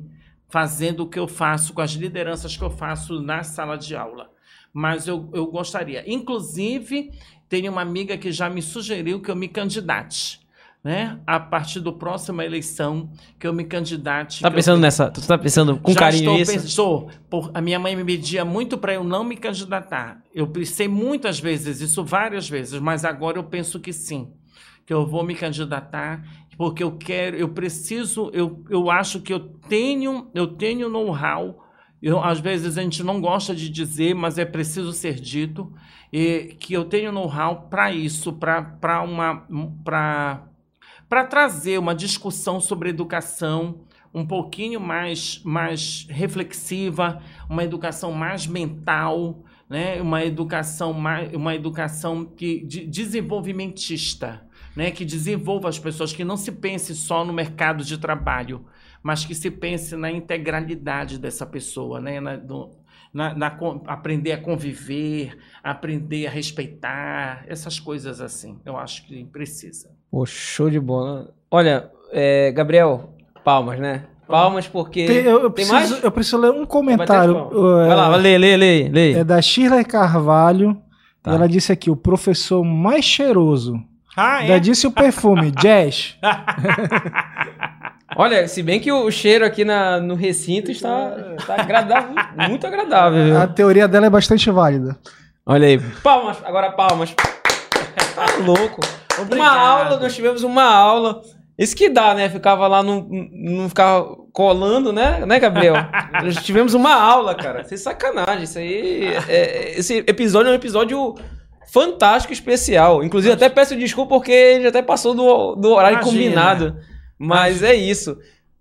[SPEAKER 4] fazendo o que eu faço, com as lideranças que eu faço na sala de aula. Mas eu, eu gostaria. Inclusive, tenho uma amiga que já me sugeriu que eu me candidate né? A partir do próxima eleição que eu me candidate.
[SPEAKER 2] Tá pensando eu... nessa? Tu tá pensando com Já carinho
[SPEAKER 4] estou, isso? Estou. Por, a minha mãe me pedia muito para eu não me candidatar. Eu pensei muitas vezes isso, várias vezes, mas agora eu penso que sim, que eu vou me candidatar porque eu quero, eu preciso, eu, eu acho que eu tenho, eu tenho know-how. Eu, às vezes a gente não gosta de dizer, mas é preciso ser dito, e que eu tenho know-how para isso, para uma, para trazer uma discussão sobre educação um pouquinho mais, mais reflexiva, uma educação mais mental, né? uma educação mais, uma educação que, de, desenvolvimentista, né? que desenvolva as pessoas, que não se pense só no mercado de trabalho, mas que se pense na integralidade dessa pessoa, né? na, do, na, na, aprender a conviver, aprender a respeitar, essas coisas assim. Eu acho que precisa.
[SPEAKER 2] Pô, show de bola. Olha, é, Gabriel, palmas, né? Palmas porque.
[SPEAKER 3] Tem, eu, eu, preciso, mais? eu preciso ler um comentário.
[SPEAKER 2] Vai, lá, vai, lê, lê, lê, lê.
[SPEAKER 3] É da Shirley Carvalho. Tá. Ela disse aqui: o professor mais cheiroso. Ah, é? disse o perfume, (laughs) Jazz. (laughs)
[SPEAKER 2] Olha, se bem que o cheiro aqui na, no recinto está, está agradável, muito agradável.
[SPEAKER 3] A teoria dela é bastante válida.
[SPEAKER 2] Olha aí. Palmas, agora palmas. (laughs) Tá louco. Obrigado. Uma aula, nós tivemos uma aula. Isso que dá, né? Ficava lá, não, não ficava colando, né, né, Gabriel? (laughs) nós tivemos uma aula, cara. Sem sacanagem. Isso aí. É, esse episódio é um episódio fantástico, especial. Inclusive, até peço desculpa porque ele até passou do, do horário Imagina. combinado. Mas Imagina. é isso.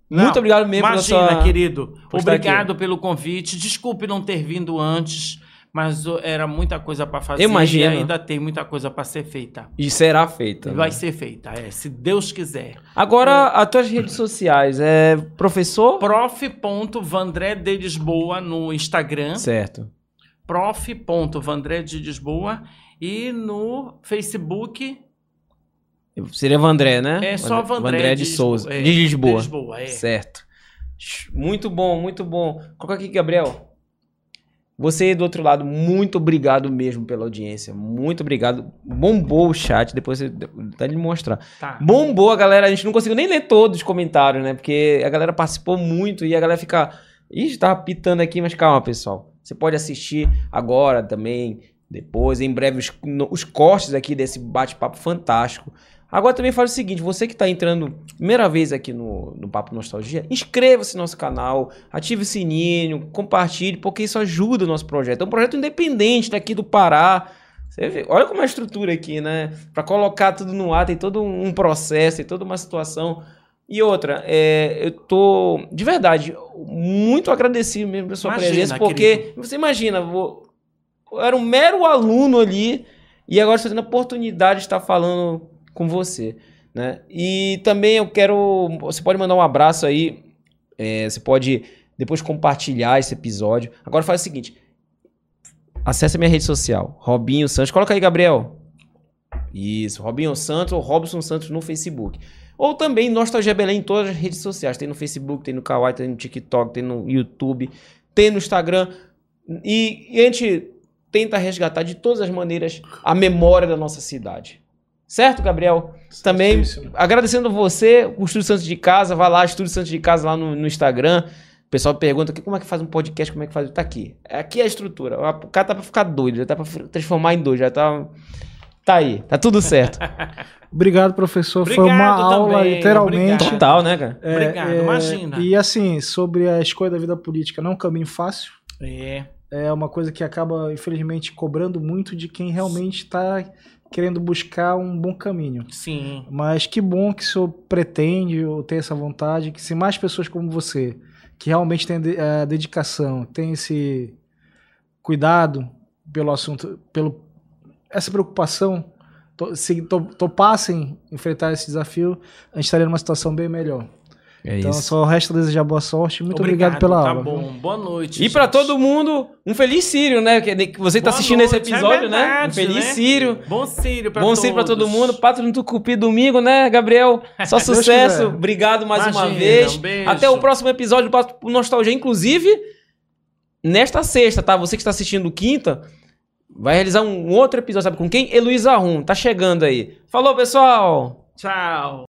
[SPEAKER 2] Muito não, obrigado mesmo
[SPEAKER 4] Imagina, sua... querido. Obrigado pelo convite. Desculpe não ter vindo antes mas era muita coisa para fazer
[SPEAKER 2] Imagina.
[SPEAKER 4] e ainda tem muita coisa para ser feita.
[SPEAKER 2] E será feita.
[SPEAKER 4] Vai né? ser feita, é, se Deus quiser.
[SPEAKER 2] Agora, é. as tuas redes sociais, é professor?
[SPEAKER 4] Prof.vandré de Lisboa no Instagram.
[SPEAKER 2] Certo.
[SPEAKER 4] Prof.vandré de Lisboa e no Facebook...
[SPEAKER 2] Seria Vandré, né?
[SPEAKER 4] É só Vandré, Vandré
[SPEAKER 2] de, de Souza. É, de Lisboa. De Lisboa, é. Certo. Muito bom, muito bom. Coloca aqui, Gabriel. Você do outro lado, muito obrigado mesmo pela audiência. Muito obrigado. Bombou o chat, depois você até de mostrar. Tá. Bombou a galera, a gente não conseguiu nem ler todos os comentários, né? Porque a galera participou muito e a galera fica. Ih, tava pitando aqui, mas calma, pessoal. Você pode assistir agora também, depois, em breve, os, os cortes aqui desse bate-papo fantástico. Agora também faz o seguinte, você que está entrando primeira vez aqui no, no Papo Nostalgia, inscreva-se no nosso canal, ative o sininho, compartilhe, porque isso ajuda o nosso projeto. É um projeto independente daqui do Pará, Você vê, olha como é a estrutura aqui, né? Pra colocar tudo no ar, tem todo um processo, tem toda uma situação. E outra, é, eu tô, de verdade, muito agradecido mesmo pela sua
[SPEAKER 4] Imagina,
[SPEAKER 2] presença, porque
[SPEAKER 4] querido.
[SPEAKER 2] você imagina, vou, eu era um mero aluno ali e agora estou tendo a oportunidade de estar falando com você, né? E também eu quero, você pode mandar um abraço aí, é, você pode depois compartilhar esse episódio. Agora faz o seguinte, acesse minha rede social, Robinho Santos, coloca aí, Gabriel. Isso, Robinho Santos ou Robson Santos no Facebook. Ou também Nostalgia Belém em todas as redes sociais. Tem no Facebook, tem no Kawaii, tem no TikTok, tem no YouTube, tem no Instagram. E, e a gente tenta resgatar de todas as maneiras a memória da nossa cidade. Certo, Gabriel? Também agradecendo você, o Estúdio Santos de Casa, vai lá, Estúdio Santos de Casa lá no, no Instagram. O pessoal pergunta aqui, como é que faz um podcast, como é que faz? Tá aqui. Aqui é a estrutura. O cara tá pra ficar doido, já tá pra transformar em doido, já tá... Tá aí, tá tudo certo. (laughs)
[SPEAKER 3] Obrigado, professor. Foi
[SPEAKER 4] Obrigado
[SPEAKER 3] uma aula,
[SPEAKER 4] também,
[SPEAKER 3] literalmente.
[SPEAKER 4] obrigado.
[SPEAKER 2] Total, né, cara?
[SPEAKER 3] É,
[SPEAKER 4] Obrigado,
[SPEAKER 3] é,
[SPEAKER 4] imagina.
[SPEAKER 3] E assim, sobre a escolha da vida política, não é um caminho fácil.
[SPEAKER 4] É.
[SPEAKER 3] É uma coisa que acaba, infelizmente, cobrando muito de quem realmente está querendo buscar um bom caminho.
[SPEAKER 4] Sim.
[SPEAKER 3] Mas que bom que o senhor pretende ou tem essa vontade, que se mais pessoas como você, que realmente tem a dedicação, tem esse cuidado pelo assunto, pelo essa preocupação, to, se to, topassem enfrentar esse desafio, a gente estaria numa situação bem melhor.
[SPEAKER 2] É
[SPEAKER 3] então, só resta desejar boa sorte. Muito obrigado,
[SPEAKER 4] Obrigado,
[SPEAKER 3] pela
[SPEAKER 4] tá
[SPEAKER 3] aula.
[SPEAKER 4] bom. Boa noite.
[SPEAKER 2] E pra
[SPEAKER 4] gente.
[SPEAKER 2] todo mundo, um feliz Sírio, né? Que que você tá
[SPEAKER 4] Boa
[SPEAKER 2] assistindo esse
[SPEAKER 4] noite, é
[SPEAKER 2] episódio, né? Um
[SPEAKER 4] verdade,
[SPEAKER 2] feliz
[SPEAKER 4] né?
[SPEAKER 2] Sírio.
[SPEAKER 4] Bom Sírio pra
[SPEAKER 2] Bom. Sírio pra todo mundo. Pátrio no Tucupi domingo, né, Gabriel? Só sucesso. Obrigado mais uma
[SPEAKER 4] Imagina,
[SPEAKER 2] vez.
[SPEAKER 4] um beijo.
[SPEAKER 2] Até o próximo episódio do Nostalgia. Inclusive, nesta sexta, tá? Você que está assistindo quinta, vai realizar um outro episódio, sabe com quem? Heloísa Rum. Tá chegando aí. Falou, pessoal!
[SPEAKER 4] Tchau.